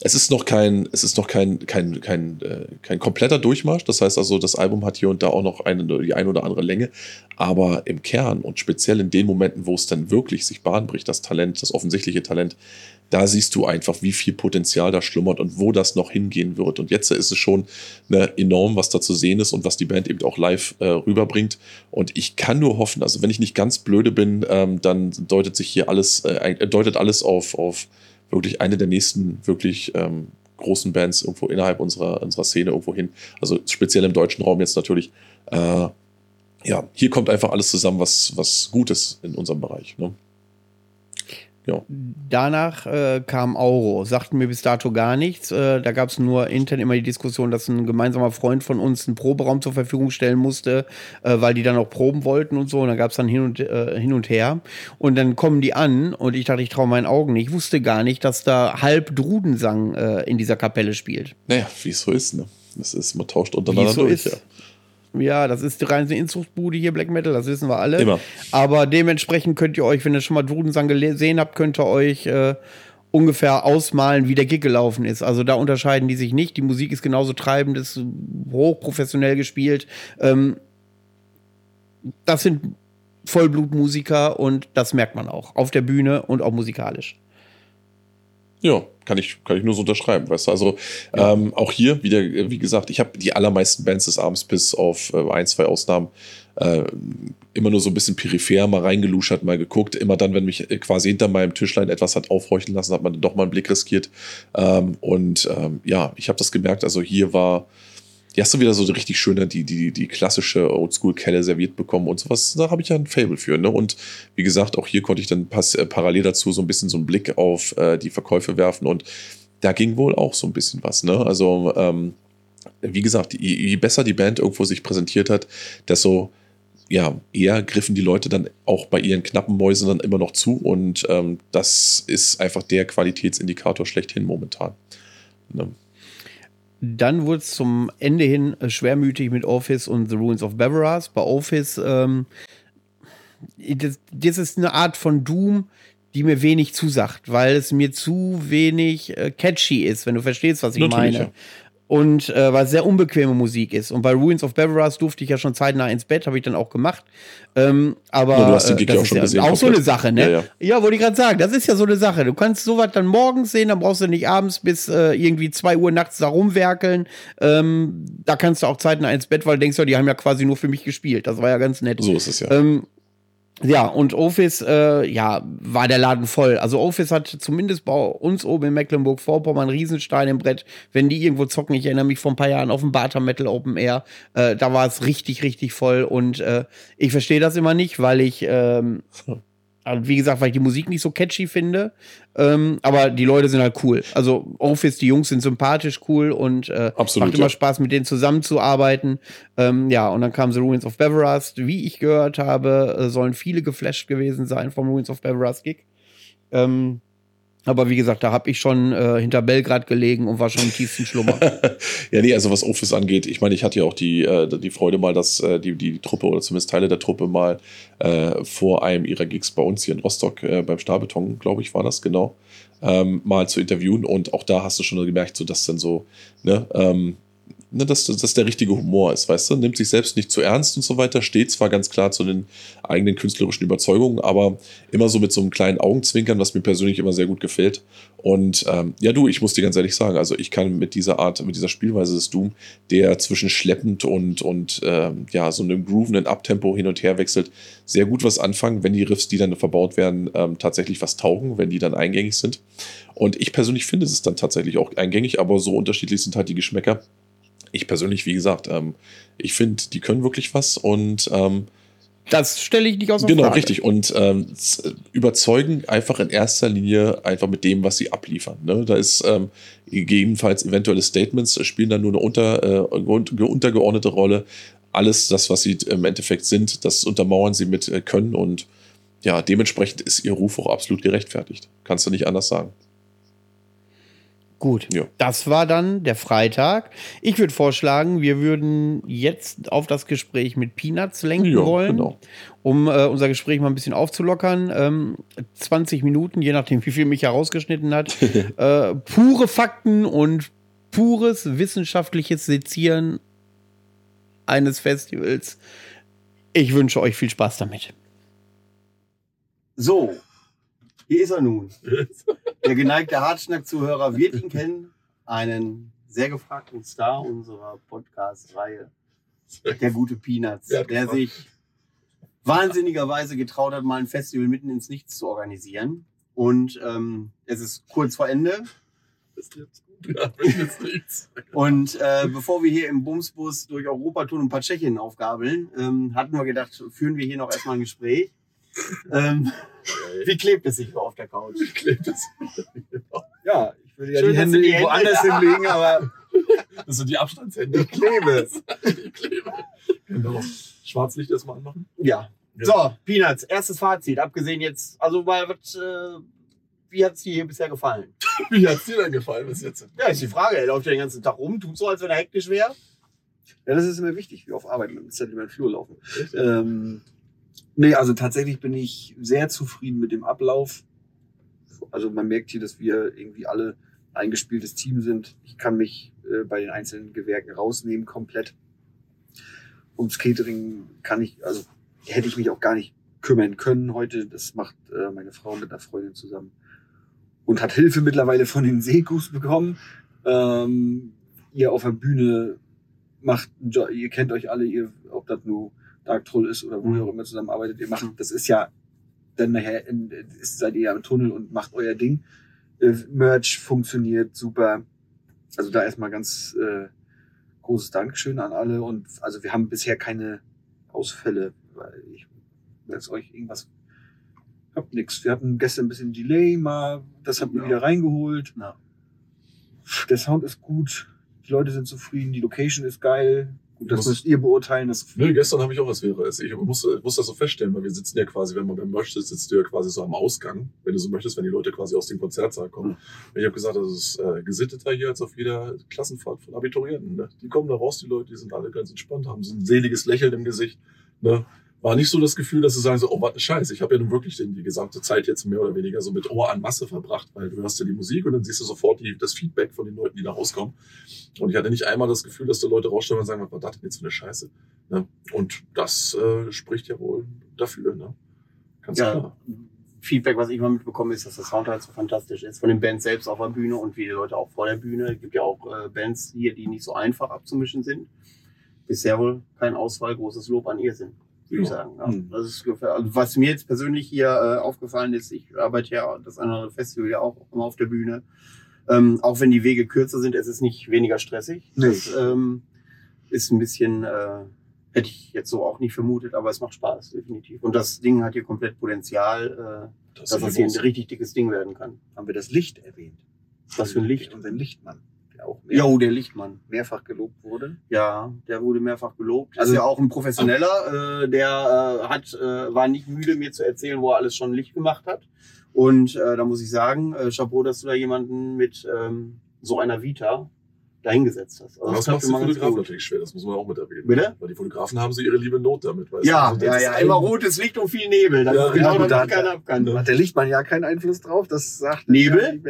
Speaker 6: es ist noch kein, es ist noch kein, kein, kein, äh, kein kompletter Durchmarsch. Das heißt also, das Album hat hier und da auch noch eine, die ein oder andere Länge. Aber im Kern und speziell in den Momenten, wo es dann wirklich sich Bahn bricht, das Talent, das offensichtliche Talent, da siehst du einfach, wie viel Potenzial da schlummert und wo das noch hingehen wird. Und jetzt ist es schon ne, enorm, was da zu sehen ist und was die Band eben auch live äh, rüberbringt. Und ich kann nur hoffen, also wenn ich nicht ganz blöde bin, ähm, dann deutet sich hier alles, äh, deutet alles auf, auf wirklich eine der nächsten wirklich ähm, großen Bands irgendwo innerhalb unserer, unserer Szene irgendwo hin. Also speziell im deutschen Raum jetzt natürlich. Äh, ja, hier kommt einfach alles zusammen, was, was gut in unserem Bereich. Ne?
Speaker 5: Danach äh, kam Auro, sagten mir bis dato gar nichts. Äh, da gab es nur intern immer die Diskussion, dass ein gemeinsamer Freund von uns einen Proberaum zur Verfügung stellen musste, äh, weil die dann auch proben wollten und so. Und dann gab es dann hin und, äh, hin und her. Und dann kommen die an und ich dachte, ich traue meinen Augen nicht. Ich wusste gar nicht, dass da halb Drudensang äh, in dieser Kapelle spielt.
Speaker 6: Naja, wie es so ist. Ne? Das ist, man tauscht untereinander
Speaker 5: so
Speaker 6: durch.
Speaker 5: ist. Ja, das ist die reine Inzuchtbude hier, Black Metal, das wissen wir alle.
Speaker 6: Immer.
Speaker 5: Aber dementsprechend könnt ihr euch, wenn ihr schon mal Drudensang gesehen habt, könnt ihr euch äh, ungefähr ausmalen, wie der Gig gelaufen ist. Also da unterscheiden die sich nicht. Die Musik ist genauso treibend, ist hochprofessionell gespielt. Ähm, das sind Vollblutmusiker und das merkt man auch. Auf der Bühne und auch musikalisch.
Speaker 6: Ja, kann ich, kann ich nur so unterschreiben. Weißt du, also ähm, auch hier wieder, äh, wie gesagt, ich habe die allermeisten Bands des Abends bis auf äh, ein, zwei Ausnahmen äh, immer nur so ein bisschen peripher mal reingeluschert, mal geguckt. Immer dann, wenn mich äh, quasi hinter meinem Tischlein etwas hat aufhorchen lassen, hat man dann doch mal einen Blick riskiert. Ähm, und ähm, ja, ich habe das gemerkt. Also hier war, hier hast du wieder so die richtig schöne, die, die, die klassische Oldschool-Kelle serviert bekommen und sowas. Da habe ich ja ein Fable für. Ne? Und wie gesagt, auch hier konnte ich dann pass, äh, parallel dazu so ein bisschen so einen Blick auf äh, die Verkäufe werfen und da ging wohl auch so ein bisschen was. Ne? Also, ähm, wie gesagt, je, je besser die Band irgendwo sich präsentiert hat, desto ja, eher griffen die Leute dann auch bei ihren knappen Mäusen dann immer noch zu und ähm, das ist einfach der Qualitätsindikator schlechthin momentan. Ne?
Speaker 5: Dann wurde es zum Ende hin äh, schwermütig mit Office und The Ruins of Beveras. Bei Office, ähm, das, das ist eine Art von Doom, die mir wenig zusagt, weil es mir zu wenig äh, catchy ist, wenn du verstehst, was ich
Speaker 6: Natürlich,
Speaker 5: meine.
Speaker 6: ja.
Speaker 5: Und äh, weil es sehr unbequeme Musik ist. Und bei Ruins of Beveras durfte ich ja schon zeitnah ins Bett, habe ich dann auch gemacht. Ähm, aber
Speaker 6: Ja, du hast den
Speaker 5: äh,
Speaker 6: Gig
Speaker 5: das
Speaker 6: ja auch
Speaker 5: ist
Speaker 6: schon gesehen,
Speaker 5: Auch so eine. Sache, ne?
Speaker 6: Ja, ja.
Speaker 5: Ja, wollte ich gerade sagen, das ist ja so eine Sache. Du kannst sowas dann morgens sehen, dann brauchst du nicht abends bis äh, irgendwie 2 Uhr nachts da rumwerkeln. Ähm, da kannst du auch zeitnah ins Bett, weil du denkst ja, die haben ja quasi nur für mich gespielt. Das war ja ganz nett.
Speaker 6: So ist es ja.
Speaker 5: Ähm, ja, und Office, äh, ja, war der Laden voll. Also Office hat zumindest bei uns oben in Mecklenburg-Vorpommern Riesenstein im Brett. Wenn die irgendwo zocken, ich erinnere mich vor ein paar Jahren auf dem Barter Metal Open Air, äh, da war es richtig, richtig voll. Und äh, ich verstehe das immer nicht, weil ich, ähm, also wie gesagt, weil ich die Musik nicht so catchy finde. Ähm, aber die Leute sind halt cool. Also Office, die Jungs sind sympathisch cool und äh,
Speaker 6: Absolut,
Speaker 5: macht immer
Speaker 6: ja.
Speaker 5: Spaß, mit denen zusammenzuarbeiten. Ähm, ja, und dann kam The Ruins of Beveras. Wie ich gehört habe, äh, sollen viele geflasht gewesen sein vom Ruins of Beveras Gig. Ähm, aber wie gesagt, da habe ich schon äh, hinter Belgrad gelegen und war schon im tiefsten Schlummer.
Speaker 6: ja, nee, also was Office angeht, ich meine, ich hatte ja auch die, äh, die Freude mal, dass äh, die, die Truppe oder zumindest Teile der Truppe mal äh, vor einem ihrer Gigs bei uns hier in Rostock äh, beim Stahlbeton, glaube ich, war das genau, ähm, mal zu interviewen und auch da hast du schon gemerkt, so dass dann so, ne, ähm, ne, dass das der richtige Humor ist, weißt du? Nimmt sich selbst nicht zu ernst und so weiter, steht zwar ganz klar zu den eigenen künstlerischen Überzeugungen, aber immer so mit so einem kleinen Augenzwinkern, was mir persönlich immer sehr gut gefällt. Und ähm, ja, du, ich muss dir ganz ehrlich sagen, also ich kann mit dieser Art, mit dieser Spielweise des Doom, der zwischen schleppend und, und ähm, ja, so einem groovenden Abtempo hin und her wechselt, sehr gut was anfangen, wenn die Riffs, die dann verbaut werden, ähm, tatsächlich was taugen, wenn die dann eingängig sind. Und ich persönlich finde es dann tatsächlich auch eingängig, aber so unterschiedlich sind halt die Geschmäcker. Ich persönlich, wie gesagt, ähm, ich finde, die können wirklich was und ähm,
Speaker 7: Das stelle ich nicht außer
Speaker 6: genau,
Speaker 7: Frage.
Speaker 6: richtig. Und ähm, überzeugen einfach in erster Linie einfach mit dem, was sie abliefern. Ne? Da ist ähm, gegebenenfalls eventuelle Statements, äh, spielen dann nur eine unter, äh, un- untergeordnete Rolle. Alles das, was sie im Endeffekt sind, das untermauern sie mit äh, Können und ja, dementsprechend ist ihr Ruf auch absolut gerechtfertigt. Kannst du nicht anders sagen.
Speaker 7: Gut,
Speaker 6: Ja.
Speaker 7: das war dann der Freitag. Ich würde vorschlagen, wir würden jetzt auf das Gespräch mit Peanuts lenken
Speaker 6: Ja,
Speaker 7: wollen,
Speaker 6: genau.
Speaker 7: um äh, unser Gespräch mal ein bisschen aufzulockern. Ähm, 20 Minuten, je nachdem, wie viel mich herausgeschnitten hat. äh, pure Fakten und pures wissenschaftliches Sezieren eines Festivals. Ich wünsche euch viel Spaß damit.
Speaker 5: So, hier ist er nun. Der geneigte Hartschnack-Zuhörer wird ihn kennen. Einen sehr gefragten Star unserer Podcast-Reihe. Der gute Peanuts,
Speaker 8: Ja,
Speaker 5: der
Speaker 8: klar.
Speaker 5: sich wahnsinnigerweise getraut hat, mal ein Festival mitten ins Nichts zu organisieren. Und ähm, es ist kurz vor Ende.
Speaker 8: Das. Ja.
Speaker 5: Und äh, bevor wir hier im Bumsbus durch Europa tun und ein paar Tschechien aufgabeln, ähm, hatten wir gedacht, führen wir hier noch erstmal ein Gespräch. Ähm, wie klebt es sich auf der Couch?
Speaker 8: Klebt es.
Speaker 2: Ja, ich würde ja
Speaker 5: Schön,
Speaker 2: die Hände
Speaker 5: die
Speaker 2: irgendwo
Speaker 5: Hände-
Speaker 2: anders hinlegen, aber
Speaker 8: Das sind die Abstandshände.
Speaker 2: ich klebe.
Speaker 8: Die Klebe. Genau. Schwarzlicht erstmal anmachen.
Speaker 5: Ja. So, Peanuts, erstes Fazit, abgesehen jetzt, also mal, was, äh, wie hat es dir hier bisher gefallen?
Speaker 8: Wie hat's dir denn gefallen bis jetzt?
Speaker 5: Ja, ist die Frage, er läuft ja den ganzen Tag rum, tut so, als wenn er hektisch wäre.
Speaker 2: Ja, das ist immer wichtig, wie auf Arbeit mit dem Zettel über den Flur laufen. Ähm, nee, also tatsächlich bin ich sehr zufrieden mit dem Ablauf. Also man merkt hier, dass wir irgendwie alle ein eingespieltes Team sind. Ich kann mich äh, bei den einzelnen Gewerken rausnehmen komplett. Ums Catering kann ich, also hätte ich mich auch gar nicht kümmern können heute. Das macht äh, meine Frau mit einer Freundin zusammen. Und hat Hilfe mittlerweile von den Sekus bekommen. Ähm, ihr auf der Bühne macht, ihr kennt euch alle, ihr, ob das nur Dark Troll ist oder wo ihr auch immer zusammenarbeitet, ihr macht, das ist ja dann nachher, in, ist, seid ihr ja im Tunnel und macht euer Ding. Äh, Merch funktioniert super. Also da erstmal ganz äh, großes Dankeschön an alle und also wir haben bisher keine Ausfälle, weil ich jetzt euch irgendwas hab nix. Wir hatten gestern ein bisschen Delay mal, das habt ihr
Speaker 5: Ja.
Speaker 2: wieder reingeholt.
Speaker 5: Ja.
Speaker 2: Der Sound ist gut, die Leute sind zufrieden, die Location ist geil. Gut, das müsst ihr beurteilen. Das
Speaker 8: Nö, gestern habe ich auch was wäre. Ich muss, muss das so feststellen, weil wir sitzen ja quasi, wenn man beim Merch sitzt, sitzt du ja quasi so am Ausgang, wenn du so möchtest, wenn die Leute quasi aus dem Konzertsaal kommen. Ich habe gesagt, das ist äh, gesitteter hier als auf jeder Klassenfahrt von Abiturienten. Ne? Die kommen da raus, die Leute, die sind alle ganz entspannt, haben so ein seliges Lächeln im Gesicht. Ne? War nicht so das Gefühl, dass sie sagen so, oh, was ein Scheiß. Ich habe ja nun wirklich den, die gesamte Zeit jetzt mehr oder weniger so mit Ohr an Masse verbracht, weil du hörst ja die Musik und dann siehst du sofort die, das Feedback von den Leuten, die da rauskommen. Und ich hatte nicht einmal das Gefühl, dass da Leute rausstellen und sagen, was war das denn jetzt für eine Scheiße? Ne? Und das äh, spricht ja wohl dafür. Ne? Ganz
Speaker 5: Ja.
Speaker 8: klar.
Speaker 5: Feedback, was ich mal mitbekomme, ist, dass der Sound halt so fantastisch ist. Von den Bands selbst auf der Bühne und wie die Leute auch vor der Bühne. Es gibt ja auch äh, Bands hier, die nicht so einfach abzumischen sind. Bisher wohl kein Ausfall, großes Lob an ihr sind, würde ich sagen. Ja,
Speaker 2: Hm.
Speaker 5: das ist, gefähr- also was mir jetzt persönlich hier äh, aufgefallen ist, ich arbeite ja das andere Festival ja auch immer auf der Bühne. Ähm, auch wenn die Wege kürzer sind, es ist nicht weniger stressig.
Speaker 2: Nee.
Speaker 5: Das ähm, ist ein bisschen, äh, hätte ich jetzt so auch nicht vermutet, aber es macht Spaß, definitiv. Und das Ding hat hier komplett Potenzial, äh, dass das hier ein richtig dickes Ding werden kann.
Speaker 2: haben wir das Licht erwähnt.
Speaker 5: Was für ein Licht?
Speaker 2: Unseren Lichtmann, auch mehr,
Speaker 5: Jo, der Lichtmann.
Speaker 2: mehrfach gelobt wurde.
Speaker 5: Ja, der wurde mehrfach gelobt.
Speaker 2: Also-
Speaker 5: ist ja auch ein Professioneller, äh, der äh, hat, äh, war nicht müde, mir zu erzählen, wo er alles schon Licht gemacht hat. Und äh, da muss ich sagen, äh, Chapeau, dass du da jemanden mit ähm, so einer Vita dahingesetzt hast. Also
Speaker 6: das
Speaker 5: klappt
Speaker 6: macht die Fotografen natürlich schwer, das muss man auch mit erwähnen.
Speaker 5: Bitte?
Speaker 6: Weil die Fotografen haben so ihre liebe Not damit. Weißt
Speaker 5: Ja?
Speaker 6: Also
Speaker 5: ja,
Speaker 6: das
Speaker 5: ja,
Speaker 6: ist
Speaker 5: immer rotes Licht und viel Nebel. Das
Speaker 6: Ja,
Speaker 5: ist genau, damit
Speaker 2: da-
Speaker 5: keiner ab kann.
Speaker 2: Hat der Lichtmann ja keinen Einfluss drauf, das sagt
Speaker 5: Nebel?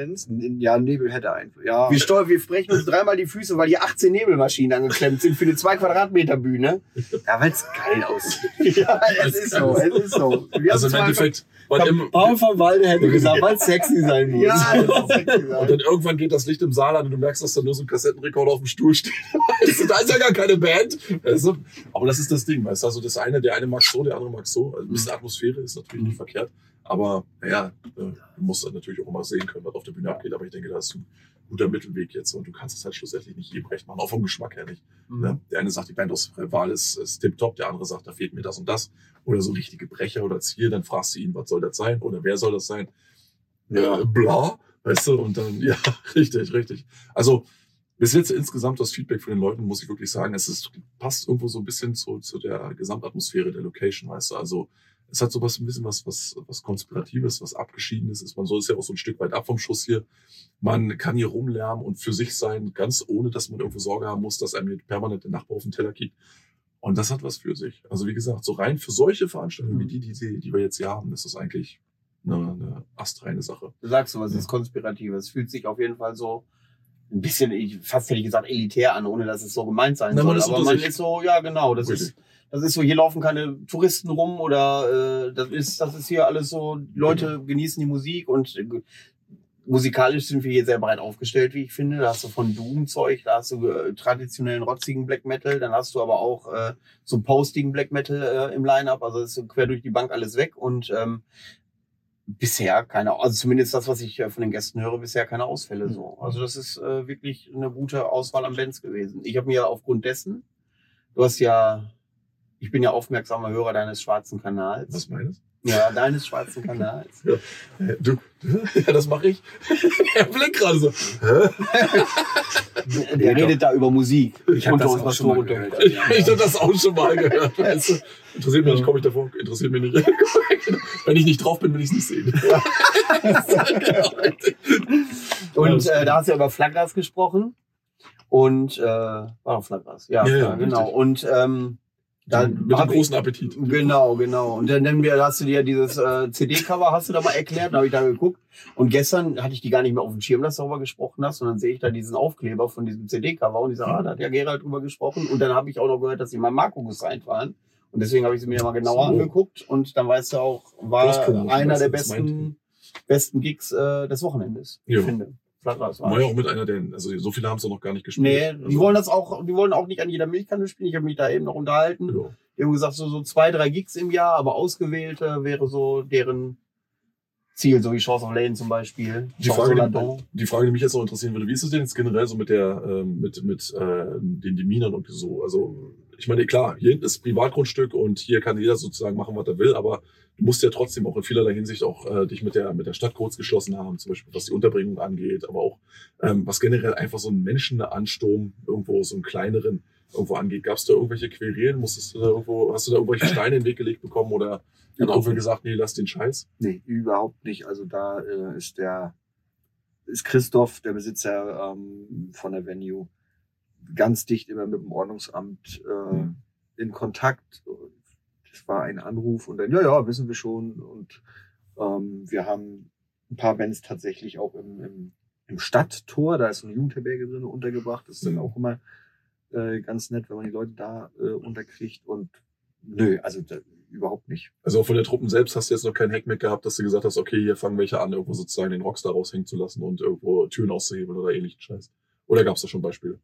Speaker 2: ja die Nebel hätte Einfluss. Ja,
Speaker 5: Wir, steuern, wir brechen uns dreimal die Füße, weil hier 18 Nebelmaschinen angeklemmt sind für eine 2 Quadratmeter Bühne.
Speaker 2: ja weil es geil aussieht.
Speaker 5: ja, es ist so, es ist so. Wir
Speaker 6: Also im Endeffekt,
Speaker 2: Paul von Walde hätte gesagt, weil es sexy sein muss.
Speaker 5: Ja, das sexy
Speaker 6: und
Speaker 5: sein.
Speaker 6: dann irgendwann geht das Licht im Saal an und du merkst, dass da nur so ein Kassettenrekorder auf dem Stuhl steht. Weißt du, da ist ja gar keine Band. Weißt du? Aber das ist das Ding, weißt du, also das eine, der eine mag so, der andere mag so. Also ein bisschen Atmosphäre ist natürlich nicht verkehrt. Aber naja, äh, du musst dann natürlich auch immer sehen können, was auf der Bühne abgeht. Aber ich denke, da ist ein guter Mittelweg jetzt. Und du kannst es halt schlussendlich nicht jedem recht machen, auch vom Geschmack her nicht. Ne? Der eine sagt, die Band aus Wahl ist, ist tipptopp, der andere sagt, da fehlt mir das und das. Oder so richtige Brecher oder Ziel, dann fragst du ihn, was soll das sein? Oder wer soll das sein?
Speaker 2: Ja.
Speaker 6: Äh, bla, weißt du, und dann, ja, richtig, richtig. Also, bis jetzt insgesamt das Feedback von den Leuten, muss ich wirklich sagen, es ist, passt irgendwo so ein bisschen zu, zu der Gesamtatmosphäre der Location, weißt du, also, es hat so was, ein bisschen was, was, was Konspiratives, was Abgeschiedenes ist. Man soll es ja auch so ein Stück weit ab vom Schuss hier. Man kann hier rumlärmen und für sich sein, ganz ohne, dass man irgendwo Sorge haben muss, dass einem hier permanent der Nachbar auf den Teller kickt. Und das hat was für sich. Also wie gesagt, so rein für solche Veranstaltungen wie die, die, die, wir jetzt hier haben, ist das eigentlich eine, eine astreine Sache.
Speaker 5: Du sagst so, was ist konspiratives. Es fühlt sich auf jeden Fall so ein bisschen, ich, fast hätte ich gesagt, elitär an, ohne dass es so gemeint sein
Speaker 6: Na, man
Speaker 5: soll.
Speaker 6: ist
Speaker 5: Aber man
Speaker 6: sich.
Speaker 5: ist so, ja genau, das
Speaker 6: Richtig.
Speaker 5: ist, das ist so, hier laufen keine Touristen rum oder äh, das ist, das ist hier alles so, Leute genießen die Musik und äh, musikalisch sind wir hier sehr breit aufgestellt, wie ich finde. Da hast du von Doom-Zeug, da hast du äh, traditionellen rotzigen Black Metal, dann hast du aber auch äh, so postigen Black Metal äh, im Line-Up, also ist so quer durch die Bank alles weg und ähm, bisher keine, also zumindest das, was ich äh, von den Gästen höre, bisher keine Ausfälle so. Also das ist äh, wirklich eine gute Auswahl an Bands gewesen. Ich habe mir aufgrund dessen, du hast ja, ich bin ja aufmerksamer Hörer deines schwarzen Kanals.
Speaker 6: Was meinst
Speaker 5: Ja, deines schwarzen Kanals.
Speaker 6: du? Du, ja, das mache ich. er blickt gerade so. Hä?
Speaker 5: Der, der redet da über Musik.
Speaker 2: Ich hab
Speaker 5: Unter
Speaker 2: das auch schon mal gehört.
Speaker 5: unterhält.
Speaker 6: Ich habe das auch schon mal gehört. Weißt du? Interessiert mich nicht, komme ich davor? Interessiert mich nicht. Wenn ich nicht drauf bin, will ich es nicht sehen.
Speaker 5: Und äh, da hast du ja über Flagras gesprochen. Und äh, war doch. Ja,
Speaker 6: Ja, ja,
Speaker 5: ja genau.
Speaker 6: richtig.
Speaker 5: Und ähm, da
Speaker 6: Mit dem großen Appetit.
Speaker 5: Genau, genau. Und dann, dann wir- hast du dir dieses äh, CD-Cover, hast du da mal erklärt, da habe ich da geguckt. Und gestern hatte ich die gar nicht mehr auf dem Schirm, dass du darüber gesprochen hast. Und dann sehe ich da diesen Aufkleber von diesem CD-Cover und ich sage, ah, da hat ja Gerald drüber gesprochen. Und dann habe ich auch noch gehört, dass sie mal Markus reinfahren. Und deswegen habe ich sie mir mal genauer
Speaker 6: So.
Speaker 5: angeguckt. Und dann weißt du auch, war einer der besten, besten Gigs äh, des Wochenendes,
Speaker 6: Ja.
Speaker 5: ich finde. Flagras war.
Speaker 6: Ja auch mit einer der, also so viele haben es noch gar nicht gespielt.
Speaker 5: Nee, die wollen das auch, die wollen auch nicht an jeder Milchkanne spielen. Ich habe mich da eben noch unterhalten.
Speaker 6: Ja.
Speaker 5: Die haben gesagt, so, so zwei, drei Gigs im Jahr, aber ausgewählte wäre so deren Ziel, so wie Chance of Lane zum Beispiel.
Speaker 6: Die
Speaker 5: Chance
Speaker 6: Frage, die, die Frage, die mich jetzt noch interessieren würde, wie ist es denn jetzt generell so mit der, ähm, mit, mit äh, den Deminern und so? Also, ich meine, klar, hier hinten ist Privatgrundstück und hier kann jeder sozusagen machen, was er will, aber du musst ja trotzdem auch in vielerlei Hinsicht auch äh, dich mit der, mit der Stadt kurz geschlossen haben, zum Beispiel was die Unterbringung angeht, aber auch ähm, was generell einfach so einen Menschenansturm irgendwo, so einen kleineren irgendwo angeht. Gab es da irgendwelche Querelen? Musstest du da irgendwo, hast du da irgendwelche Steine in den Weg gelegt bekommen oder hat irgendwer gesagt, nee, lass den Scheiß?
Speaker 2: Nee, überhaupt nicht. Also da äh, ist der ist Christoph, der Besitzer ähm, von der Venue, ganz dicht immer mit dem Ordnungsamt äh,
Speaker 6: Mhm.
Speaker 2: in Kontakt. Das war ein Anruf und dann, ja, ja, wissen wir schon. Und ähm, wir haben ein paar Bands tatsächlich auch im, im, im Stadttor, da ist so eine Jugendherberge drin untergebracht. Das ist dann auch immer äh, ganz nett, wenn man die Leute da äh, unterkriegt. Und nö, also da, überhaupt nicht.
Speaker 6: Also auch von der Truppen selbst hast du jetzt noch keinen Hackmeck gehabt, dass du gesagt hast, okay, hier fangen welche an, irgendwo sozusagen den Rockstar raushängen zu lassen und irgendwo Türen auszuhebeln oder ähnlichen Scheiß. Oder gab es da schon Beispiele?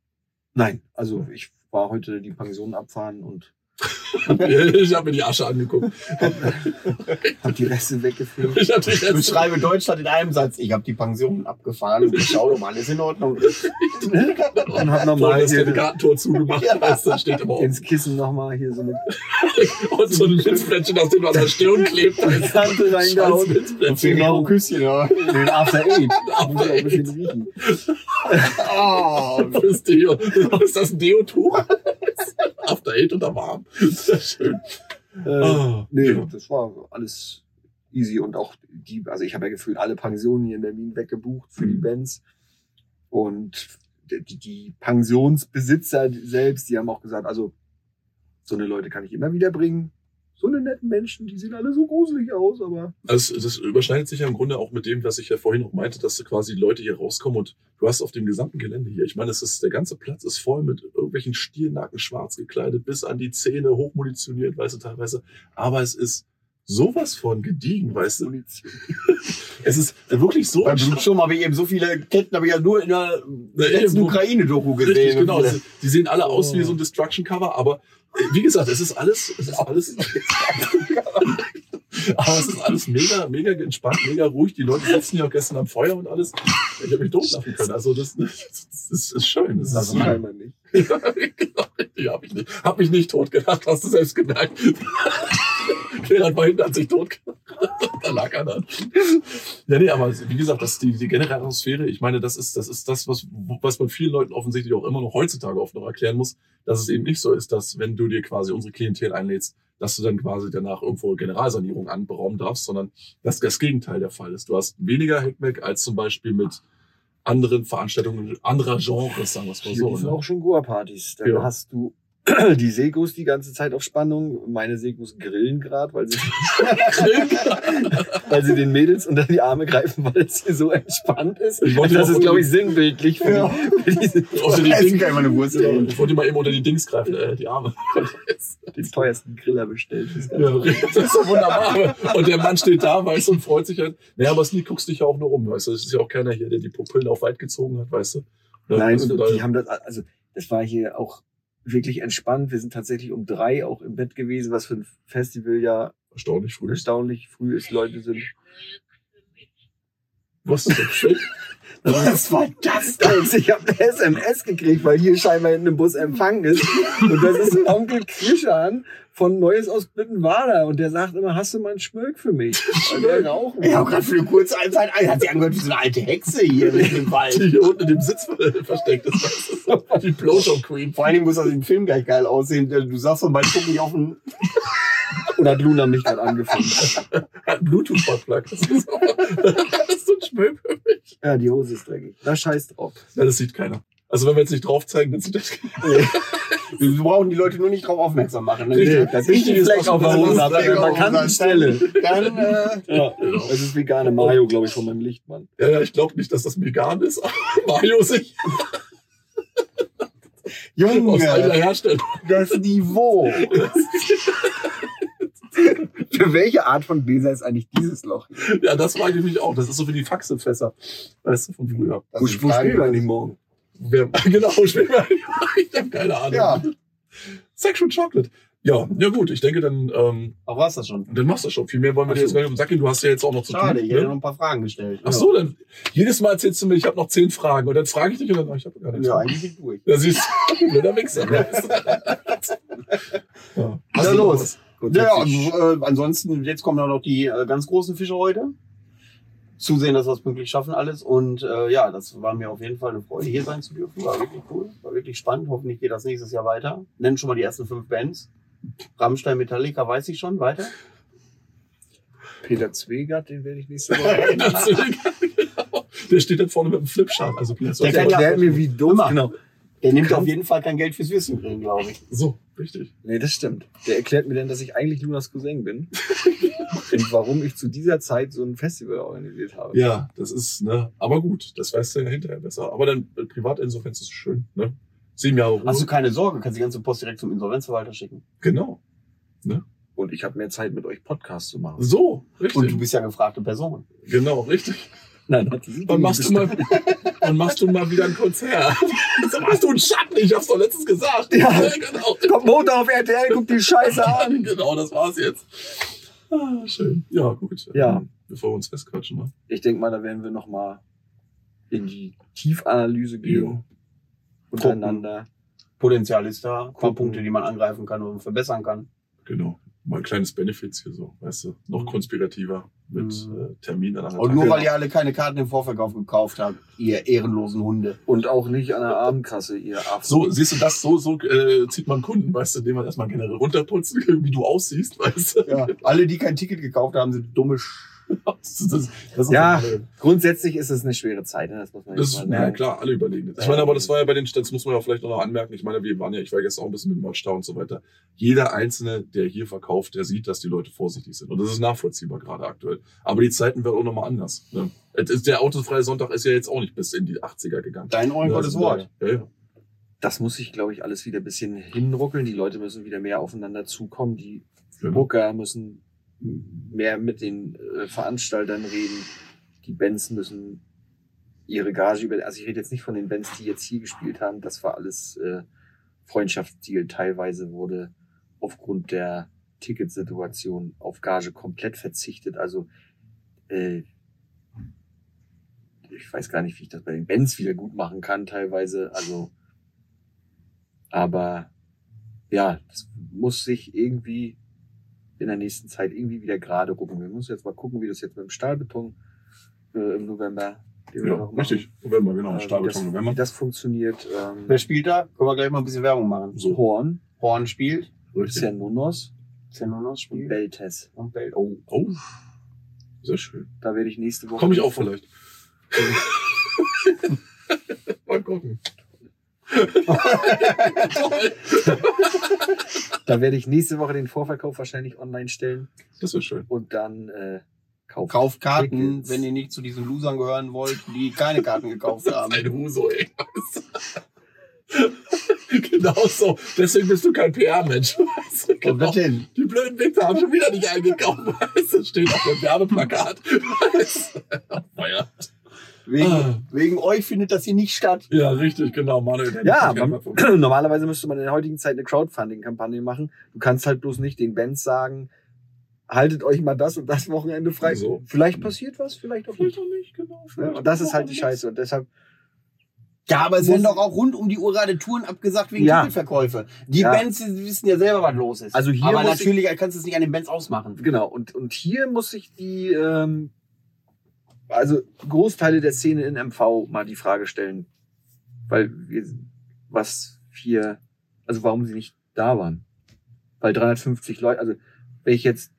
Speaker 2: Nein, also ich war heute die Pension abfahren und
Speaker 6: ich habe mir die Asche angeguckt.
Speaker 2: habe die Reste weggefüllt.
Speaker 6: Ich hab die letzte
Speaker 5: beschreibe Deutschland in einem Satz. Ich habe die Pension abgefahren und schau doch mal, alles in Ordnung.
Speaker 2: Und hab
Speaker 6: Normal
Speaker 2: nochmal
Speaker 6: das
Speaker 2: hier
Speaker 6: Gartentor zugemacht.
Speaker 5: Ja.
Speaker 6: Weißt du, da steht aber
Speaker 2: ins Kissen nochmal hier so eine
Speaker 6: Und so ein Minzplättchen, aus dem du an der Stirn klebt. Weißt
Speaker 2: Kante
Speaker 6: du.
Speaker 2: reingehauen.
Speaker 6: Minzplättchen.
Speaker 5: Genau, Küsschen, ja.
Speaker 2: Den After Eight.
Speaker 6: After
Speaker 2: auch ein bisschen
Speaker 6: Eight.
Speaker 2: riechen.
Speaker 5: Oh.
Speaker 6: Ist das ein Deo-Tuch? After Eight oder warm. Sehr schön.
Speaker 2: Äh,
Speaker 6: Ah,
Speaker 2: nee,
Speaker 6: ja.
Speaker 2: das war alles easy und auch die, also ich habe ja gefühlt alle Pensionen hier in Berlin weggebucht für die
Speaker 6: Mhm.
Speaker 2: Bands und die, die Pensionsbesitzer selbst, die haben auch gesagt, also so eine Leute kann ich immer wieder bringen. So eine netten Menschen, die sehen alle so gruselig aus, aber
Speaker 6: Also das überschneidet sich ja im Grunde auch mit dem, was ich ja vorhin auch meinte, dass quasi Leute hier rauskommen und du hast auf dem gesamten Gelände hier, ich meine, es ist, der ganze Platz ist voll mit irgendwelchen Stiernacken schwarz gekleidet, bis an die Zähne, hochmunitioniert, weißt du, teilweise. Aber es ist sowas von gediegen, weißt du. Es ist wirklich so
Speaker 5: Beim Blutsturm habe ich eben so viele Ketten, habe ich ja nur in der letzten Ukraine-Doku gesehen.
Speaker 6: Richtig, genau. Die, sehen alle aus wie
Speaker 2: Oh.
Speaker 6: so ein Destruction-Cover, aber wie gesagt, es ist alles, es ist alles, aber es ist alles mega, mega entspannt, mega ruhig. Die Leute sitzen ja auch gestern am Feuer und alles. Ich habe mich totlachen können. Also das, das, das ist schön. Das
Speaker 2: Das
Speaker 6: ist
Speaker 2: scheinbar nicht.
Speaker 6: ja, genau, richtig, hab ich nicht. Hab mich nicht totgelacht, hast du selbst gemerkt. War hinten, hat sich totgelacht. da lag er dann. Ja, nee, aber wie gesagt, das, die, die generelle Atmosphäre, ich meine, das ist, das ist das, was, was man vielen Leuten offensichtlich auch immer noch heutzutage oft noch erklären muss, dass es eben nicht so ist, dass wenn du dir quasi unsere Klientel einlädst, dass du dann quasi danach irgendwo Generalsanierung anberaumen darfst, sondern dass das Gegenteil der Fall ist. Du hast weniger Heckmeck als zum Beispiel mit anderen Veranstaltungen anderer Genres, sagen wir es mal so.
Speaker 2: liefen
Speaker 6: Ne?
Speaker 2: auch schon Goa-Partys. Dann
Speaker 6: Ja.
Speaker 2: hast du die Segus die ganze Zeit auf Spannung. Meine Segus grillen gerade, weil sie, weil sie den Mädels unter die Arme greifen, weil es hier so entspannt ist.
Speaker 6: Ich wollte
Speaker 2: das ist, glaube ich, sinnbildlich für,
Speaker 5: Ja.
Speaker 2: die, für diese,
Speaker 6: Unter die Ding,
Speaker 5: ich Wurst
Speaker 6: ich wollte mal eben unter die Dings greifen, äh, die Arme.
Speaker 2: den teuersten Griller bestellt. Das.
Speaker 6: Ja, das ist so wunderbar. Und der Mann steht da, weißt du, und freut sich halt. Naja, aber Sneak guckst dich ja auch nur um, weißt du. Es ist ja auch keiner hier, der die Pupillen auf weit gezogen hat, weißt du. Ja,
Speaker 2: Nein, und
Speaker 6: da-
Speaker 2: die haben das, also das war hier auch wirklich entspannt. Wir sind tatsächlich um drei auch im Bett gewesen, was für ein Festival ja
Speaker 6: erstaunlich früh.
Speaker 2: erstaunlich früh ist. Leute sind.
Speaker 6: Was ist das schön?
Speaker 5: Was war das?
Speaker 2: Also ich habe eine SMS gekriegt, weil hier scheinbar in einem Bus Empfang ist. Und das ist ein Onkel Krischan von Neues aus Bittenwader. Und der sagt immer, hast du mal einen Schmölk für mich? Weil der rauchen.
Speaker 5: Ich habe gerade für eine kurze Zeit, hat sich angehört wie so eine alte Hexe hier mit dem Wald.
Speaker 6: Die hier unten dem Sitz versteckt ist. Die Blowjob Queen.
Speaker 5: Vor allen Dingen muss das im Film gleich geil aussehen. Du sagst von beiden gucken auf den.
Speaker 2: Und hat Luna mich dann angefangen.
Speaker 6: Hat einen Bluetooth-Plug. Das ist so, das ist so ein Schmöll für mich.
Speaker 2: Ja, die Hose ist dreckig. Da scheiß drauf.
Speaker 6: Ja, das sieht keiner. Also wenn wir jetzt nicht drauf zeigen, dann sieht das
Speaker 5: Wir brauchen die Leute nur nicht drauf aufmerksam machen. Dann
Speaker 6: Richtig.
Speaker 5: das
Speaker 2: Wichtig
Speaker 5: Wichtige
Speaker 2: ist
Speaker 5: dass
Speaker 2: Hose
Speaker 5: das
Speaker 2: hat,
Speaker 5: Fleck
Speaker 2: an Stelle.
Speaker 5: Dann, äh,
Speaker 2: Ja, das ist vegane Mayo, glaube ich, von meinem Lichtmann.
Speaker 6: Ja, ja, ich glaube nicht, dass das vegan ist, aber Mario sich aus eigener
Speaker 5: Junge,
Speaker 6: Herstellung.
Speaker 5: das Niveau. Für welche Art von Gläser ist eigentlich dieses Loch?
Speaker 6: Ja, das frage ich mich auch. Das ist so wie die Faxefässer. Weißt du, von früher.
Speaker 5: Das
Speaker 2: Wo, spielen wir eigentlich morgen?
Speaker 6: Wer, genau, spielen wir. Ich habe keine Ahnung.
Speaker 5: Ja.
Speaker 6: Sexual Chocolate. Ja, ja gut, ich denke, dann, ähm,
Speaker 5: Ach, war's das schon?
Speaker 6: dann machst du das schon. Viel mehr wollen wir
Speaker 2: Ach
Speaker 6: dir jetzt gar nicht um gehen. Du hast ja jetzt auch noch zu
Speaker 5: Schade,
Speaker 6: tun.
Speaker 5: ich hätte
Speaker 6: Ne?
Speaker 5: noch ein paar Fragen gestellt.
Speaker 6: Ach so, dann jedes Mal erzählst du mir, ich habe noch zehn Fragen und dann frage ich dich und dann, oh, ich habe gar nichts.
Speaker 5: Ja, eigentlich bin ich durch.
Speaker 6: Ja, siehst du, blöder Wichser. ja. Noch
Speaker 5: los. Ja, also, äh, ansonsten, jetzt kommen auch noch die äh, ganz großen Fische heute. Zusehen, dass wir es pünktlich schaffen alles. Und äh, ja, das war mir auf jeden Fall eine Freude, hier sein zu dürfen. War wirklich cool, war wirklich spannend. Hoffentlich geht das nächstes Jahr weiter. Nennen schon mal die ersten fünf Bands. Rammstein, Metallica, weiß ich schon. Weiter?
Speaker 2: Peter Zwegert, den werde ich nächste Woche.
Speaker 6: Deswegen, genau. Der steht dann vorne mit dem Flipchart. Also, vielleicht
Speaker 5: Der
Speaker 2: hat mir wie dumm. Genau.
Speaker 5: Der nimmt auf jeden Fall kein Geld fürs Wissen kriegen, glaube ich.
Speaker 6: So, richtig.
Speaker 2: Nee, das stimmt. Der erklärt mir dann, dass ich eigentlich Lunas Cousin bin. und warum ich zu dieser Zeit so ein Festival organisiert habe.
Speaker 6: Ja, das ist, ne, aber gut, das weißt du ja hinterher besser. Aber dann äh, Privatinsolvenz ist schön, ne? Sieben Jahre Ruhe.
Speaker 5: Hast du keine Sorge, kannst die ganze Post direkt zum Insolvenzverwalter schicken.
Speaker 6: genau.
Speaker 2: Und ich habe mehr Zeit, mit euch Podcast zu machen.
Speaker 6: So, richtig.
Speaker 5: Und du bist ja gefragte Person.
Speaker 6: genau, richtig.
Speaker 2: Nein, hat sie
Speaker 6: Wann machst du mal, wann machst du mal wieder ein Konzert? So machst du einen Schatten, ich hab's doch letztens gesagt.
Speaker 2: Ja.
Speaker 6: genau.
Speaker 2: Kommt Montag auf RTL, guck die Scheiße an.
Speaker 6: genau, das war's jetzt. Ah, schön. Ja, gut.
Speaker 2: Ja.
Speaker 6: Ähm, Bevor wir uns festquatschen, ne?
Speaker 2: Ich denke mal, da werden wir noch mal in die Tiefanalyse gehen.
Speaker 6: Jo.
Speaker 2: Untereinander.
Speaker 5: Potenzial ist da, ein paar
Speaker 2: Gucken.
Speaker 5: Punkte, die man angreifen kann und verbessern kann.
Speaker 6: Genau. Mal ein kleines Benefits hier so, weißt du, noch konspirativer mit
Speaker 5: Mhm.
Speaker 6: äh, Termin an
Speaker 5: Und nur weil ihr alle keine Karten im Vorverkauf gekauft habt, ihr ehrenlosen Hunde.
Speaker 2: Und auch nicht an der Abendkasse, ihr Affen.
Speaker 6: So, siehst du das, so, so äh, zieht man Kunden, weißt du, indem man erstmal generell runterputzt, wie du aussiehst, weißt du.
Speaker 5: Ja. Alle, die kein Ticket gekauft haben, sind dumme Sch
Speaker 6: Das, das,
Speaker 2: Ja.
Speaker 6: auch-
Speaker 2: Grundsätzlich ist es eine schwere Zeit, ne? das muss man
Speaker 6: Das
Speaker 2: jetzt
Speaker 6: ist,
Speaker 2: mal
Speaker 6: ja klar, alle überlegen das. Ich meine, aber das war ja bei den, das muss man ja vielleicht noch anmerken. Ich meine, wir waren ja, ich war gestern auch ein bisschen mit Merch da und so weiter. Jeder Einzelne, der hier verkauft, der sieht, dass die Leute vorsichtig sind. Und das ist nachvollziehbar gerade aktuell. Aber die Zeiten werden auch nochmal anders. Ne? Der autofreie Sonntag ist ja jetzt auch nicht bis in die 80er gegangen.
Speaker 5: Dein Ohren
Speaker 6: Ja,
Speaker 5: Gottes
Speaker 6: also
Speaker 5: Wort.
Speaker 6: da- Ja, ja.
Speaker 2: Das muss sich, glaube ich, alles wieder ein bisschen hinruckeln. Die Leute müssen wieder mehr aufeinander zukommen. Die
Speaker 6: Genau.
Speaker 2: Booker müssen mehr mit den äh, Veranstaltern reden. Die Bands müssen ihre Gage über. Also ich rede jetzt nicht von den Bands, die jetzt hier gespielt haben. Das war alles äh, Freundschaftsdeal. Teilweise wurde aufgrund der Ticketsituation auf Gage komplett verzichtet. Also äh, ich weiß gar nicht, wie ich das bei den Bands wieder gut machen kann, teilweise. Also, aber ja, das muss sich irgendwie in der nächsten Zeit irgendwie wieder gerade rucken. Wir müssen jetzt mal gucken, wie das jetzt mit dem Stahlbeton äh, im November.
Speaker 6: ja richtig. November, genau.
Speaker 2: äh,
Speaker 6: Stahlbeton
Speaker 2: das,
Speaker 6: November.
Speaker 2: wie das funktioniert.
Speaker 5: Wer
Speaker 2: Ähm,
Speaker 5: spielt da? Können wir gleich mal ein bisschen Werbung machen.
Speaker 6: So,
Speaker 2: Horn,
Speaker 5: Horn spielt.
Speaker 6: richtig.
Speaker 2: Cernunos
Speaker 5: Zenonos
Speaker 2: und
Speaker 5: spielt.
Speaker 2: Beltes.
Speaker 5: Und Bell. Oh.
Speaker 6: Oh, sehr schön.
Speaker 2: Da werde ich nächste Woche.
Speaker 6: Komme ich auch vielleicht. Mal gucken.
Speaker 2: Da werde ich nächste Woche den Vorverkauf wahrscheinlich online stellen
Speaker 6: Das wäre schön.
Speaker 2: und dann äh, kaufen.
Speaker 5: Kauft Karten,
Speaker 2: Tickets.
Speaker 5: wenn ihr nicht zu diesen Losern gehören wollt, die keine Karten gekauft haben.
Speaker 6: Ein Huso, ey. genau so. Deswegen bist du kein PR-Mensch. Weißt du, genau.
Speaker 5: denn?
Speaker 6: Die blöden Wichser haben schon wieder nicht eingekauft. Weißt du, steht auf dem Werbeplakat. Weißt du. Naja.
Speaker 5: Wegen,
Speaker 6: Ah.
Speaker 5: wegen euch findet das hier nicht statt.
Speaker 6: Ja, richtig, genau. Manuel,
Speaker 2: Ja, man, normalerweise müsste man in der heutigen Zeit eine Crowdfunding-Kampagne machen. Du kannst halt bloß nicht den Bands sagen, haltet euch mal das und das Wochenende frei.
Speaker 6: So.
Speaker 2: Vielleicht passiert was, vielleicht auch
Speaker 6: Vielleicht
Speaker 2: nicht.
Speaker 6: auch nicht, genau.
Speaker 2: Ja, und das ist halt die. Scheiße. Und deshalb,
Speaker 5: Ja, aber es werden doch auch rund um die Uhr gerade Touren abgesagt wegen
Speaker 2: Ja.
Speaker 5: Titelverkäufe. Die
Speaker 2: Ja.
Speaker 5: Bands die wissen ja selber, was los ist.
Speaker 2: Also hier
Speaker 5: aber natürlich kannst du es nicht an den Bands ausmachen.
Speaker 2: genau. Und, und hier muss sich die, ähm, also Großteile der Szene in MV mal die Frage stellen, weil wir, was hier, also warum sie nicht da waren. Weil 350 Leute, also wenn ich jetzt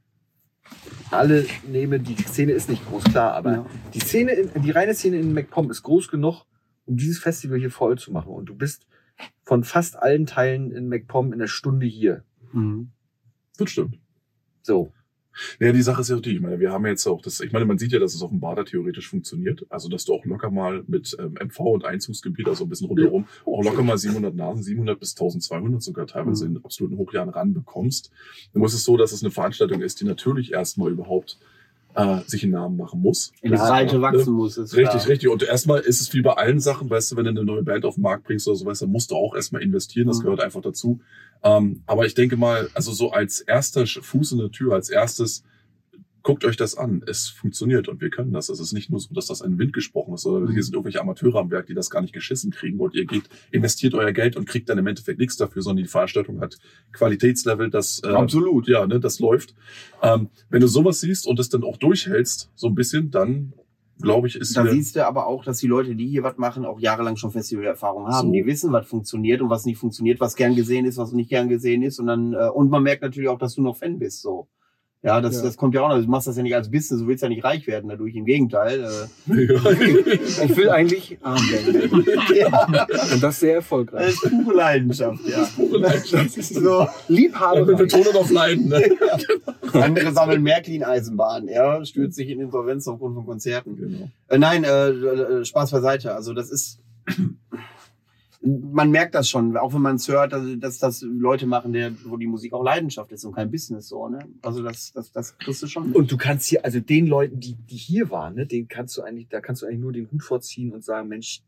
Speaker 2: alle nehme, die Szene ist nicht groß, klar, aber
Speaker 5: Ja.
Speaker 2: die Szene, in, die reine Szene in MacPom ist groß genug, um dieses Festival hier voll zu machen. Und du bist von fast allen Teilen in MacPom in einer Stunde hier.
Speaker 5: Mhm.
Speaker 6: Das stimmt.
Speaker 2: So.
Speaker 6: Ja, die Sache ist ja die, ich meine, wir haben jetzt auch das, ich meine, man sieht ja, dass es auf dem Bader theoretisch funktioniert. Also, dass du auch locker mal mit ähm, MV und Einzugsgebiet, also ein bisschen rundherum, auch locker mal 700 Nasen, 700 bis 1200 sogar teilweise
Speaker 5: Mhm.
Speaker 6: in absoluten Hochjahren ranbekommst. Dann ist es so, dass es eine Veranstaltung ist, die natürlich erstmal überhaupt äh, sich einen Namen machen muss.
Speaker 5: In die Breite
Speaker 6: ja,
Speaker 5: wachsen muss. Ist
Speaker 6: Richtig,
Speaker 5: klar.
Speaker 6: richtig. Und erstmal ist es wie bei allen Sachen, weißt du, wenn du eine neue Band auf den Markt bringst oder so, weißt du, dann musst du auch erstmal investieren, das
Speaker 5: Mhm.
Speaker 6: gehört einfach dazu. Ähm, aber ich denke mal, also so als erster Fuß in der Tür, als erstes, guckt euch das an. Es funktioniert und wir können das. Es ist nicht nur so, dass das ein Wind gesprochen ist, sondern
Speaker 5: Mhm.
Speaker 6: hier sind irgendwelche Amateure am Werk, die das gar nicht geschissen kriegen und ihr geht, investiert euer Geld und kriegt dann im Endeffekt nichts dafür, sondern die Veranstaltung hat Qualitätslevel, das äh,
Speaker 5: Absolut.
Speaker 6: ja, ne, das läuft. Ähm, wenn du sowas siehst und es dann auch durchhältst, so ein bisschen, dann glaube ich, ist
Speaker 5: Da siehst du aber auch, dass die Leute, die hier was machen, auch jahrelang schon Festivalerfahrung haben.
Speaker 6: So.
Speaker 5: Die wissen, was funktioniert und was nicht funktioniert, was gern gesehen ist, was nicht gern gesehen ist. Und dann, äh, und man merkt natürlich auch, dass du noch Fan bist, so. Ja, das,
Speaker 2: Ja.
Speaker 5: das kommt ja auch noch. Du machst das ja nicht als Business, du willst ja nicht reich werden dadurch. Im Gegenteil. Äh,
Speaker 2: Ich will eigentlich arm werden.
Speaker 5: ja,
Speaker 2: Und das sehr
Speaker 5: das
Speaker 2: erfolgreich.
Speaker 5: ist pure Leidenschaft, ja.
Speaker 6: pure Leidenschaft.
Speaker 5: Das ist so.
Speaker 2: Liebhaber.
Speaker 6: mit Betonung auf Leiden. Ne?
Speaker 5: Andere sammeln Märklin-Eisenbahn, ja, stürzt sich in Insolvenz aufgrund von Konzerten.
Speaker 6: Genau.
Speaker 5: Äh, nein, äh, äh, Spaß beiseite. Also das ist, man merkt das schon, auch wenn man es hört, also, dass das Leute machen, der, wo die Musik auch Leidenschaft ist und kein Business so, ne? Also das, das, das kriegst du schon. mit.
Speaker 2: Und du kannst hier, also den Leuten, die, die hier waren, ne, den kannst du eigentlich, da kannst du eigentlich nur den Hut vorziehen und sagen, Mensch,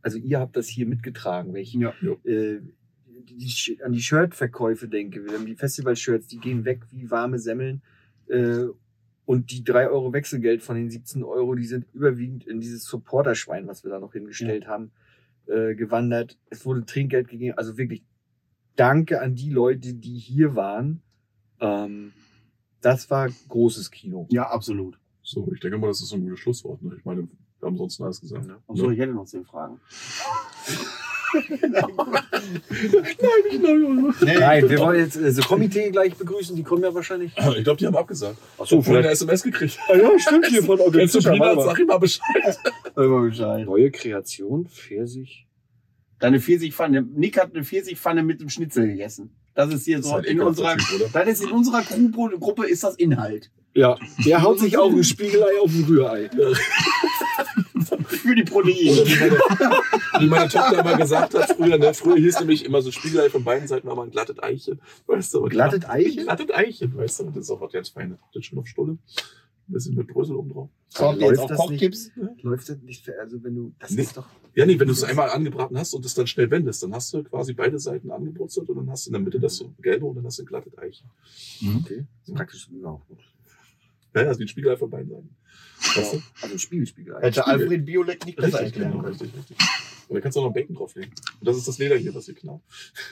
Speaker 2: also ihr habt das hier mitgetragen. Wenn ich
Speaker 5: Ja.
Speaker 2: äh, die, an die Shirtverkäufe denke, wir haben die Festival-Shirts, die gehen weg wie warme Semmeln. Äh, und die drei Euro Wechselgeld von den 17 Euro, die sind überwiegend in dieses Supporterschwein, was wir da noch hingestellt haben, äh, gewandert. Es wurde Trinkgeld gegeben. Also wirklich danke an die Leute, die hier waren. Ähm, das war großes Kino.
Speaker 5: Ja, absolut.
Speaker 6: So, ich denke mal, das ist so ein gutes Schlusswort. Ne? Ich meine, wir haben sonst alles gesagt. Ne?
Speaker 5: Achso, ich hätte noch zehn Fragen.
Speaker 2: Nein, wir wollen jetzt äh, so Komitee gleich begrüßen, die kommen ja wahrscheinlich.
Speaker 3: Ich glaube, die haben abgesagt.
Speaker 2: Achso,
Speaker 3: Vorhin eine SMS gekriegt.
Speaker 2: Ah ja, stimmt hier von
Speaker 3: Peanuts? Sag ihm mal Bescheid.
Speaker 1: Immer Bescheid.
Speaker 2: Neue Kreation, Pfirsich.
Speaker 1: Deine Pfirsichpfanne. Nick hat eine Pfirsichpfanne mit dem Schnitzel gegessen. Das ist hier
Speaker 3: Das ist
Speaker 1: so
Speaker 3: halt
Speaker 1: in unserer,
Speaker 3: Typ,
Speaker 1: das ist in unserer Gruppe, Gruppe ist das Inhalt.
Speaker 2: Ja, der haut sich auch ein Spiegelei auf ein Rührei.
Speaker 1: Für die Proteine.
Speaker 3: Wie meine, wie meine Tochter immer gesagt hat früher, ne? Früher hieß nämlich immer so Spiegelei von beiden Seiten, aber ein glattet Eiche. Weißt du?
Speaker 2: Glattet Eiche?
Speaker 3: Glattet Eiche, weißt du? Das ist auch was ganz Feines. Das ist schon auf Stulle. Ein bisschen mit Brösel oben drauf.
Speaker 1: Kommt
Speaker 2: Läuft
Speaker 1: jetzt auf
Speaker 2: das
Speaker 1: Kochtipps.
Speaker 2: Läuft das nicht für, also wenn du, das
Speaker 3: Nee.
Speaker 2: ist doch,
Speaker 3: Ja, nee, wenn du es einmal angebraten hast und es dann schnell wendest, dann hast du quasi beide Seiten angebrutzelt und dann hast du in der Mitte das so gelbe und dann hast du ein glattet Eiche.
Speaker 2: okay, das ist praktisch auch gut.
Speaker 3: Ja, ja, also wie ein Spiegelei von beiden Seiten. Weißt du?
Speaker 2: Also ein Spiegelspiegelei.
Speaker 1: Hätte Alfred Biolek nicht besser
Speaker 3: Richtig,
Speaker 1: erklären
Speaker 3: genau,
Speaker 1: können.
Speaker 3: richtig, richtig. Und dann kannst du auch noch Bacon drauflegen. Und das ist das Leder hier, was hier knallt.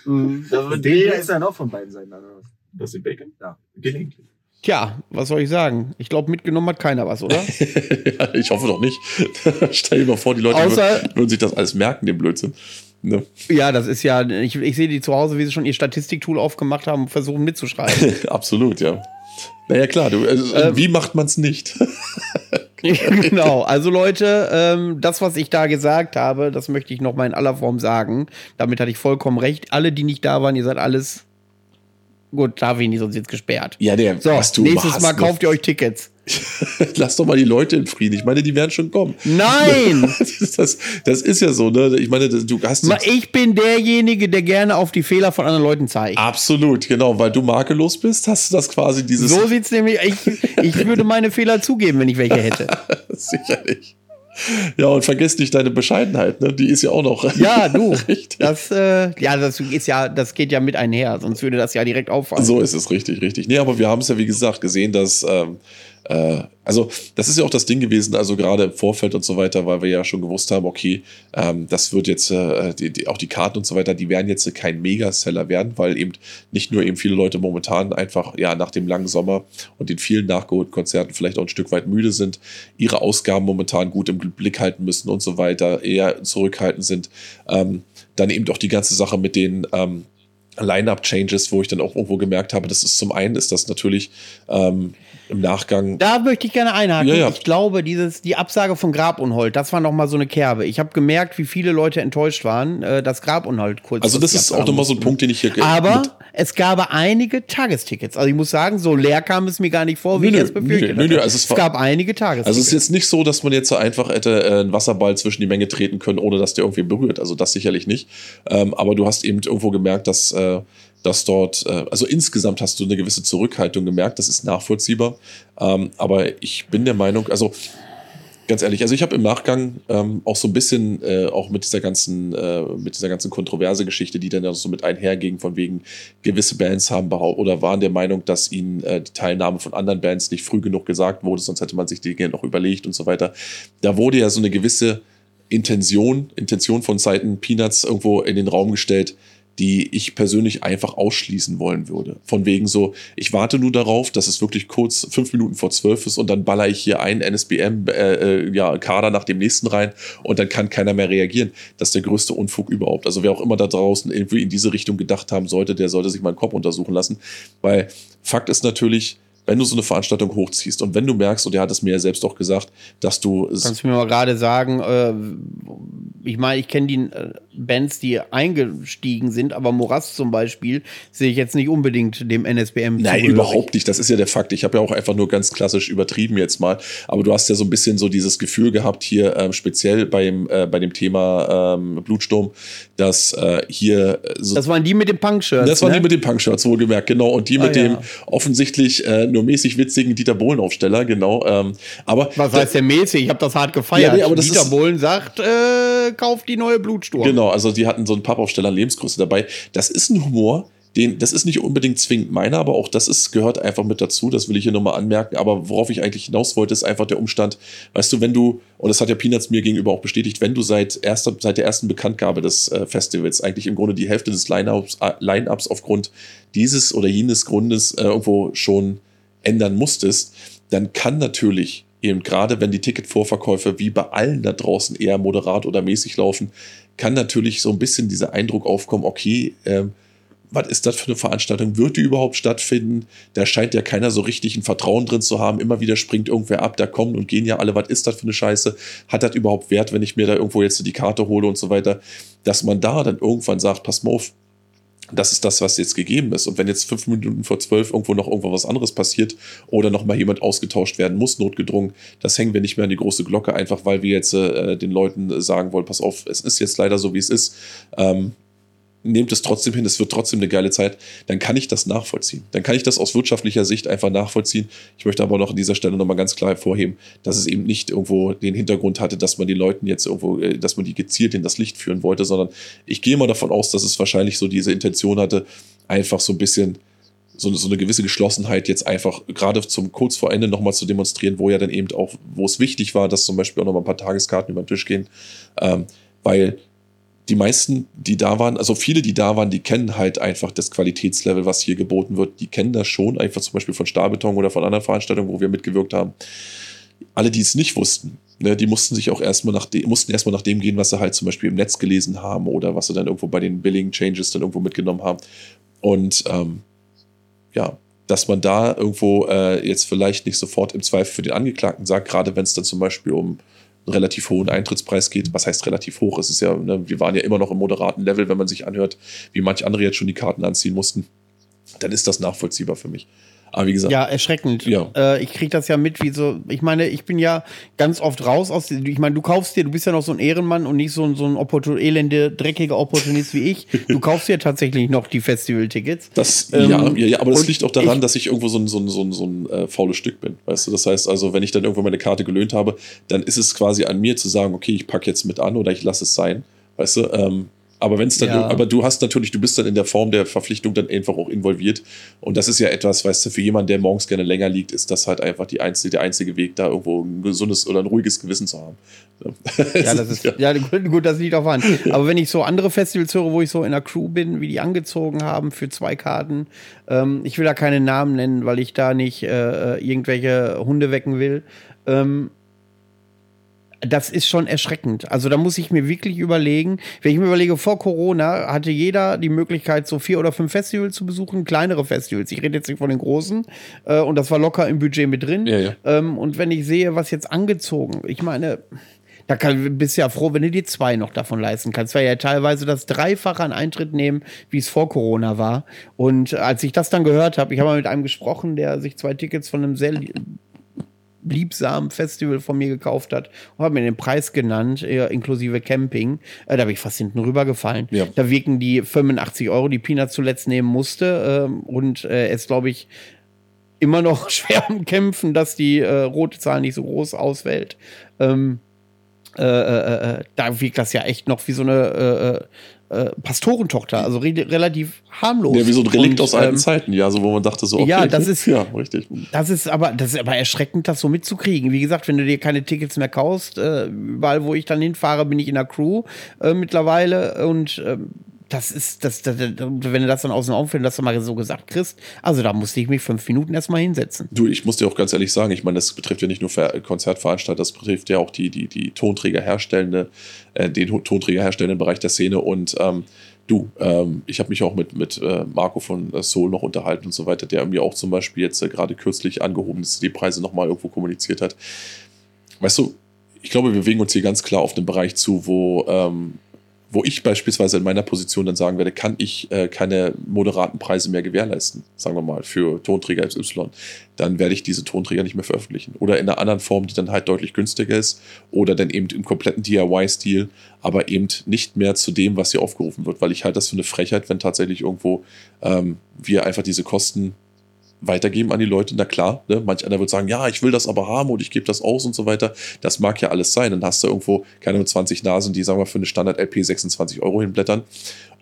Speaker 1: Mhm.
Speaker 2: Der
Speaker 1: der
Speaker 2: ist dann auch von beiden Seiten. oder was?
Speaker 3: Das ist die Bacon?
Speaker 2: Ja.
Speaker 3: Gelegentlich.
Speaker 5: Tja, was soll ich sagen? Ich glaube, mitgenommen hat keiner was, oder?
Speaker 6: ja, ich hoffe doch nicht. Stell dir mal vor, die Leute
Speaker 5: Außer-
Speaker 6: würden, würden sich das alles merken, den Blödsinn. Ne?
Speaker 5: ja, das ist ja, ich, ich sehe die zu Hause, wie sie schon ihr Statistiktool aufgemacht haben und versuchen mitzuschreiben.
Speaker 6: Absolut, ja. Naja, klar, du, also,
Speaker 5: Ähm,
Speaker 6: wie macht man es nicht?
Speaker 5: genau, also Leute, ähm, das, was ich da gesagt habe, das möchte ich noch mal in aller Form sagen. Damit hatte ich vollkommen recht. Alle, die nicht da waren, ihr seid alles. Gut, darf ich nicht, sonst jetzt gesperrt.
Speaker 6: ja, der,
Speaker 5: So,
Speaker 6: was du
Speaker 5: nächstes Mal kauft ihr euch Tickets.
Speaker 6: Lass doch mal die Leute in Frieden. Ich meine, die werden schon kommen.
Speaker 5: Nein!
Speaker 6: Das, das ist ja so, ne? Ich meine, du hast.
Speaker 5: Ich bin derjenige, der gerne auf die Fehler von anderen Leuten zeigt.
Speaker 6: Absolut, genau, weil du makellos bist, hast du das quasi dieses.
Speaker 5: So sieht's nämlich. Ich, ich würde meine Fehler zugeben, wenn ich welche hätte.
Speaker 6: Sicherlich. Ja, und vergiss nicht deine Bescheidenheit, ne? Die ist ja auch noch.
Speaker 5: Ja, du.
Speaker 6: Richtig.
Speaker 5: Das, äh, ja, das ist ja, das geht ja mit einher, sonst würde das ja direkt auffallen.
Speaker 6: So ist es richtig, richtig. Nee, aber wir haben es ja, wie gesagt, gesehen, dass, ähm, äh, also das ist ja auch das Ding gewesen, also gerade im Vorfeld und so weiter, weil wir ja schon gewusst haben, okay, ähm, das wird jetzt, äh, die, die, auch die Karten und so weiter, die werden jetzt kein Megaseller werden, weil eben nicht nur eben viele Leute momentan einfach, ja, nach dem langen Sommer und den vielen nachgeholten Konzerten vielleicht auch ein Stück weit müde sind, ihre Ausgaben momentan gut im Blick halten müssen und so weiter, eher zurückhaltend sind. Ähm, dann eben doch die ganze Sache mit den, ähm, Line-Up-Changes, wo ich dann auch irgendwo gemerkt habe, das ist zum einen ist das natürlich ähm, im Nachgang.
Speaker 5: Da möchte ich gerne einhaken.
Speaker 6: Ja, ja.
Speaker 5: Ich glaube, dieses, die Absage von Grabunhold, das war noch mal so eine Kerbe. Ich habe gemerkt, wie viele Leute enttäuscht waren, äh, dass Grabunhold kurz.
Speaker 6: Also das ist auch nochmal so ein Punkt, den ich hier
Speaker 5: Aber es gab einige Tagestickets. Also ich muss sagen, so leer kam es mir gar nicht vor, wie
Speaker 6: Nö,
Speaker 5: ich es befürchtet
Speaker 6: nö, also es
Speaker 5: es gab einige Tagestickets.
Speaker 6: Also es ist jetzt nicht so, dass man jetzt so einfach hätte äh, einen Wasserball zwischen die Menge treten können, ohne dass der irgendwie berührt. Also das sicherlich nicht. Ähm, aber du hast eben irgendwo gemerkt, dass, äh, dass dort, äh, also insgesamt hast du eine gewisse Zurückhaltung gemerkt. Das ist nachvollziehbar. Ähm, aber ich bin der Meinung, also ganz ehrlich, also ich habe im Nachgang ähm, auch so ein bisschen äh, auch mit dieser ganzen äh, mit dieser ganzen kontroverse Geschichte, die dann ja so mit einherging, von wegen gewisse Bands haben behau- oder waren der Meinung, dass ihnen äh, die Teilnahme von anderen Bands nicht früh genug gesagt wurde, sonst hätte man sich die Dinge noch überlegt und so weiter. Da wurde ja so eine gewisse Intention, Intention von Seiten Peanuts irgendwo in den Raum gestellt, die ich persönlich einfach ausschließen wollen würde. Von wegen so, ich warte nur darauf, dass es wirklich kurz fünf Minuten vor zwölf ist und dann baller ich hier einen NSBM äh, äh, ja, nach dem nächsten rein und dann kann keiner mehr reagieren. Das ist der größte Unfug überhaupt. Also wer auch immer da draußen irgendwie in diese Richtung gedacht haben sollte, der sollte sich mal einen Kopf untersuchen lassen. Weil Fakt ist natürlich, wenn du so eine Veranstaltung hochziehst und wenn du merkst, und er hat es mir ja selbst auch gesagt, dass du
Speaker 5: Kannst du mir mal gerade sagen, äh, ich meine, ich kenne die äh, Bands, die eingestiegen sind, aber Morast zum Beispiel sehe ich jetzt nicht unbedingt dem NSBM
Speaker 6: Nein, überhaupt nicht. Das ist ja der Fakt. Ich habe ja auch einfach nur ganz klassisch übertrieben jetzt mal. Aber du hast ja so ein bisschen so dieses Gefühl gehabt hier, ähm, speziell beim, äh, bei dem Thema ähm, Blutsturm, dass äh, hier äh, so.
Speaker 5: Das waren die mit den Punk-Shirts.
Speaker 6: Das waren
Speaker 5: ne?
Speaker 6: die mit den Punk-Shirts, wohlgemerkt, genau. Und die
Speaker 5: Ah,
Speaker 6: mit
Speaker 5: ja.
Speaker 6: dem offensichtlich äh, nur mäßig witzigen Dieter Bohlen-Aufsteller, genau. Ähm, aber
Speaker 5: Was heißt der mäßig? Ich habe das hart gefeiert.
Speaker 6: Ja, nee, aber
Speaker 5: Dieter
Speaker 6: ist-
Speaker 5: Bohlen sagt, äh, kauft die neue Blutsturm.
Speaker 6: Genau, also die hatten so einen Pappaufsteller Lebensgröße dabei. Das ist ein Humor, den, das ist nicht unbedingt zwingend meiner, aber auch das ist, gehört einfach mit dazu. Das will ich hier nochmal anmerken. Aber worauf ich eigentlich hinaus wollte, ist einfach der Umstand, weißt du, wenn du, und das hat ja Peanuts mir gegenüber auch bestätigt, wenn du seit, erster, seit der ersten Bekanntgabe des äh, Festivals eigentlich im Grunde die Hälfte des Line-Ups äh, Line-Ups aufgrund dieses oder jenes Grundes äh, irgendwo schon ändern musstest, dann kann natürlich eben gerade wenn die Ticketvorverkäufe wie bei allen da draußen eher moderat oder mäßig laufen, kann natürlich so ein bisschen dieser Eindruck aufkommen, okay, ähm, was ist das für eine Veranstaltung? Wird die überhaupt stattfinden? Da scheint ja keiner so richtig ein Vertrauen drin zu haben. Immer wieder springt irgendwer ab, da kommen und gehen ja alle. Was ist das für eine Scheiße? Hat das überhaupt Wert, wenn ich mir da irgendwo jetzt die Karte hole und so weiter? Dass man da dann irgendwann sagt, pass mal auf, das ist das, was jetzt gegeben ist. Und wenn jetzt fünf Minuten vor zwölf irgendwo noch irgendwo was anderes passiert oder noch mal jemand ausgetauscht werden muss, notgedrungen, das hängen wir nicht mehr an die große Glocke, einfach weil wir jetzt äh, den Leuten sagen wollen, pass auf, es ist jetzt leider so, wie es ist. Ähm, nehmt es trotzdem hin, es wird trotzdem eine geile Zeit, dann kann ich das nachvollziehen. Dann kann ich das aus wirtschaftlicher Sicht einfach nachvollziehen. Ich möchte aber noch an dieser Stelle nochmal ganz klar hervorheben, dass es eben nicht irgendwo den Hintergrund hatte, dass man die Leuten jetzt irgendwo, äh, dass man die gezielt in das Licht führen wollte, sondern ich gehe mal davon aus, dass es wahrscheinlich so diese Intention hatte, einfach so ein bisschen so, so eine gewisse Geschlossenheit jetzt einfach gerade zum kurz vor Ende nochmal zu demonstrieren, wo ja dann eben auch, wo es wichtig war, dass zum Beispiel auch nochmal ein paar Tageskarten über den Tisch gehen, ähm, weil die meisten, die da waren, also viele, die da waren, die kennen halt einfach das Qualitätslevel, was hier geboten wird. Die kennen das schon, einfach zum Beispiel von Stahlbeton oder von anderen Veranstaltungen, wo wir mitgewirkt haben. Alle, die es nicht wussten, ne, die mussten sich auch erstmal nach dem, mussten erstmal nach dem gehen, was sie halt zum Beispiel im Netz gelesen haben oder was sie dann irgendwo bei den Billing Changes dann irgendwo mitgenommen haben. Und ähm, ja, dass man da irgendwo äh, jetzt vielleicht nicht sofort im Zweifel für den Angeklagten sagt, gerade wenn es dann zum Beispiel um relativ hohen Eintrittspreis geht. Was heißt relativ hoch? Es ist ja, ne, wir waren ja immer noch im moderaten Level, wenn man sich anhört, wie manche andere jetzt schon die Karten anziehen mussten. Dann ist das nachvollziehbar für mich. Aber wie gesagt.
Speaker 5: Ja, erschreckend.
Speaker 6: Ja.
Speaker 5: Äh, ich kriege das ja mit, wie so. Ich meine, ich bin ja ganz oft raus aus. Ich meine, du kaufst dir, du bist ja noch so ein Ehrenmann und nicht so ein, so ein Opportun elende, dreckiger Opportunist wie ich. Du kaufst dir tatsächlich noch die Festival-Tickets.
Speaker 6: Das, ähm, ja, ja, ja, aber das liegt auch daran, ich, dass ich irgendwo so ein, so ein, so ein, so ein äh, faules Stück bin. Weißt du, das heißt also, wenn ich dann irgendwo meine Karte gelöhnt habe, dann ist es quasi an mir zu sagen, okay, ich packe jetzt mit an oder ich lasse es sein. Weißt du, ähm, aber wenn es dann, ja. aber du hast natürlich, du bist dann in der Form der Verpflichtung dann einfach auch involviert. Und das ist ja etwas, weißt du, für jemanden, der morgens gerne länger liegt, ist das halt einfach die einzige, der einzige Weg, da irgendwo ein gesundes oder ein ruhiges Gewissen zu haben.
Speaker 5: Ja, das ist, ja, gut, das liegt auch an. Aber wenn ich so andere Festivals höre, wo ich so in der Crew bin, wie die angezogen haben für zwei Karten, ähm, ich will da keine Namen nennen, weil ich da nicht äh, äh irgendwelche Hunde wecken will. Ähm, das ist schon erschreckend. Also da muss ich mir wirklich überlegen, wenn ich mir überlege, vor Corona hatte jeder die Möglichkeit, so vier oder fünf Festivals zu besuchen, kleinere Festivals. Ich rede jetzt nicht von den großen. Äh, und das war locker im Budget mit drin.
Speaker 6: Ja, ja.
Speaker 5: Ähm, und wenn ich sehe, was jetzt angezogen, ich meine, da kann, bist du ja froh, wenn du dir zwei noch davon leisten kannst, weil ja teilweise das Dreifache an Eintritt nehmen, wie es vor Corona war. Und als ich das dann gehört habe, ich habe mal mit einem gesprochen, der sich zwei Tickets von einem sehr liebsamen Festival von mir gekauft hat und hat mir den Preis genannt, äh, inklusive Camping. Äh, da habe ich fast hinten rübergefallen. Ja. Da wirken die 85 Euro, die Pina zuletzt nehmen musste. Ähm, und äh, es, glaube ich, immer noch schwer am Kämpfen, dass die rote Zahl nicht so groß ausfällt. Ähm, äh, äh, äh, da wirkt das ja echt noch wie so eine äh, Pastorentochter, also re relativ harmlos.
Speaker 6: Ja, wie so ein Relikt und, aus alten ähm, Zeiten, ja, so wo man dachte so,
Speaker 5: okay, ja, das ist ja richtig. Das ist aber, das ist aber erschreckend, das so mitzukriegen. Wie gesagt, wenn du dir keine Tickets mehr kaufst, äh, überall, wo ich dann hinfahre, bin ich in der Crew äh, mittlerweile und ähm, das ist, das, das, wenn du das dann aus dem Aufwand, das mal so gesagt kriegst, also da musste ich mich fünf Minuten erstmal hinsetzen.
Speaker 6: Du, ich muss dir auch ganz ehrlich sagen, ich meine, das betrifft ja nicht nur Konzertveranstalter, das betrifft ja auch die, die, die Tonträger herstellende, äh, den Tonträger herstellenden Bereich der Szene und ähm, du, ähm, ich habe mich auch mit, mit äh, Marco von äh, Soul noch unterhalten und so weiter, der mir auch zum Beispiel jetzt äh, gerade kürzlich angehoben ist, die Preise nochmal irgendwo kommuniziert hat. Weißt du, ich glaube, wir bewegen uns hier ganz klar auf den Bereich zu, wo ähm, wo ich beispielsweise in meiner Position dann sagen werde, kann ich äh, keine moderaten Preise mehr gewährleisten, sagen wir mal, für Tonträger XY, dann werde ich diese Tonträger nicht mehr veröffentlichen. Oder in einer anderen Form, die dann halt deutlich günstiger ist oder dann eben im kompletten DIY-Stil, aber eben nicht mehr zu dem, was hier aufgerufen wird, weil ich halte das für eine Frechheit, wenn tatsächlich irgendwo ähm, wir einfach diese Kosten weitergeben an die Leute. Na klar, ne? manch einer wird sagen, ja, ich will das aber haben und ich gebe das aus und so weiter. Das mag ja alles sein. Dann hast du irgendwo keine 20 Nasen, die, sagen wir, für eine Standard-LP 26 Euro hinblättern.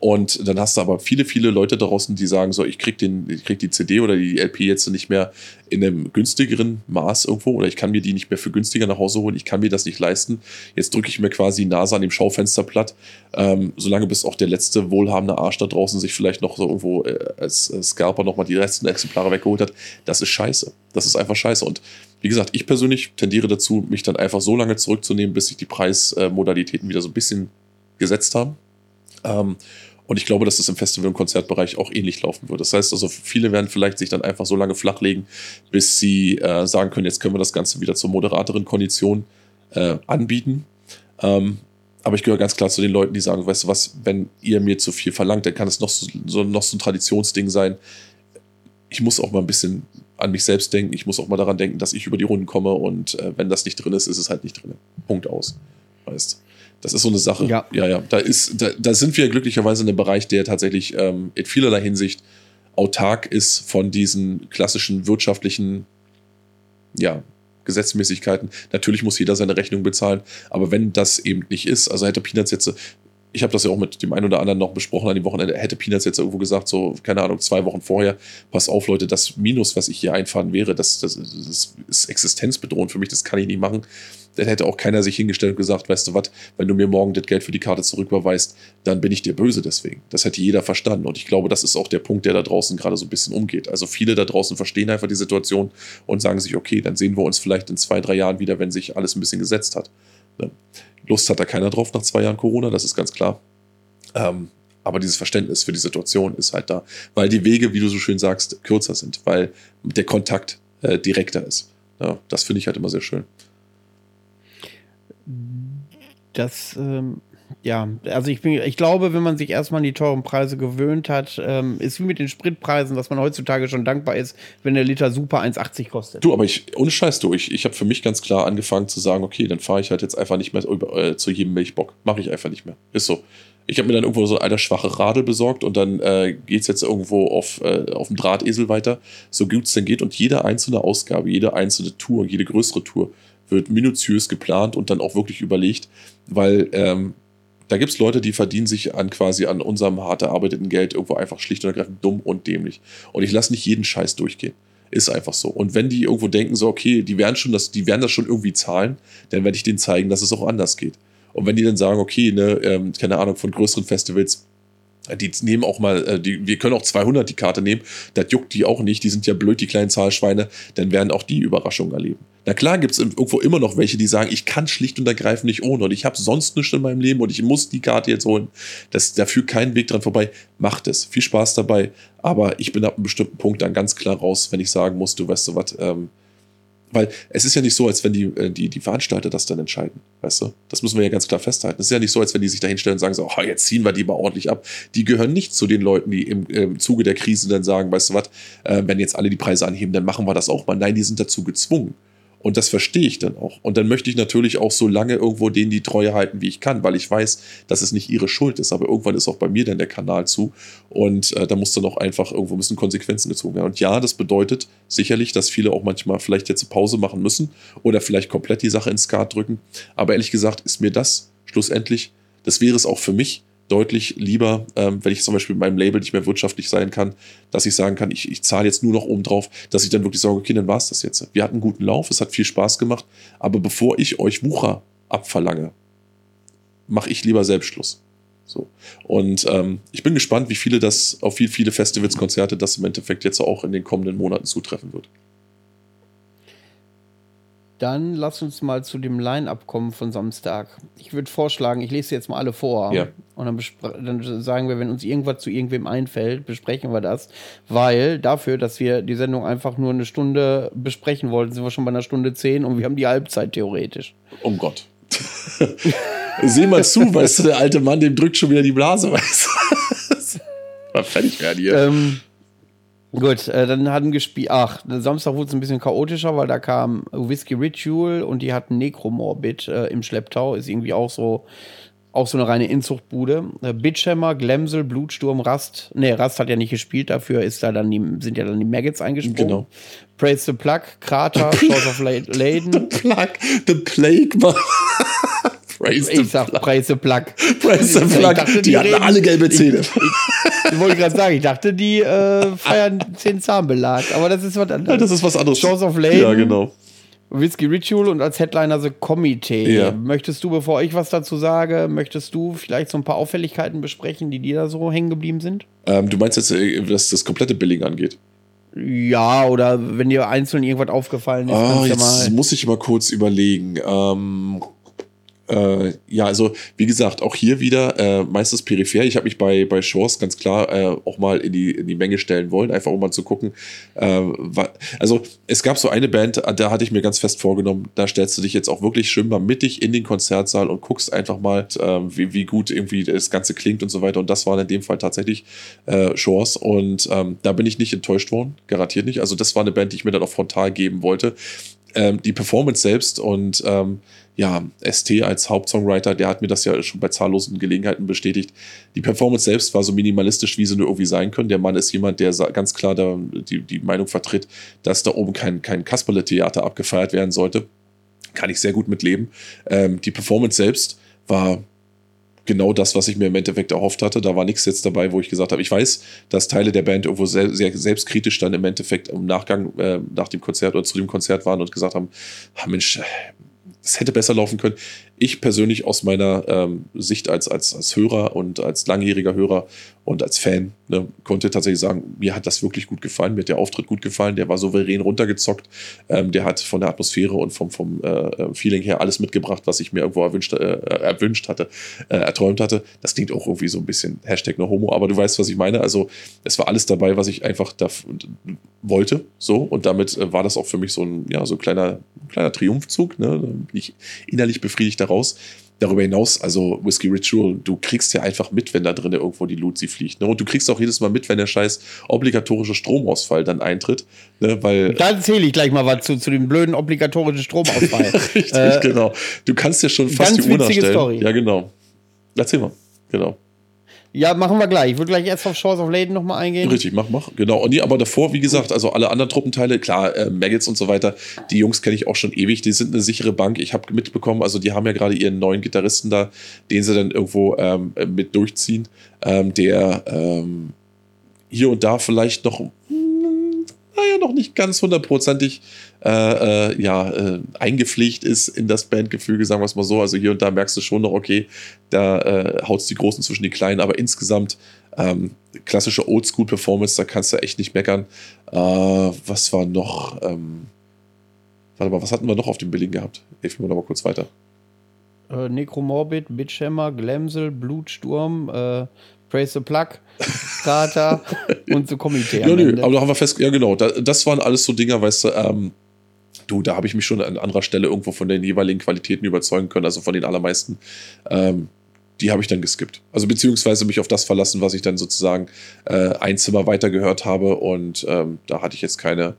Speaker 6: Und dann hast du aber viele, viele Leute draußen, die sagen so, ich krieg, den, ich krieg die CD oder die LP jetzt nicht mehr in einem günstigeren Maß irgendwo oder ich kann mir die nicht mehr für günstiger nach Hause holen, ich kann mir das nicht leisten. Jetzt drücke ich mir quasi die Nase an dem Schaufenster platt, ähm, solange bis auch der letzte wohlhabende Arsch da draußen sich vielleicht noch so irgendwo äh, als, Scalper nochmal die letzten Exemplare weggeholt hat. Das ist scheiße. Das ist einfach scheiße. Und wie gesagt, ich persönlich tendiere dazu, mich dann einfach so lange zurückzunehmen, bis sich die Preismodalitäten wieder so ein bisschen gesetzt haben. Ähm, und ich glaube, dass das im Festival- und Konzertbereich auch ähnlich laufen wird. Das heißt also, viele werden vielleicht sich dann einfach so lange flachlegen, bis sie äh, sagen können, jetzt können wir das Ganze wieder zur moderateren Kondition äh, anbieten. Ähm, aber ich gehöre ganz klar zu den Leuten, die sagen, weißt du was, wenn ihr mir zu viel verlangt, dann kann es noch so, so, noch so ein Traditionsding sein. Ich muss auch mal ein bisschen an mich selbst denken. Ich muss auch mal daran denken, dass ich über die Runden komme und äh, wenn das nicht drin ist, ist es halt nicht drin. Punkt aus. Weißt das ist so eine Sache.
Speaker 5: Ja.
Speaker 6: ja, ja. Da, ist, da, da sind wir glücklicherweise in einem Bereich, der tatsächlich ähm, in vielerlei Hinsicht autark ist von diesen klassischen wirtschaftlichen ja, Gesetzmäßigkeiten. Natürlich muss jeder seine Rechnung bezahlen, aber wenn das eben nicht ist, also hätte Peanuts jetzt, ich habe das ja auch mit dem einen oder anderen noch besprochen an dem Wochenende, hätte Peanuts jetzt irgendwo gesagt, so, keine Ahnung, zwei Wochen vorher, pass auf, Leute, das Minus, was ich hier einfahren wäre, das, das, das ist existenzbedrohend für mich, das kann ich nicht machen dann hätte auch keiner sich hingestellt und gesagt, weißt du was, wenn du mir morgen das Geld für die Karte zurücküberweist, dann bin ich dir böse deswegen. Das hätte jeder verstanden. Und ich glaube, das ist auch der Punkt, der da draußen gerade so ein bisschen umgeht. Also viele da draußen verstehen einfach die Situation und sagen sich, okay, dann sehen wir uns vielleicht in zwei, drei Jahren wieder, wenn sich alles ein bisschen gesetzt hat. Ne? Lust hat da keiner drauf nach zwei Jahren Corona, das ist ganz klar. Ähm, aber dieses Verständnis für die Situation ist halt da, weil die Wege, wie du so schön sagst, kürzer sind, weil der Kontakt äh, direkter ist. Ja, das finde ich halt immer sehr schön.
Speaker 5: Das, ähm, ja, also ich bin, ich glaube, wenn man sich erstmal an die teuren Preise gewöhnt hat, ähm, ist wie mit den Spritpreisen, dass man heutzutage schon dankbar ist, wenn der Liter Super 1,80 kostet.
Speaker 6: Du, aber ich, ohne Scheiß, du, ich, ich habe für mich ganz klar angefangen zu sagen, okay, dann fahre ich halt jetzt einfach nicht mehr über, äh, zu jedem Milchbock. Mache ich einfach nicht mehr. Ist so. Ich habe mir dann irgendwo so ein alter schwache Radl besorgt und dann äh, geht es jetzt irgendwo auf, äh, auf dem Drahtesel weiter, so gut es denn geht. Und jede einzelne Ausgabe, jede einzelne Tour, jede größere Tour wird minutiös geplant und dann auch wirklich überlegt, weil ähm, da gibt es Leute, die verdienen sich an quasi an unserem hart erarbeiteten Geld irgendwo einfach schlicht und ergreifend dumm und dämlich. Und ich lasse nicht jeden Scheiß durchgehen. Ist einfach so. Und wenn die irgendwo denken, so, okay, die werden schon das, die werden das schon irgendwie zahlen, dann werde ich denen zeigen, dass es auch anders geht. Und wenn die dann sagen, okay, ne, ähm, keine Ahnung, von größeren Festivals, die nehmen auch mal, äh, die, wir können auch 200 die Karte nehmen, das juckt die auch nicht, die sind ja blöd, die kleinen Zahlschweine, dann werden auch die Überraschungen erleben. Na klar gibt es irgendwo immer noch welche, die sagen, ich kann schlicht und ergreifend nicht ohne und ich habe sonst nichts in meinem Leben und ich muss die Karte jetzt holen. Das, da führt kein Weg dran vorbei. Macht es. Viel Spaß dabei. Aber ich bin ab einem bestimmten Punkt dann ganz klar raus, wenn ich sagen muss, du weißt du was, ähm, weil es ist ja nicht so, als wenn die, äh, die, die Veranstalter das dann entscheiden. Weißt du? Das müssen wir ja ganz klar festhalten. Es ist ja nicht so, als wenn die sich da hinstellen und sagen so, oh, jetzt ziehen wir die mal ordentlich ab. Die gehören nicht zu den Leuten, die im, im Zuge der Krise dann sagen, weißt du was, äh, wenn jetzt alle die Preise anheben, dann machen wir das auch mal. Nein, die sind dazu gezwungen. Und das verstehe ich dann auch. Und dann möchte ich natürlich auch so lange irgendwo denen die Treue halten, wie ich kann, weil ich weiß, dass es nicht ihre Schuld ist. Aber irgendwann ist auch bei mir dann der Kanal zu. Und äh, da muss dann auch einfach irgendwo müssen Konsequenzen gezogen werden. Und ja, das bedeutet sicherlich, dass viele auch manchmal vielleicht jetzt eine Pause machen müssen oder vielleicht komplett die Sache ins Skat drücken. Aber ehrlich gesagt ist mir das schlussendlich, das wäre es auch für mich, deutlich lieber, ähm, wenn ich zum Beispiel mit meinem Label nicht mehr wirtschaftlich sein kann, dass ich sagen kann, ich, ich zahle jetzt nur noch oben drauf, dass ich dann wirklich sage, okay, dann war es das jetzt. Wir hatten einen guten Lauf, es hat viel Spaß gemacht, aber bevor ich euch Wucher abverlange, mache ich lieber Selbstschluss. So. Und ähm, ich bin gespannt, wie viele das, auf wie viele Festivals, Konzerte das im Endeffekt jetzt auch in den kommenden Monaten zutreffen wird.
Speaker 5: Dann lass uns mal zu dem Line-Up kommen von Samstag. Ich würde vorschlagen, ich lese jetzt mal alle vor.
Speaker 6: Ja.
Speaker 5: Und dann, dann, sagen wir, wenn uns irgendwas zu irgendwem einfällt, besprechen wir das. Weil dafür, dass wir die Sendung einfach nur eine Stunde besprechen wollten, sind wir schon bei einer Stunde zehn und wir haben die Halbzeit theoretisch.
Speaker 6: Um Gott. Seh mal zu, weißt du, der alte Mann, dem drückt schon wieder die Blase, weißt du. Mal fertig werden hier.
Speaker 5: Ähm, Gut, äh, dann hatten gespielt. Ach, Samstag wurde es ein bisschen chaotischer, weil da kam Whiskey Ritual und die hatten Necromorbid äh, im Schlepptau. Ist irgendwie auch so, auch so eine reine Inzuchtbude. Äh, Bitchhammer, Glemsel, Blutsturm, Rast. Ne, Rast hat ja nicht gespielt, dafür ist da dann die, sind ja dann die Maggots eingesprungen.
Speaker 6: Genau.
Speaker 5: Praise the Plug, Krater, Shores of Laden.
Speaker 6: The Plug, The Plague, Mann.
Speaker 5: Praise ich sag Praise the Plug.
Speaker 6: Praise the Plug.
Speaker 5: Dachte,
Speaker 6: die,
Speaker 5: die
Speaker 6: hatten
Speaker 5: reden,
Speaker 6: alle gelbe Zähne.
Speaker 5: Ich, ich, ich wollte gerade sagen, ich dachte, die äh, feiern den Zahnbelag, aber das ist was anderes.
Speaker 6: Ja, das ist was anderes.
Speaker 5: Shores of Lane.
Speaker 6: Ja, genau.
Speaker 5: Whiskey Ritual und als Headliner The Committee.
Speaker 6: Ja.
Speaker 5: Möchtest du, bevor ich was dazu sage, möchtest du vielleicht so ein paar Auffälligkeiten besprechen, die dir da so hängen geblieben sind?
Speaker 6: Ähm, du meinst jetzt, äh, was das komplette Billing angeht?
Speaker 5: Ja, oder wenn dir einzeln irgendwas aufgefallen ist,
Speaker 6: Ah, jetzt
Speaker 5: mal.
Speaker 6: muss ich mal kurz überlegen. Ähm, äh, ja, also wie gesagt, auch hier wieder äh, meistens peripher. Ich habe mich bei, bei Shores ganz klar äh, auch mal in die, in die Menge stellen wollen, einfach um mal zu gucken. Äh, also es gab so eine Band, da hatte ich mir ganz fest vorgenommen, da stellst du dich jetzt auch wirklich schön mal mittig in den Konzertsaal und guckst einfach mal, ähm, wie, wie gut irgendwie das Ganze klingt und so weiter. Und das war in dem Fall tatsächlich äh, Shores. Und ähm, da bin ich nicht enttäuscht worden, garantiert nicht. Also das war eine Band, die ich mir dann auch frontal geben wollte ähm, die Performance selbst und ähm, ja, ST als Hauptsongwriter, der hat mir das ja schon bei zahllosen Gelegenheiten bestätigt. Die Performance selbst war so minimalistisch, wie sie nur irgendwie sein können. Der Mann ist jemand, der ganz klar da die, die Meinung vertritt, dass da oben kein, kein Kasperle-Theater abgefeiert werden sollte. Kann ich sehr gut mitleben. Ähm, die Performance selbst war genau das, was ich mir im Endeffekt erhofft hatte. Da war nichts jetzt dabei, wo ich gesagt habe, ich weiß, dass Teile der Band irgendwo sehr, sehr selbstkritisch dann im Endeffekt im Nachgang äh, nach dem Konzert oder zu dem Konzert waren und gesagt haben, ah, Mensch, es hätte besser laufen können. Ich persönlich aus meiner ähm, Sicht als, als, als Hörer und als langjähriger Hörer und als Fan ne, konnte tatsächlich sagen, mir hat das wirklich gut gefallen, mir hat der Auftritt gut gefallen, der war souverän runtergezockt, ähm, der hat von der Atmosphäre und vom, vom äh, Feeling her alles mitgebracht, was ich mir irgendwo erwünscht, äh, erwünscht hatte, äh, erträumt hatte. Das klingt auch irgendwie so ein bisschen Hashtag no Homo, aber du weißt, was ich meine. Also es war alles dabei, was ich einfach da wollte, so und damit äh, war das auch für mich so ein ja so ein kleiner kleiner Triumphzug. Ne? Ich innerlich befriedigt daraus. Darüber hinaus, also Whiskey Ritual, du kriegst ja einfach mit, wenn da drin irgendwo die Luzi fliegt. Ne? Und du kriegst auch jedes Mal mit, wenn der scheiß obligatorische Stromausfall dann eintritt. Ne? Weil
Speaker 5: Da erzähle ich gleich mal was zu, zu dem blöden obligatorischen Stromausfall.
Speaker 6: Richtig,
Speaker 5: Äh,
Speaker 6: genau. Du kannst ja schon fast
Speaker 5: ganz
Speaker 6: die Uhr nachstellen.
Speaker 5: Story.
Speaker 6: Ja, genau. Erzähl mal. Genau.
Speaker 5: Ja, machen wir gleich. Ich würde gleich erst auf Shores of Laden nochmal eingehen.
Speaker 6: Richtig, mach, mach. Genau. Und nee, aber davor, wie gesagt, also alle anderen Truppenteile, klar, äh, Maggots und so weiter, die Jungs kenne ich auch schon ewig, die sind eine sichere Bank. Ich habe mitbekommen, also die haben ja gerade ihren neuen Gitarristen da, den sie dann irgendwo ähm, mit durchziehen, ähm, der ähm, hier und da vielleicht noch, naja, noch nicht ganz hundertprozentig äh, äh, ja, äh, eingepflegt ist in das Bandgefüge, sagen wir es mal so. Also hier und da merkst du schon noch, okay, da äh, haut die Großen zwischen die Kleinen, aber insgesamt ähm, klassische Oldschool-Performance, da kannst du echt nicht meckern. Äh, was war noch? Ähm, warte mal, was hatten wir noch auf dem Billing gehabt? Mir mal noch mal kurz weiter.
Speaker 5: Äh, Necromorbid, Bitchhammer, Glamsel, Blutsturm, äh, Praise the Plug, Krater und so Komitee.
Speaker 6: Ja, nö, aber da haben wir fest, ja genau, da, das waren alles so Dinger, weißt du, ähm, du, da habe ich mich schon an anderer Stelle irgendwo von den jeweiligen Qualitäten überzeugen können, also von den allermeisten. Ähm, die habe ich dann geskippt. Also beziehungsweise mich auf das verlassen, was ich dann sozusagen äh, ein Zimmer weiter gehört habe und ähm, da hatte ich jetzt keine,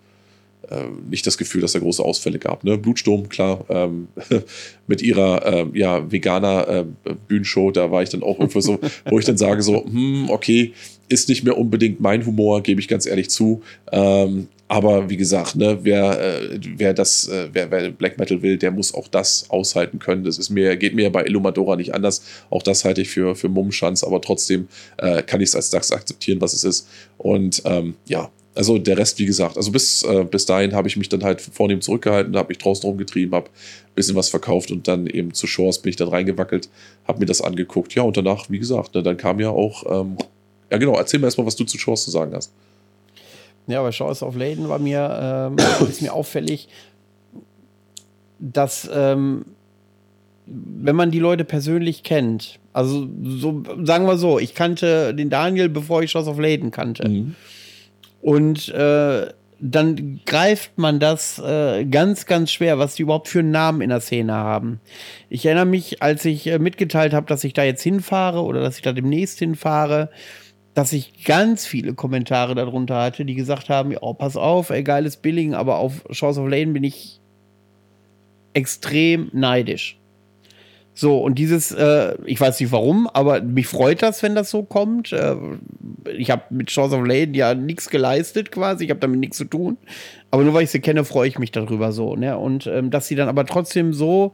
Speaker 6: äh, nicht das Gefühl, dass da große Ausfälle gab. Ne? Blutsturm, klar, ähm, mit ihrer ähm, ja, veganer äh, Bühnenshow, da war ich dann auch irgendwo so, wo ich dann sage so, hm, okay, ist nicht mehr unbedingt mein Humor, gebe ich ganz ehrlich zu. Ähm, aber wie gesagt, ne, wer, äh, wer das, äh, wer, wer Black Metal will, der muss auch das aushalten können. Das ist mir, geht mir bei Illumadora nicht anders. Auch das halte ich für, für Mummschanz, aber trotzdem äh, kann ich es als das akzeptieren, was es ist. Und ähm, ja, also der Rest, wie gesagt, also bis, äh, bis dahin habe ich mich dann halt vornehm zurückgehalten, habe mich draußen rumgetrieben, habe ein bisschen was verkauft und dann eben zu Shores bin ich dann reingewackelt, habe mir das angeguckt. Ja, und danach, wie gesagt, ne, dann kam ja auch, ähm, ja genau, erzähl mir erstmal, was du zu Shores zu sagen hast.
Speaker 5: Ja, bei Shores of Laden war mir, ähm, ist mir auffällig, dass ähm, wenn man die Leute persönlich kennt, also so sagen wir so, ich kannte den Daniel, bevor ich Shores of Laden kannte.
Speaker 6: Mhm.
Speaker 5: Und äh, dann greift man das äh, ganz, ganz schwer, was die überhaupt für einen Namen in der Szene haben. Ich erinnere mich, als ich äh, mitgeteilt habe, dass ich da jetzt hinfahre oder dass ich da demnächst hinfahre, dass ich ganz viele Kommentare darunter hatte, die gesagt haben, oh, pass auf, ey, geiles Billing, aber auf Shores of Lane bin ich extrem neidisch. So, und dieses, äh, ich weiß nicht warum, aber mich freut das, wenn das so kommt. Äh, ich habe mit Shores of Lane ja nichts geleistet quasi, ich habe damit nichts zu tun. Aber nur weil ich sie kenne, freue ich mich darüber so. Ne? Und ähm, dass sie dann aber trotzdem so,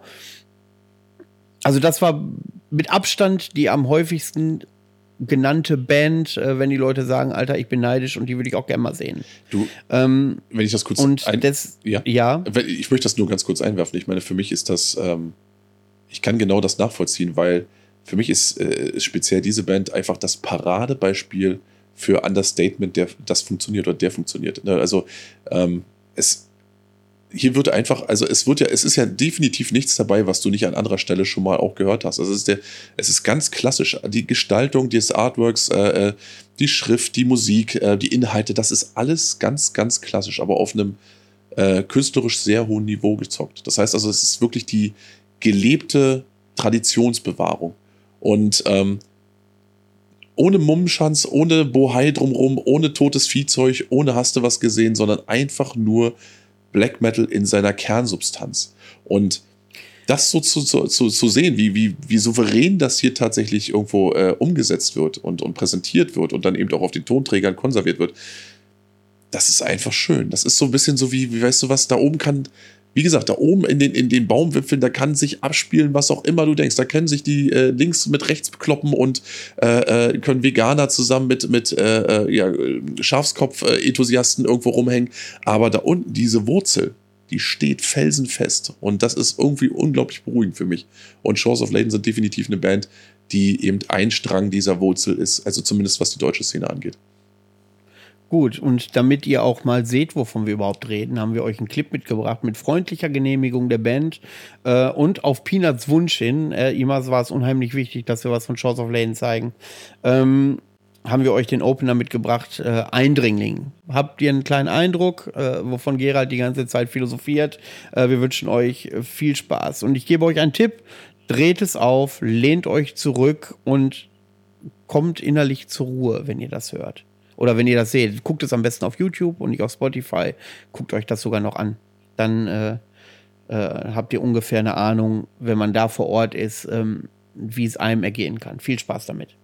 Speaker 5: also das war mit Abstand die am häufigsten genannte Band, äh, wenn die Leute sagen, Alter, ich bin neidisch und die würde ich auch gerne mal sehen.
Speaker 6: Du,
Speaker 5: Ähm,
Speaker 6: wenn ich das kurz
Speaker 5: und
Speaker 6: ein,
Speaker 5: das,
Speaker 6: ja.
Speaker 5: ja,
Speaker 6: Ich möchte das nur ganz kurz einwerfen. Ich meine, für mich ist das, ähm, ich kann genau das nachvollziehen, weil für mich ist, äh, speziell diese Band einfach das Paradebeispiel für Understatement, der das funktioniert oder der funktioniert. Ne? Also ähm, es hier wird einfach, also es wird ja, es ist ja definitiv nichts dabei, was du nicht an anderer Stelle schon mal auch gehört hast. Also es ist der, es ist ganz klassisch. Die Gestaltung des Artworks, äh, äh, die Schrift, die Musik, äh, die Inhalte, das ist alles ganz, ganz klassisch, aber auf einem äh, künstlerisch sehr hohen Niveau gezockt. Das heißt also, es ist wirklich die gelebte Traditionsbewahrung. Und ähm, ohne Mummenschanz, ohne Bohai drumrum, ohne totes Viehzeug, ohne hast du was gesehen, sondern einfach nur Black Metal in seiner Kernsubstanz. Und das so zu, zu, zu sehen, wie, wie, wie souverän das hier tatsächlich irgendwo äh, umgesetzt wird und, und präsentiert wird und dann eben auch auf den Tonträgern konserviert wird, das ist einfach schön. Das ist so ein bisschen so wie, wie weißt du was, da oben kann, wie gesagt, da oben in den, in den Baumwipfeln, da kann sich abspielen, was auch immer du denkst. Da können sich die äh, links mit rechts kloppen und äh, äh, können Veganer zusammen mit, mit äh, äh ja, Schafskopf-Enthusiasten irgendwo rumhängen. Aber da unten diese Wurzel, die steht felsenfest. Und das ist irgendwie unglaublich beruhigend für mich. Und Shores of Leyden sind definitiv eine Band, die eben ein Strang dieser Wurzel ist. Also zumindest was die deutsche Szene angeht.
Speaker 5: Gut, und damit ihr auch mal seht, wovon wir überhaupt reden, haben wir euch einen Clip mitgebracht mit freundlicher Genehmigung der Band äh, und auf Peanuts Wunsch hin. Äh, ihm war es unheimlich wichtig, dass wir was von Shores of Lane zeigen. Ähm, haben wir euch den Opener mitgebracht, äh, Eindringling. Habt ihr einen kleinen Eindruck, äh, wovon Gerald die ganze Zeit philosophiert? Äh, wir wünschen euch viel Spaß. Und ich gebe euch einen Tipp, dreht es auf, lehnt euch zurück und kommt innerlich zur Ruhe, wenn ihr das hört. Oder wenn ihr das seht, guckt es am besten auf YouTube und nicht auf Spotify. Guckt euch das sogar noch an. Dann äh, äh, habt ihr ungefähr eine Ahnung, wenn man da vor Ort ist, ähm, wie es einem ergehen kann. Viel Spaß damit.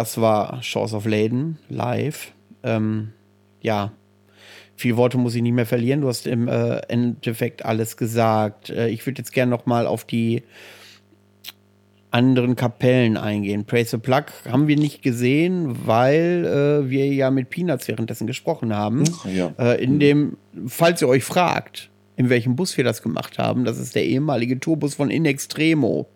Speaker 5: Das war Shores of Leyden live. Ähm, ja, viel Worte muss ich nicht mehr verlieren. Du hast im äh, Endeffekt alles gesagt. Äh, ich würde jetzt gerne noch mal auf die anderen Kapellen eingehen. Praise the Plug haben wir nicht gesehen, weil äh, wir ja mit Peanuts währenddessen gesprochen haben.
Speaker 6: Ja.
Speaker 5: Äh, in dem, falls ihr euch fragt, in welchem Bus wir das gemacht haben, das ist der ehemalige Tourbus von In Extremo.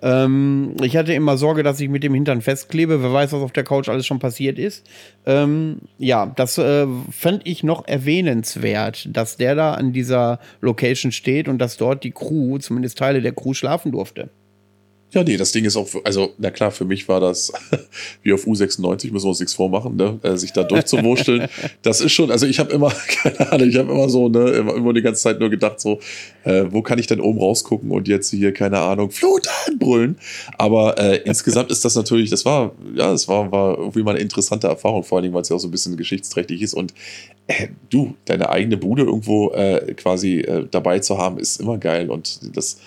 Speaker 5: Ähm, ich hatte immer Sorge, dass ich mit dem Hintern festklebe. Wer weiß, was auf der Couch alles schon passiert ist. Ähm, ja, das äh, fand ich noch erwähnenswert, dass der da an dieser Location steht und dass dort die Crew, zumindest Teile der Crew, schlafen durfte.
Speaker 6: Ja, nee, das Ding ist auch, also, na klar, für mich war das wie auf U96, müssen wir uns nichts vormachen, ne? Äh, sich da durchzuwurschteln. das ist schon, also ich habe immer, keine Ahnung, ich habe immer so, ne, immer, immer die ganze Zeit nur gedacht, so, äh, wo kann ich denn oben rausgucken und jetzt hier, keine Ahnung, Flut anbrüllen. Aber äh, insgesamt ist das natürlich, das war, ja, das war, war irgendwie mal eine interessante Erfahrung, vor allen Dingen, weil es ja auch so ein bisschen geschichtsträchtig ist. Und äh, du, deine eigene Bude irgendwo äh, quasi äh, dabei zu haben, ist immer geil. Und das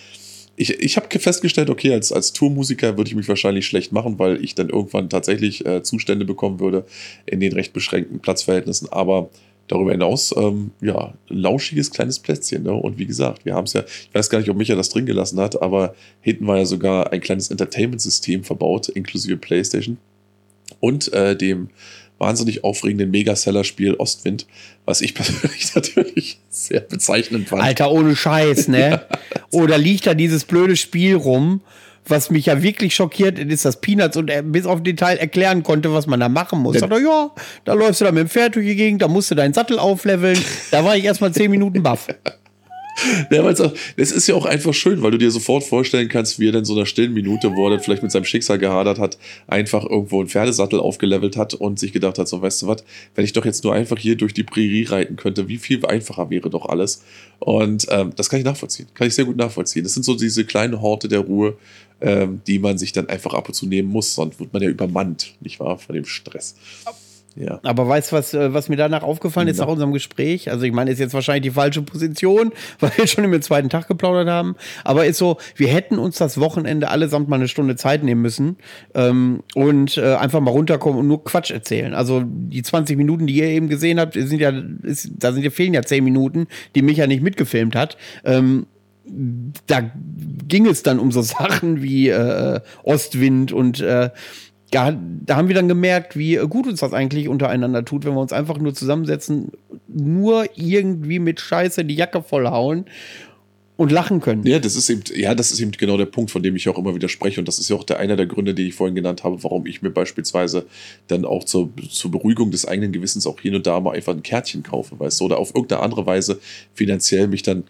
Speaker 6: ich, ich habe festgestellt, okay, als, als Tourmusiker würde ich mich wahrscheinlich schlecht machen, weil ich dann irgendwann tatsächlich äh, Zustände bekommen würde in den recht beschränkten Platzverhältnissen. Aber darüber hinaus, ähm, ja, lauschiges kleines Plätzchen. Ne? Und wie gesagt, wir haben es ja, ich weiß gar nicht, ob Micha das drin gelassen hat, aber hinten war ja sogar ein kleines Entertainment-System verbaut, inklusive Playstation. Und äh, dem wahnsinnig aufregenden Megaseller-Spiel Ostwind, was ich persönlich natürlich sehr bezeichnend fand.
Speaker 5: Alter, ohne Scheiß, ne? Oder liegt da dieses blöde Spiel rum, was mich ja wirklich schockiert ist, dass Peanuts und er bis auf Detail erklären konnte, was man da machen muss. Sagt er, ja, da läufst du da mit dem Pferd durch die Gegend, da musst du deinen Sattel aufleveln. Da war ich erstmal zehn Minuten baff.
Speaker 6: Weil's auch, das ist ja auch einfach schön, weil du dir sofort vorstellen kannst, wie er in so einer stillen Minute, wo er dann vielleicht mit seinem Schicksal gehadert hat, einfach irgendwo einen Pferdesattel aufgelevelt hat und sich gedacht hat, so weißt du was, wenn ich doch jetzt nur einfach hier durch die Prärie reiten könnte, wie viel einfacher wäre doch alles. Und ähm, das kann ich nachvollziehen, kann ich sehr gut nachvollziehen. Das sind so diese kleinen Horte der Ruhe, ähm, die man sich dann einfach ab und zu nehmen muss, sonst wird man ja übermannt, nicht wahr, von dem Stress. Ja.
Speaker 5: Aber weißt du, was, äh, was mir danach aufgefallen ist
Speaker 6: Ja.
Speaker 5: nach unserem Gespräch? Also ich meine, ist jetzt wahrscheinlich die falsche Position, weil wir schon im zweiten Tag geplaudert haben. Aber ist so, wir hätten uns das Wochenende allesamt mal eine Stunde Zeit nehmen müssen ähm, und äh, einfach mal runterkommen und nur Quatsch erzählen. Also die 20 Minuten, die ihr eben gesehen habt, sind ja, ist, da sind ja fehlen ja 10 Minuten, die mich ja nicht mitgefilmt hat. Ähm, da ging es dann um so Sachen wie äh, Ostwind und äh, da, da haben wir dann gemerkt, wie gut uns das eigentlich untereinander tut, wenn wir uns einfach nur zusammensetzen, nur irgendwie mit Scheiße die Jacke vollhauen und lachen können.
Speaker 6: Ja, das ist eben, ja, das ist eben genau der Punkt, von dem ich auch immer wieder spreche. Und das ist ja auch der einer der Gründe, die ich vorhin genannt habe, warum ich mir beispielsweise dann auch zur, zur Beruhigung des eigenen Gewissens auch hin und da mal einfach ein Kärtchen kaufe, weißt du, oder auf irgendeine andere Weise finanziell mich dann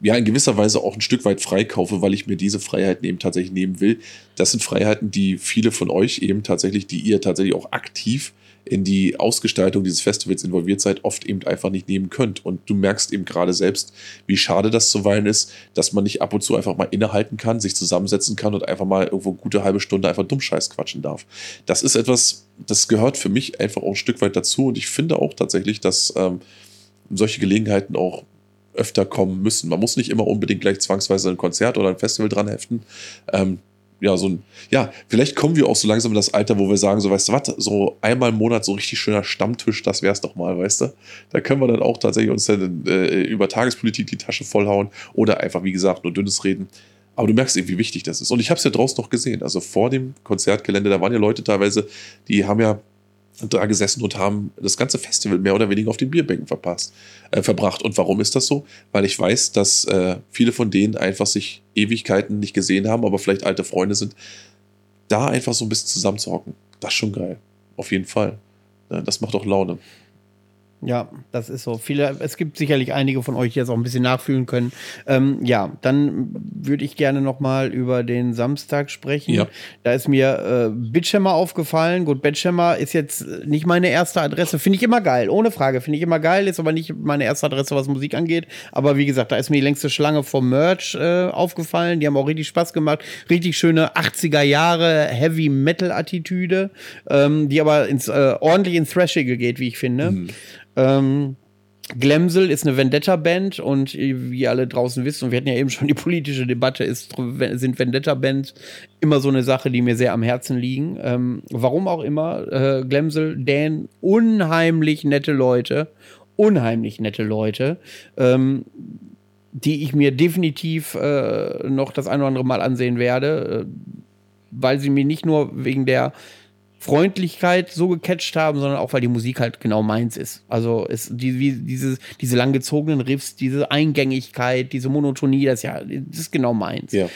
Speaker 6: ja in gewisser Weise auch ein Stück weit freikaufe, weil ich mir diese Freiheiten eben tatsächlich nehmen will. Das sind Freiheiten, die viele von euch eben tatsächlich, die ihr tatsächlich auch aktiv in die Ausgestaltung dieses Festivals involviert seid, oft eben einfach nicht nehmen könnt. Und du merkst eben gerade selbst, wie schade das zuweilen ist, dass man nicht ab und zu einfach mal innehalten kann, sich zusammensetzen kann und einfach mal irgendwo gute halbe Stunde einfach Dummscheiß quatschen darf. Das ist etwas, das gehört für mich einfach auch ein Stück weit dazu. Und ich finde auch tatsächlich, dass ähm, solche Gelegenheiten auch öfter kommen müssen. Man muss nicht immer unbedingt gleich zwangsweise ein Konzert oder ein Festival dran heften. Ähm, ja, so ein, ja, vielleicht kommen wir auch so langsam in das Alter, wo wir sagen, so, weißt du was, so einmal im Monat so richtig schöner Stammtisch, das wär's doch mal, weißt du? Da können wir dann auch tatsächlich uns dann äh, über Tagespolitik die Tasche vollhauen oder einfach, wie gesagt, nur dünnes reden. Aber du merkst eben, wie wichtig das ist. Und ich habe es ja draußen noch gesehen. Also vor dem Konzertgelände, da waren ja Leute teilweise, die haben ja da gesessen und haben das ganze Festival mehr oder weniger auf den Bierbänken verpasst, äh, verbracht. Und warum ist das so? Weil ich weiß, dass äh, viele von denen einfach sich Ewigkeiten nicht gesehen haben, aber vielleicht alte Freunde sind. Da einfach so ein bisschen zusammenzuhocken, das ist schon geil. Auf jeden Fall. Das macht auch Laune.
Speaker 5: Ja, das ist so. Viele, es gibt sicherlich einige von euch, die jetzt auch ein bisschen nachfühlen können. Ähm, ja, dann würde ich gerne noch mal über den Samstag sprechen.
Speaker 6: Ja.
Speaker 5: Da ist mir äh, Bitchammer aufgefallen. Gut, Bitchammer ist jetzt nicht meine erste Adresse. Finde ich immer geil, ohne Frage. Finde ich immer geil, ist aber nicht meine erste Adresse, was Musik angeht. Aber wie gesagt, da ist mir die längste Schlange vom Merch äh, aufgefallen. Die haben auch richtig Spaß gemacht. Richtig schöne 80er Jahre Heavy Metal Attitüde, ähm, die aber ins, äh, ordentlich ins Thrashige geht, wie ich finde. Ähm, Glemsel ist eine Vendetta-Band und wie alle draußen wisst, und wir hatten ja eben schon die politische Debatte, ist, sind Vendetta-Bands immer so eine Sache, die mir sehr am Herzen liegen. Ähm, warum auch immer, äh, Glemsel, Dan, unheimlich nette Leute, unheimlich nette Leute, ähm, die ich mir definitiv äh, noch das ein oder andere Mal ansehen werde, äh, weil sie mir nicht nur wegen der Freundlichkeit so gecatcht haben, sondern auch, weil die Musik halt genau meins ist. Also es, die, wie, diese, diese langgezogenen Riffs, diese Eingängigkeit, diese Monotonie, das, ja, das ist genau meins.
Speaker 6: Ja.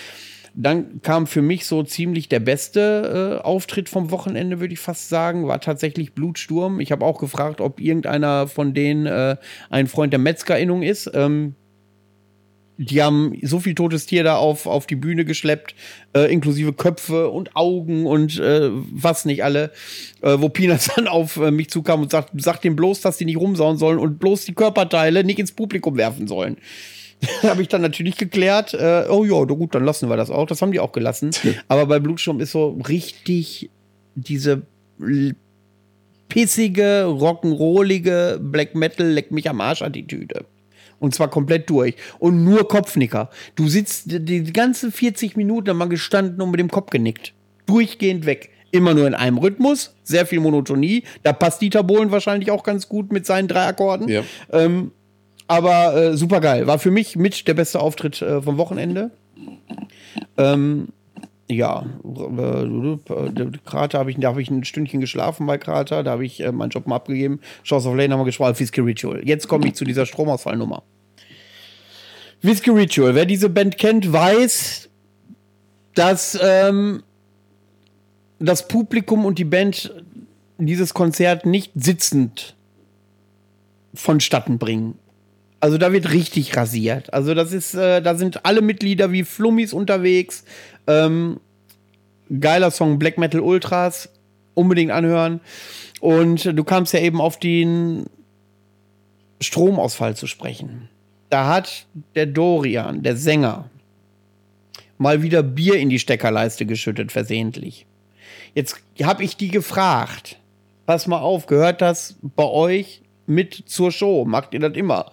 Speaker 5: Dann kam für mich so ziemlich der beste äh, Auftritt vom Wochenende, würde ich fast sagen, war tatsächlich Blutsturm. Ich habe auch gefragt, ob irgendeiner von denen äh, ein Freund der Metzgerinnung ist. Ähm, die haben so viel totes Tier da auf, auf die Bühne geschleppt, äh, inklusive Köpfe und Augen und äh, was nicht alle, äh, wo Peanuts dann auf äh, mich zukam und sagt, sagt dem bloß, dass die nicht rumsauen sollen und bloß die Körperteile nicht ins Publikum werfen sollen. habe ich dann natürlich geklärt, äh, oh ja, gut, dann lassen wir das auch. Das haben die auch gelassen. Aber bei Blutsturm ist so richtig diese pissige, rock'n'rollige Black Metal leck mich am Arsch Attitüde. Und zwar komplett durch. Und nur Kopfnicker. Du sitzt die ganzen 40 Minuten mal gestanden und mit dem Kopf genickt. Durchgehend weg. Immer nur in einem Rhythmus. Sehr viel Monotonie. Da passt Dieter Bohlen wahrscheinlich auch ganz gut mit seinen drei Akkorden.
Speaker 6: Ja.
Speaker 5: Ähm, aber äh, super geil. War für mich mit der beste Auftritt äh, vom Wochenende. Ähm, ja, äh, Krater habe ich, da habe ich ein Stündchen geschlafen bei Krater, da habe ich äh, meinen Job mal abgegeben. Chance of Lane haben wir gesprochen, Whiskey Ritual. Jetzt komme ich zu dieser Stromausfallnummer. Whiskey Ritual, wer diese Band kennt, weiß, dass ähm, das Publikum und die Band dieses Konzert nicht sitzend vonstatten bringen. Also da wird richtig rasiert. Also das ist, äh, da sind alle Mitglieder wie Flummis unterwegs. Ähm, geiler Song Black Metal Ultras, unbedingt anhören. Und du kamst ja eben auf den Stromausfall zu sprechen. Da hat der Dorian, der Sänger, mal wieder Bier in die Steckerleiste geschüttet, versehentlich. Jetzt habe ich die gefragt. Pass mal auf, gehört das bei euch mit zur Show? Macht ihr das immer?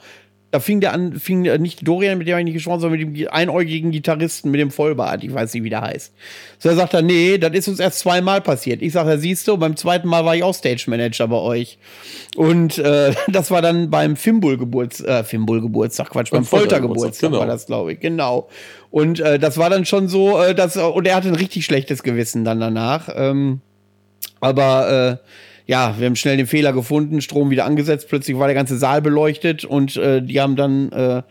Speaker 5: Da fing der an, fing nicht Dorian, mit dem habe ich nicht gesprochen, sondern mit dem einäugigen Gitarristen mit dem Vollbart, ich weiß nicht, wie der heißt. So, er sagt dann, nee, das ist uns erst zweimal passiert. Ich sage, siehst du, beim zweiten Mal war ich auch Stage Manager bei euch. Und äh, das war dann beim Fimbul-Geburts, äh, Fimbul-Geburtstag, Quatsch, beim Folter-Geburtstag genau. war das, glaube ich, genau. Und äh, das war dann schon so, äh, dass, und er hatte ein richtig schlechtes Gewissen dann danach. Ähm, aber äh, ja, wir haben schnell den Fehler gefunden, Strom wieder angesetzt, plötzlich war der ganze Saal beleuchtet und äh, die haben dann äh,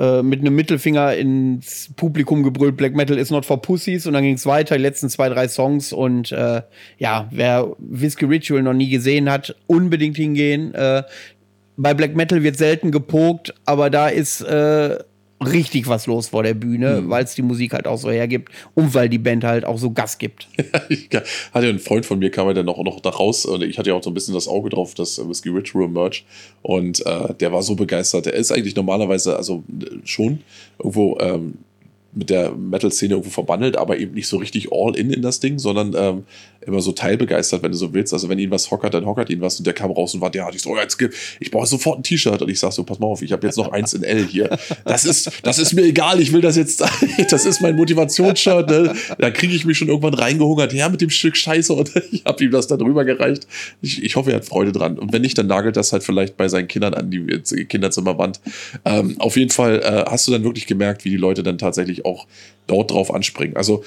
Speaker 5: äh, mit einem Mittelfinger ins Publikum gebrüllt, Black Metal is not for Pussies und dann ging es weiter, die letzten zwei, drei Songs und äh, ja, wer Whiskey Ritual noch nie gesehen hat, unbedingt hingehen. Äh, bei Black Metal wird selten gepokt, aber da ist äh, richtig was los vor der Bühne, mhm. weil es die Musik halt auch so hergibt und weil die Band halt auch so Gas gibt.
Speaker 6: ich hatte ein Freund von mir, kam ja dann noch, noch da raus und ich hatte ja auch so ein bisschen das Auge drauf, das Whiskey Ritual Merch und äh, der war so begeistert. Der ist eigentlich normalerweise, also schon irgendwo ähm, mit der Metal-Szene irgendwo verbandelt, aber eben nicht so richtig all in in das Ding, sondern ähm, immer so teilbegeistert, wenn du so willst. Also wenn ihn was hockert, dann hockert ihn was und der kam raus und war, der ich so, oh, jetzt, ich brauche sofort ein T-Shirt und ich sag so, pass mal auf, ich habe jetzt noch eins in L hier. Das ist, das ist mir egal, ich will das jetzt, das ist mein Motivationsshirt. Ne? Da kriege ich mich schon irgendwann reingehungert, her mit dem Stück Scheiße und ich habe ihm das dann rüber gereicht. Ich, ich hoffe, er hat Freude dran. Und wenn nicht, dann nagelt das halt vielleicht bei seinen Kindern an die Kinderzimmerwand. Ähm, auf jeden Fall äh, hast du dann wirklich gemerkt, wie die Leute dann tatsächlich auch dort drauf anspringen. Also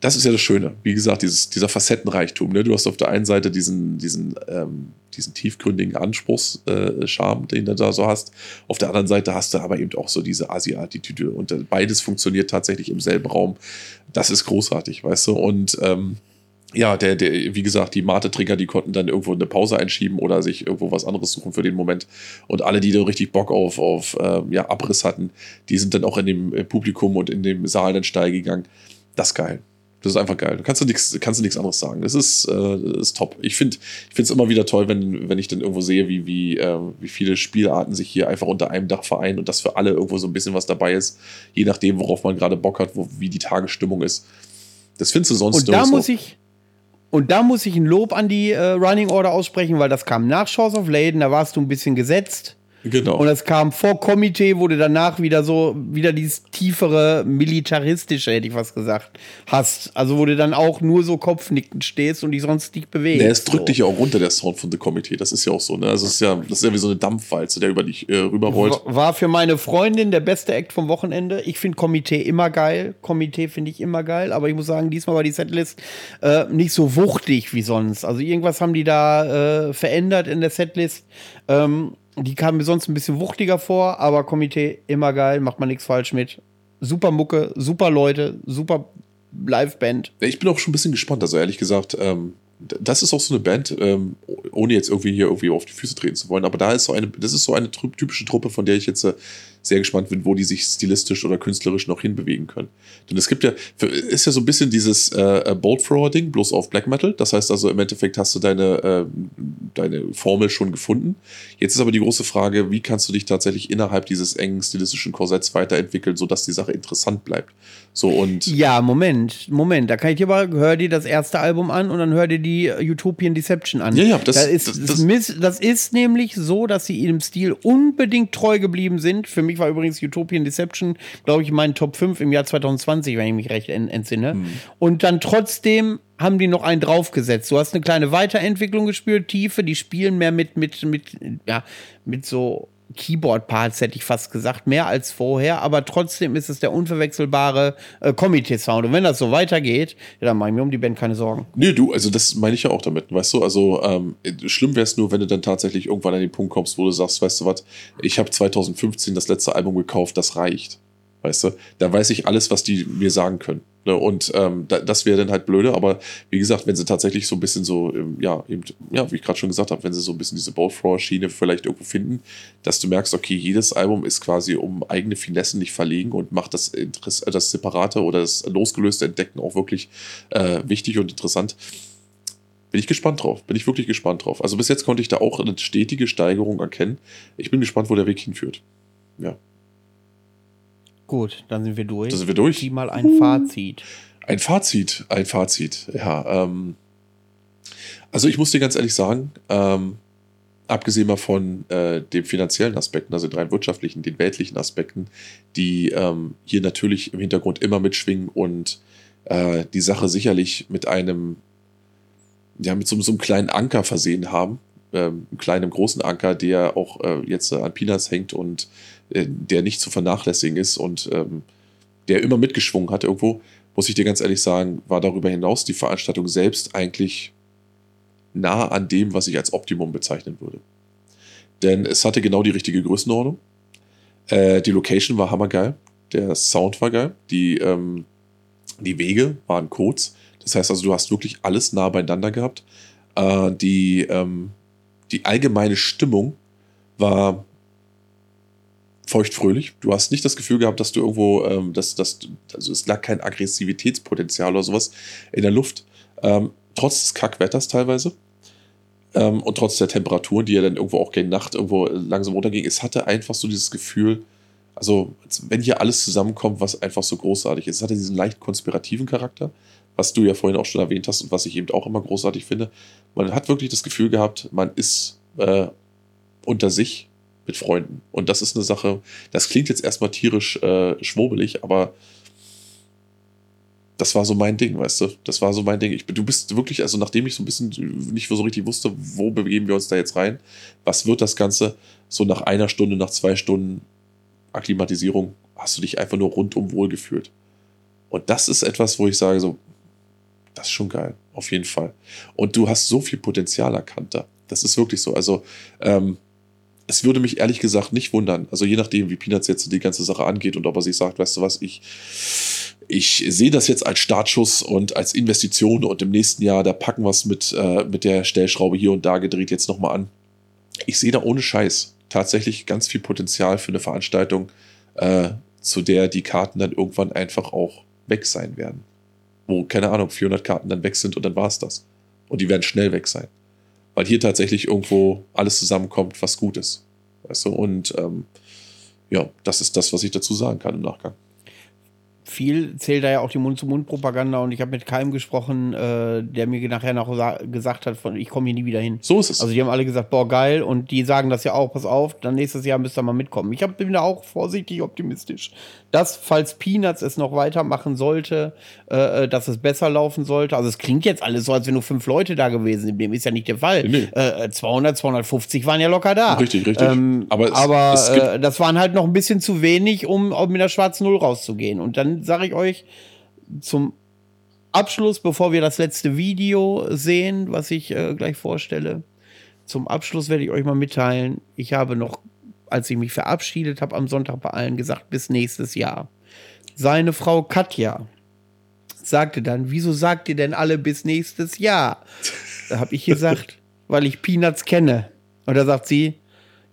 Speaker 6: das ist ja das Schöne. Wie gesagt, dieses, dieser Facettenreichtum. Ne? Du hast auf der einen Seite diesen, diesen, ähm, diesen tiefgründigen Anspruchscharme, äh, den du da so hast. Auf der anderen Seite hast du aber eben auch so diese Asi-Attitüde. Und äh, beides funktioniert tatsächlich im selben Raum. Das ist großartig, weißt du? Und ähm, ja, der, der, wie gesagt, die Mate-Trinker, die konnten dann irgendwo eine Pause einschieben oder sich irgendwo was anderes suchen für den Moment. Und alle, die da richtig Bock auf, auf äh, ja, Abriss hatten, die sind dann auch in dem äh, Publikum und in dem Saal dann steil gegangen. Das ist geil. Das ist einfach geil. Da kannst du nichts, kannst du nichts anderes sagen. Das ist, äh, ist top. Ich finde, ich finde es immer wieder toll, wenn, wenn ich dann irgendwo sehe, wie, wie, äh, wie viele Spielarten sich hier einfach unter einem Dach vereinen und dass für alle irgendwo so ein bisschen was dabei ist, je nachdem, worauf man gerade Bock hat, wo, wie die Tagesstimmung ist. Das findest du sonst
Speaker 5: Und da muss ich, und da muss ich ein Lob an die äh, Running Order aussprechen, weil das kam nach Shores of Laden, da warst du ein bisschen gesetzt.
Speaker 6: Genau.
Speaker 5: Und es kam vor Komitee, wurde danach wieder so, wieder dieses tiefere, militaristische, hätte ich was gesagt, hast. Also wo du dann auch nur so kopfnickend stehst und dich sonst nicht bewegst.
Speaker 6: Nee, es drückt
Speaker 5: so.
Speaker 6: dich ja auch runter, der Sound von The Committee. Das ist ja auch so, ne? Also es ist ja, das ist ja wie so eine Dampfwalze, der über dich äh, rüberrollt.
Speaker 5: War- War für meine Freundin der beste Act vom Wochenende. Ich finde Komitee immer geil. Komitee finde ich immer geil. Aber ich muss sagen, diesmal war die Setlist äh, nicht so wuchtig wie sonst. Also irgendwas haben die da äh, verändert in der Setlist. Ähm, die kam mir sonst ein bisschen wuchtiger vor. Aber Komitee immer geil. Macht man nichts falsch mit. Super Mucke, super Leute, super Liveband.
Speaker 6: Ich bin auch schon ein bisschen gespannt, also ehrlich gesagt, ähm, das ist auch so eine Band, ähm, ohne jetzt irgendwie hier irgendwie auf die Füße treten zu wollen, aber da ist so eine, das ist so eine typische Truppe, von der ich jetzt äh, sehr gespannt bin, wo die sich stilistisch oder künstlerisch noch hinbewegen können. Denn es gibt ja, ist ja so ein bisschen dieses äh, Bolt Thrower-Ding, bloß auf Black Metal. Das heißt also, im Endeffekt hast du deine, äh, deine Formel schon gefunden. Jetzt ist aber die große Frage, wie kannst du dich tatsächlich innerhalb dieses engen stilistischen Korsetts weiterentwickeln, sodass die Sache interessant bleibt. So und
Speaker 5: Ja, Moment, Moment. Da kann ich dir aber, hör dir das erste Album an und dann hör dir die äh, Utopian Deception an.
Speaker 6: Ja, ja, das-
Speaker 5: da ist,
Speaker 6: das-
Speaker 5: das,
Speaker 6: das
Speaker 5: ist nämlich so, dass sie ihrem Stil unbedingt treu geblieben sind. Für mich war übrigens Utopian Deception, glaube ich, in meinen Top 5 im Jahr 2020, wenn ich mich recht en- entsinne.
Speaker 6: Hm.
Speaker 5: Und dann trotzdem haben die noch einen draufgesetzt. Du hast eine kleine Weiterentwicklung gespürt, Tiefe, die spielen mehr mit, mit, mit, ja, mit so Keyboard-Parts, hätte ich fast gesagt, mehr als vorher, aber trotzdem ist es der unverwechselbare äh, Committee-Sound. Und wenn das so weitergeht, ja, dann mache ich mir um die Band keine Sorgen.
Speaker 6: Nee, du, also das meine ich ja auch damit, weißt du? Also ähm, schlimm wäre es nur, wenn du dann tatsächlich irgendwann an den Punkt kommst, wo du sagst, weißt du was, ich habe 2015 das letzte Album gekauft, das reicht. Weißt du? Da weiß ich alles, was die mir sagen können. Ne? Und ähm, da, das wäre dann halt blöde, aber wie gesagt, wenn sie tatsächlich so ein bisschen so, ähm, ja, eben, ja, wie ich gerade schon gesagt habe, wenn sie so ein bisschen diese Ballflower-Schiene vielleicht irgendwo finden, dass du merkst, okay, jedes Album ist quasi um eigene Finessen nicht verlegen und macht das, Interess äh, das separate oder das losgelöste Entdecken auch wirklich äh, wichtig und interessant. Bin ich gespannt drauf. Bin ich wirklich gespannt drauf. Also bis jetzt konnte ich da auch eine stetige Steigerung erkennen. Ich bin gespannt, wo der Weg hinführt. Ja,
Speaker 5: Gut, dann sind wir durch.
Speaker 6: da sind wir durch.
Speaker 5: Zieh mal ein Fazit.
Speaker 6: Ein Fazit, ein Fazit. Ja, ähm, also ich muss dir ganz ehrlich sagen, ähm, abgesehen mal von äh, den finanziellen Aspekten, also den rein wirtschaftlichen, den weltlichen Aspekten, die ähm, hier natürlich im Hintergrund immer mitschwingen und äh, die Sache sicherlich mit einem, ja, mit so, so einem kleinen Anker versehen haben, ähm, einem kleinen, großen Anker, der auch äh, jetzt äh, an Pinas hängt und äh, der nicht zu vernachlässigen ist und ähm, der immer mitgeschwungen hat irgendwo, muss ich dir ganz ehrlich sagen, war darüber hinaus die Veranstaltung selbst eigentlich nah an dem, was ich als Optimum bezeichnen würde. Denn es hatte genau die richtige Größenordnung. Äh, die Location war hammergeil. Der Sound war geil. Die, ähm, die Wege waren kurz. Das heißt also, du hast wirklich alles nah beieinander gehabt. Äh, die, ähm, die allgemeine Stimmung war feuchtfröhlich. Du hast nicht das Gefühl gehabt, dass du irgendwo, ähm, dass, dass, also es lag kein Aggressivitätspotenzial oder sowas in der Luft. Ähm, trotz des Kackwetters teilweise. Ähm, und trotz der Temperaturen, die ja dann irgendwo auch gegen Nacht irgendwo langsam runterging, es hatte einfach so dieses Gefühl, also als wenn hier alles zusammenkommt, was einfach so großartig ist. Es hatte diesen leicht konspirativen Charakter, was du ja vorhin auch schon erwähnt hast und was ich eben auch immer großartig finde. Man hat wirklich das Gefühl gehabt, man ist äh, unter sich mit Freunden. Und das ist eine Sache, das klingt jetzt erstmal tierisch äh, schwurbelig, aber das war so mein Ding, weißt du? Das war so mein Ding. Ich, du bist wirklich, also nachdem ich so ein bisschen nicht so richtig wusste, wo begeben wir uns da jetzt rein, was wird das Ganze, so nach einer Stunde, nach zwei Stunden Akklimatisierung, hast du dich einfach nur rundum wohl gefühlt. Und das ist etwas, wo ich sage, so, das ist schon geil, auf jeden Fall. Und du hast so viel Potenzial erkannt da. Das ist wirklich so. Also, ähm, es würde mich ehrlich gesagt nicht wundern. Also je nachdem, wie Peanuts jetzt die ganze Sache angeht und ob er sich sagt, weißt du was, ich, ich sehe das jetzt als Startschuss und als Investition und im nächsten Jahr, da packen wir es mit, äh, mit der Stellschraube hier und da gedreht jetzt nochmal an. Ich sehe da ohne Scheiß tatsächlich ganz viel Potenzial für eine Veranstaltung, äh, zu der die Karten dann irgendwann einfach auch weg sein werden. Wo, keine Ahnung, 400 Karten dann weg sind und dann war es das. Und die werden schnell weg sein. Weil hier tatsächlich irgendwo alles zusammenkommt, was gut ist. Weißt du, und ähm, ja, das ist das, was ich dazu sagen kann im Nachgang.
Speaker 5: Viel zählt da ja auch die Mund-zu-Mund-Propaganda und ich habe mit keinem gesprochen, äh, der mir nachher noch gesagt hat, von ich komme hier nie wieder hin.
Speaker 6: So ist es.
Speaker 5: Also die haben alle gesagt, boah, geil, und die sagen das ja auch, pass auf, dann nächstes Jahr müsst ihr mal mitkommen. Ich hab, bin da auch vorsichtig optimistisch, dass, falls Peanuts es noch weitermachen sollte, äh, dass es besser laufen sollte. Also es klingt jetzt alles so, als wenn nur fünf Leute da gewesen sind. Dem ist ja nicht der Fall.
Speaker 6: Nee.
Speaker 5: Äh, 200, 250 waren ja locker da.
Speaker 6: Richtig, richtig.
Speaker 5: Ähm,
Speaker 6: Aber
Speaker 5: aber
Speaker 6: es- es gibt-
Speaker 5: äh, das waren halt noch ein bisschen zu wenig, um, um mit der schwarzen Null rauszugehen. Und dann sage ich euch zum Abschluss, bevor wir das letzte Video sehen, was ich äh, gleich vorstelle, zum Abschluss werde ich euch mal mitteilen, ich habe noch, als ich mich verabschiedet habe am Sonntag bei allen gesagt, bis nächstes Jahr. Seine Frau Katja sagte dann, wieso sagt ihr denn alle bis nächstes Jahr? Da habe ich gesagt, weil ich Peanuts kenne. Und da sagt sie,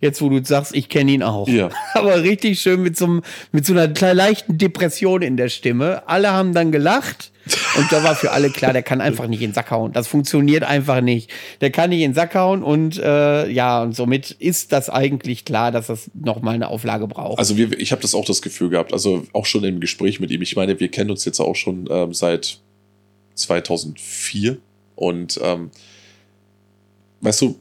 Speaker 5: jetzt wo du sagst, ich kenne ihn auch.
Speaker 6: Ja.
Speaker 5: Aber richtig schön mit so, einem- mit so einer leichten Depression in der Stimme. Alle haben dann gelacht. Und da war für alle klar, der kann einfach nicht in den Sack hauen. Das funktioniert einfach nicht. Der kann nicht in den Sack hauen und äh, ja, und somit ist das eigentlich klar, dass das nochmal eine Auflage braucht.
Speaker 6: Also wir, ich habe das auch das Gefühl gehabt, also auch schon im Gespräch mit ihm. Ich meine, wir kennen uns jetzt auch schon ähm, seit 2004 und ähm, weißt du,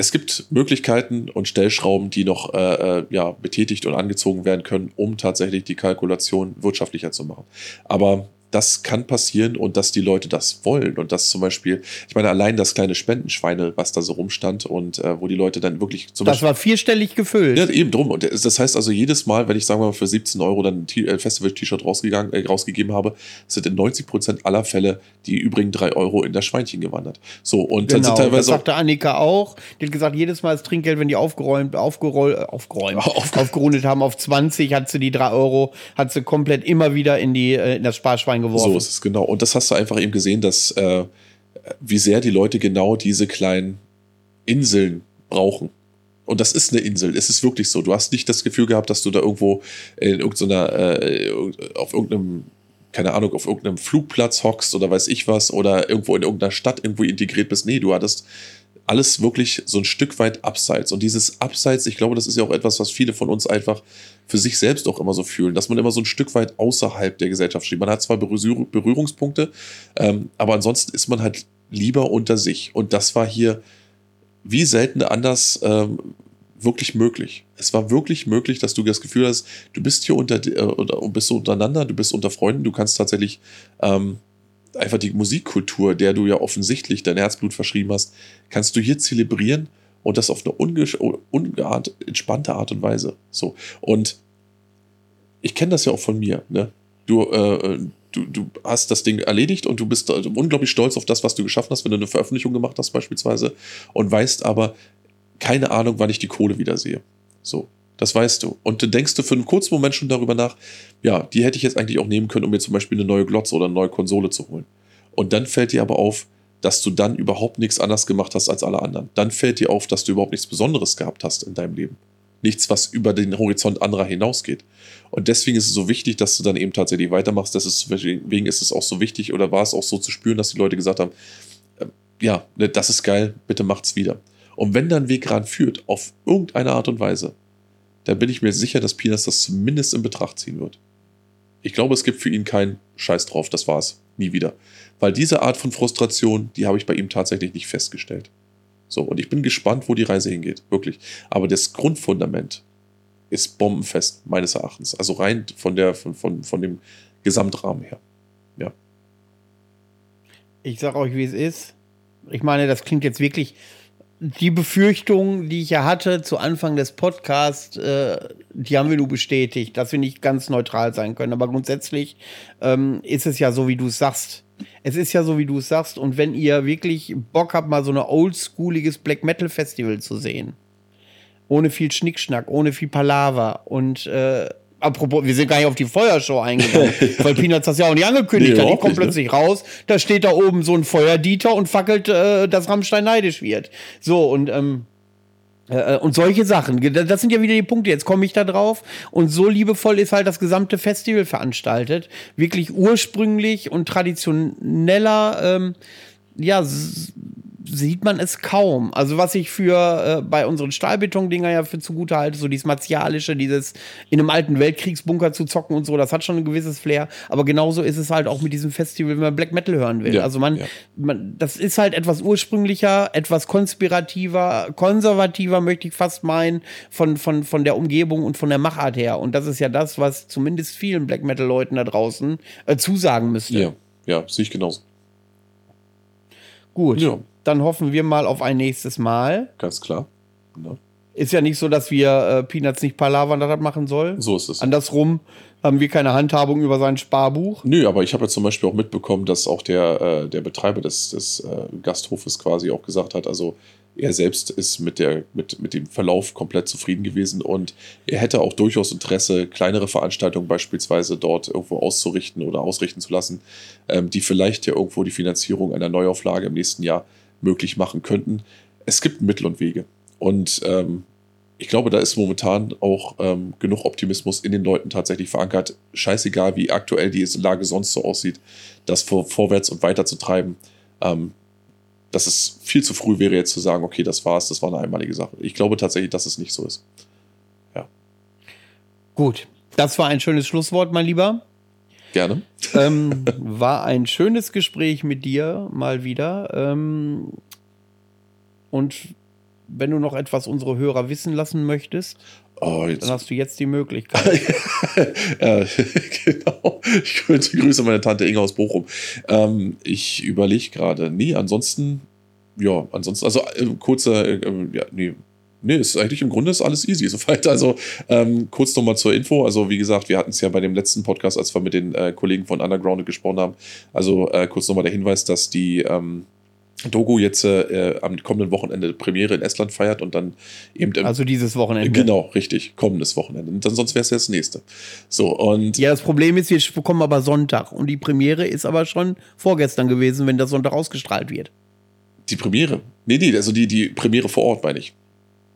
Speaker 6: es gibt Möglichkeiten und Stellschrauben, die noch äh, äh, ja, betätigt und angezogen werden können, um tatsächlich die Kalkulation wirtschaftlicher zu machen. Aber das kann passieren und dass die Leute das wollen und dass zum Beispiel, ich meine, allein das kleine Spendenschweine, was da so rumstand und äh, wo die Leute dann wirklich zum
Speaker 5: das
Speaker 6: Beispiel
Speaker 5: war vierstellig gefüllt.
Speaker 6: ja, eben drum. Und das heißt also, jedes Mal, wenn ich sagen wir mal für 17 Euro dann ein äh, Festival-T-Shirt rausgegangen, äh, rausgegeben habe, sind in 90 Prozent aller Fälle die übrigen drei Euro in das Schweinchen gewandert. So, und dann
Speaker 5: Genau,
Speaker 6: sind
Speaker 5: das
Speaker 6: teilweise auch,
Speaker 5: sagte Annika auch. Die hat gesagt, jedes Mal das Trinkgeld, wenn die aufgeräumt, aufgeräumt, aufgeräumt,
Speaker 6: Auf-
Speaker 5: aufgerundet haben auf 20, hat sie die drei Euro, hat sie komplett immer wieder in, die, äh, in das Sparschwein geworfen.
Speaker 6: so ist es genau. Und das hast du einfach eben gesehen, dass äh, wie sehr die Leute genau diese kleinen Inseln brauchen. Und das ist eine Insel. Es ist wirklich so. Du hast nicht das Gefühl gehabt, dass du da irgendwo in irgendeiner, äh, auf irgendeinem, keine Ahnung, auf irgendeinem Flugplatz hockst oder weiß ich was oder irgendwo in irgendeiner Stadt irgendwo integriert bist. Nee, du hattest alles wirklich so ein Stück weit abseits. Und dieses Abseits, ich glaube, das ist ja auch etwas, was viele von uns einfach für sich selbst auch immer so fühlen, dass man immer so ein Stück weit außerhalb der Gesellschaft steht. Man hat zwar Berührung- Berührungspunkte, ähm, aber ansonsten ist man halt lieber unter sich. Und das war hier wie selten anders ähm, wirklich möglich. Es war wirklich möglich, dass du das Gefühl hast, du bist hier unter, äh, bist so untereinander, du bist unter Freunden, du kannst tatsächlich ähm, einfach die Musikkultur, der du ja offensichtlich dein Herzblut verschrieben hast, kannst du hier zelebrieren und das auf eine unge entspannte Art und Weise. So. Und ich kenne das ja auch von mir, ne? Du, äh, du, du hast das Ding erledigt und du bist äh, unglaublich stolz auf das, was du geschaffen hast, wenn du eine Veröffentlichung gemacht hast, beispielsweise, und weißt aber keine Ahnung, wann ich die Kohle wiedersehe. So, das weißt du. Und dann denkst du für einen kurzen Moment schon darüber nach, ja, die hätte ich jetzt eigentlich auch nehmen können, um mir zum Beispiel eine neue Glotze oder eine neue Konsole zu holen. Und dann fällt dir aber auf, dass du dann überhaupt nichts anders gemacht hast als alle anderen. Dann fällt dir auf, dass du überhaupt nichts Besonderes gehabt hast in deinem Leben. Nichts, was über den Horizont anderer hinausgeht. Und deswegen ist es so wichtig, dass du dann eben tatsächlich weitermachst. Deswegen ist es auch so wichtig oder war es auch so zu spüren, dass die Leute gesagt haben, äh, ja, ne, das ist geil, bitte macht's wieder. Und wenn da ein Weg ranführt, auf irgendeine Art und Weise, dann bin ich mir sicher, dass Pinas das zumindest in Betracht ziehen wird. Ich glaube, es gibt für ihn keinen Scheiß drauf, das war's. Nie wieder. Weil diese Art von Frustration, die habe ich bei ihm tatsächlich nicht festgestellt. So, und ich bin gespannt, wo die Reise hingeht. Wirklich. Aber das Grundfundament ist bombenfest, meines Erachtens. Also rein von, der, von, von, von dem Gesamtrahmen her.
Speaker 5: Ich sag euch, wie es ist. Ich meine, das klingt jetzt wirklich. Die Befürchtung, die ich ja hatte zu Anfang des Podcasts, äh, die haben wir nur bestätigt, dass wir nicht ganz neutral sein können. Aber grundsätzlich ähm, ist es ja so, wie du es sagst. Es ist ja so, wie du es sagst. Und wenn ihr wirklich Bock habt, mal so ein oldschooliges Black Metal Festival zu sehen, ohne viel Schnickschnack, ohne viel Palaver und äh, apropos, wir sind gar nicht auf die Feuershow eingegangen, weil Peanuts das ja auch nicht angekündigt
Speaker 6: Nee,
Speaker 5: hat. Die kommt
Speaker 6: nicht, ne?
Speaker 5: plötzlich raus, da steht da oben so ein Feuerdieter und fackelt, äh, dass Rammstein neidisch wird. So, und ähm, äh, und solche Sachen. Das sind ja wieder die Punkte. Jetzt komme ich da drauf. Und so liebevoll ist halt das gesamte Festival veranstaltet. Wirklich ursprünglich und traditioneller, ähm, ja, sieht man es kaum. Also was ich für äh, bei unseren Stahlbeton-Dinger ja für zugute halte, so dieses martialische, dieses in einem alten Weltkriegsbunker zu zocken und so, das hat schon ein gewisses Flair. Aber genauso ist es halt auch mit diesem Festival, wenn man Black Metal hören will.
Speaker 6: Ja,
Speaker 5: also man,
Speaker 6: ja.
Speaker 5: man, das ist halt etwas ursprünglicher, etwas konspirativer, konservativer, möchte ich fast meinen, von, von, von der Umgebung und von der Machart her. Und das ist ja das, was zumindest vielen Black Metal-Leuten da draußen äh, zusagen müsste.
Speaker 6: Ja, ja, sehe ich genauso.
Speaker 5: Gut,
Speaker 6: Ja.
Speaker 5: Dann hoffen wir mal auf ein nächstes Mal.
Speaker 6: Ganz klar. Ja,
Speaker 5: Ist ja nicht so, dass wir äh, Peanuts nicht palavern, dass das machen soll.
Speaker 6: so ist es.
Speaker 5: Andersrum haben wir keine Handhabung über sein Sparbuch.
Speaker 6: Nö, aber ich habe ja zum Beispiel auch mitbekommen, dass auch der, äh, der Betreiber des, des äh, Gasthofes quasi auch gesagt hat, also er selbst ist mit, der, mit, mit dem Verlauf komplett zufrieden gewesen und er hätte auch durchaus Interesse, kleinere Veranstaltungen beispielsweise dort irgendwo auszurichten oder ausrichten zu lassen, ähm, die vielleicht ja irgendwo die Finanzierung einer Neuauflage im nächsten Jahr möglich machen könnten. Es gibt Mittel und Wege. Und ähm, ich glaube, da ist momentan auch ähm, genug Optimismus in den Leuten tatsächlich verankert. Scheißegal, wie aktuell die Lage sonst so aussieht, das vor, vorwärts und weiter zu treiben. Ähm, dass es viel zu früh wäre, jetzt zu sagen, okay, das war's, das war eine einmalige Sache. Ich glaube tatsächlich, dass es nicht so ist.
Speaker 5: Gut, das war ein schönes Schlusswort, mein Lieber.
Speaker 6: Gerne.
Speaker 5: ähm, war ein schönes Gespräch mit dir mal wieder. Ähm, und wenn du noch etwas unsere Hörer wissen lassen möchtest,
Speaker 6: Oh,
Speaker 5: dann hast du jetzt die Möglichkeit.
Speaker 6: äh, genau. Ich grüße, grüße meine Tante Inge aus Bochum. Ähm, ich überlege gerade. Nee, ansonsten, ja, ansonsten, also äh, kurzer, äh, äh, ja, nee. Nee, ist eigentlich im Grunde ist alles easy soweit. Also ähm, kurz nochmal zur Info. Also wie gesagt, wir hatten es ja bei dem letzten Podcast, als wir mit den äh, Kollegen von Underground gesprochen haben. Also äh, kurz nochmal der Hinweis, dass die ähm, Dogo jetzt äh, am kommenden Wochenende Premiere in Estland feiert und dann eben im,
Speaker 5: Also dieses Wochenende.
Speaker 6: Genau, richtig. Kommendes Wochenende. Und dann, sonst wäre es ja das nächste. So, und
Speaker 5: Ja, das Problem ist, wir bekommen aber Sonntag und die Premiere ist aber schon vorgestern gewesen, wenn das Sonntag ausgestrahlt wird.
Speaker 6: die Premiere. Nee, nee, also die, die Premiere vor Ort, meine ich.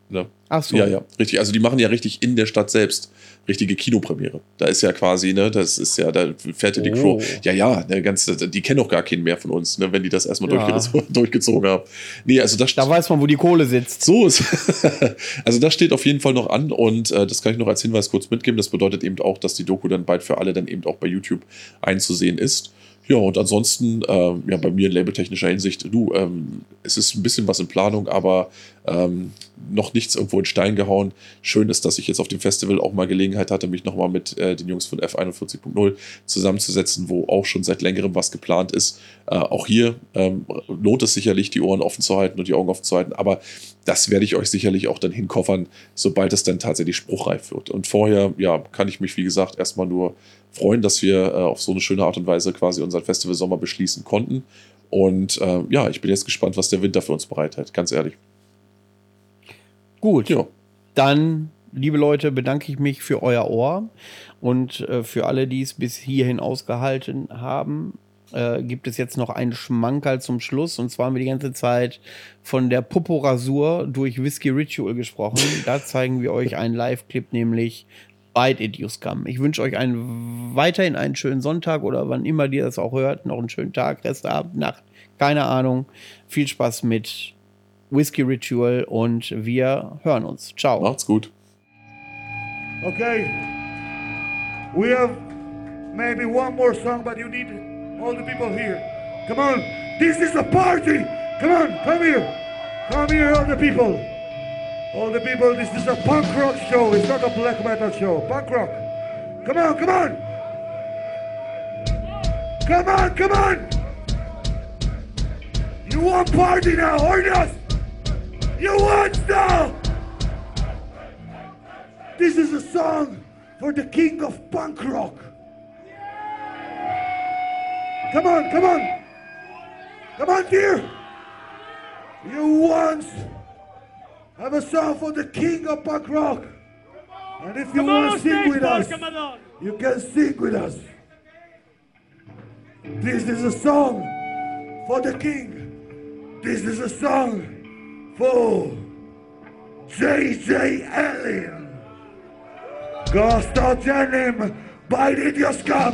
Speaker 6: Ne?
Speaker 5: Ach so.
Speaker 6: Ja, ja, richtig. Also die machen ja richtig in der Stadt selbst richtige Kinopremiere. Da ist ja quasi, ne, das ist ja, da fährt ja die
Speaker 5: Oh.
Speaker 6: Crew. Ja, ja, ne, ganz, die kennen doch gar keinen mehr von uns, ne, wenn die das erstmal
Speaker 5: Ja.
Speaker 6: durchgezogen, durchgezogen haben. Nee, also das
Speaker 5: Da weiß man, wo die Kohle sitzt.
Speaker 6: So ist. also das steht auf jeden Fall noch an und äh, das kann ich noch als Hinweis kurz mitgeben. Das bedeutet eben auch, dass die Doku dann bald für alle dann eben auch bei YouTube einzusehen ist. Ja, und ansonsten, ähm, ja, bei mir in labeltechnischer Hinsicht, du, ähm, es ist ein bisschen was in Planung, aber ähm, noch nichts irgendwo in Stein gehauen. Schön ist, dass ich jetzt auf dem Festival auch mal Gelegenheit hatte, mich nochmal mit äh, den Jungs von F41.0 zusammenzusetzen, wo auch schon seit längerem was geplant ist. Äh, auch hier ähm, lohnt es sicherlich, die Ohren offen zu halten und die Augen offen zu halten, aber das werde ich euch sicherlich auch dann hinkoffern, sobald es dann tatsächlich spruchreif wird. Und vorher, ja, kann ich mich, wie gesagt, erstmal nur freuen, dass wir äh, auf so eine schöne Art und Weise quasi unseren Festival Sommer beschließen konnten. Und äh, ja, ich bin jetzt gespannt, was der Winter für uns bereithält, ganz ehrlich.
Speaker 5: Gut.
Speaker 6: Ja,
Speaker 5: Dann, liebe Leute, bedanke ich mich für euer Ohr und äh, für alle, die es bis hierhin ausgehalten haben. Äh, gibt es jetzt noch einen Schmankerl zum Schluss. Und zwar haben wir die ganze Zeit von der Popo-Rasur durch Whiskey Ritual gesprochen. Da zeigen wir euch einen Live-Clip, nämlich Bite It You Scum. Ich wünsche euch einen, weiterhin einen schönen Sonntag oder wann immer ihr das auch hört. Noch einen schönen Tag, Restabend, Nacht, keine Ahnung. Viel Spaß mit Whiskey Ritual und wir hören uns. Ciao.
Speaker 6: macht's gut.
Speaker 4: Okay. We have maybe one more song, but you need all the people here. Come on. This is a party. Come on, come here. Come here, all the people. All the people, this is a punk rock show. It's not a black metal show. Punk rock. Come on, come on. Come on, come on. You want party now, or not? You want now? This is a song for the king of punk rock. Come on, come on. Come on, dear. You once have a song for the king of punk rock. And if you want to sing with us, you can sing with us. This is a song for the king. This is a song for JJ Allen. Gustav Janim, Bite it, your scum!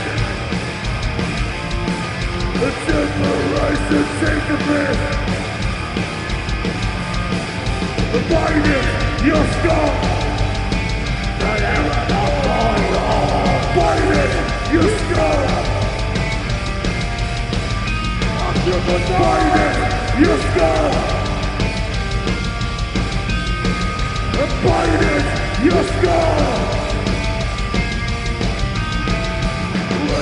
Speaker 4: It's in the piss The your skull That ever the Fight your skull Fight your skull The your skull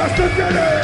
Speaker 4: Justin Jennings!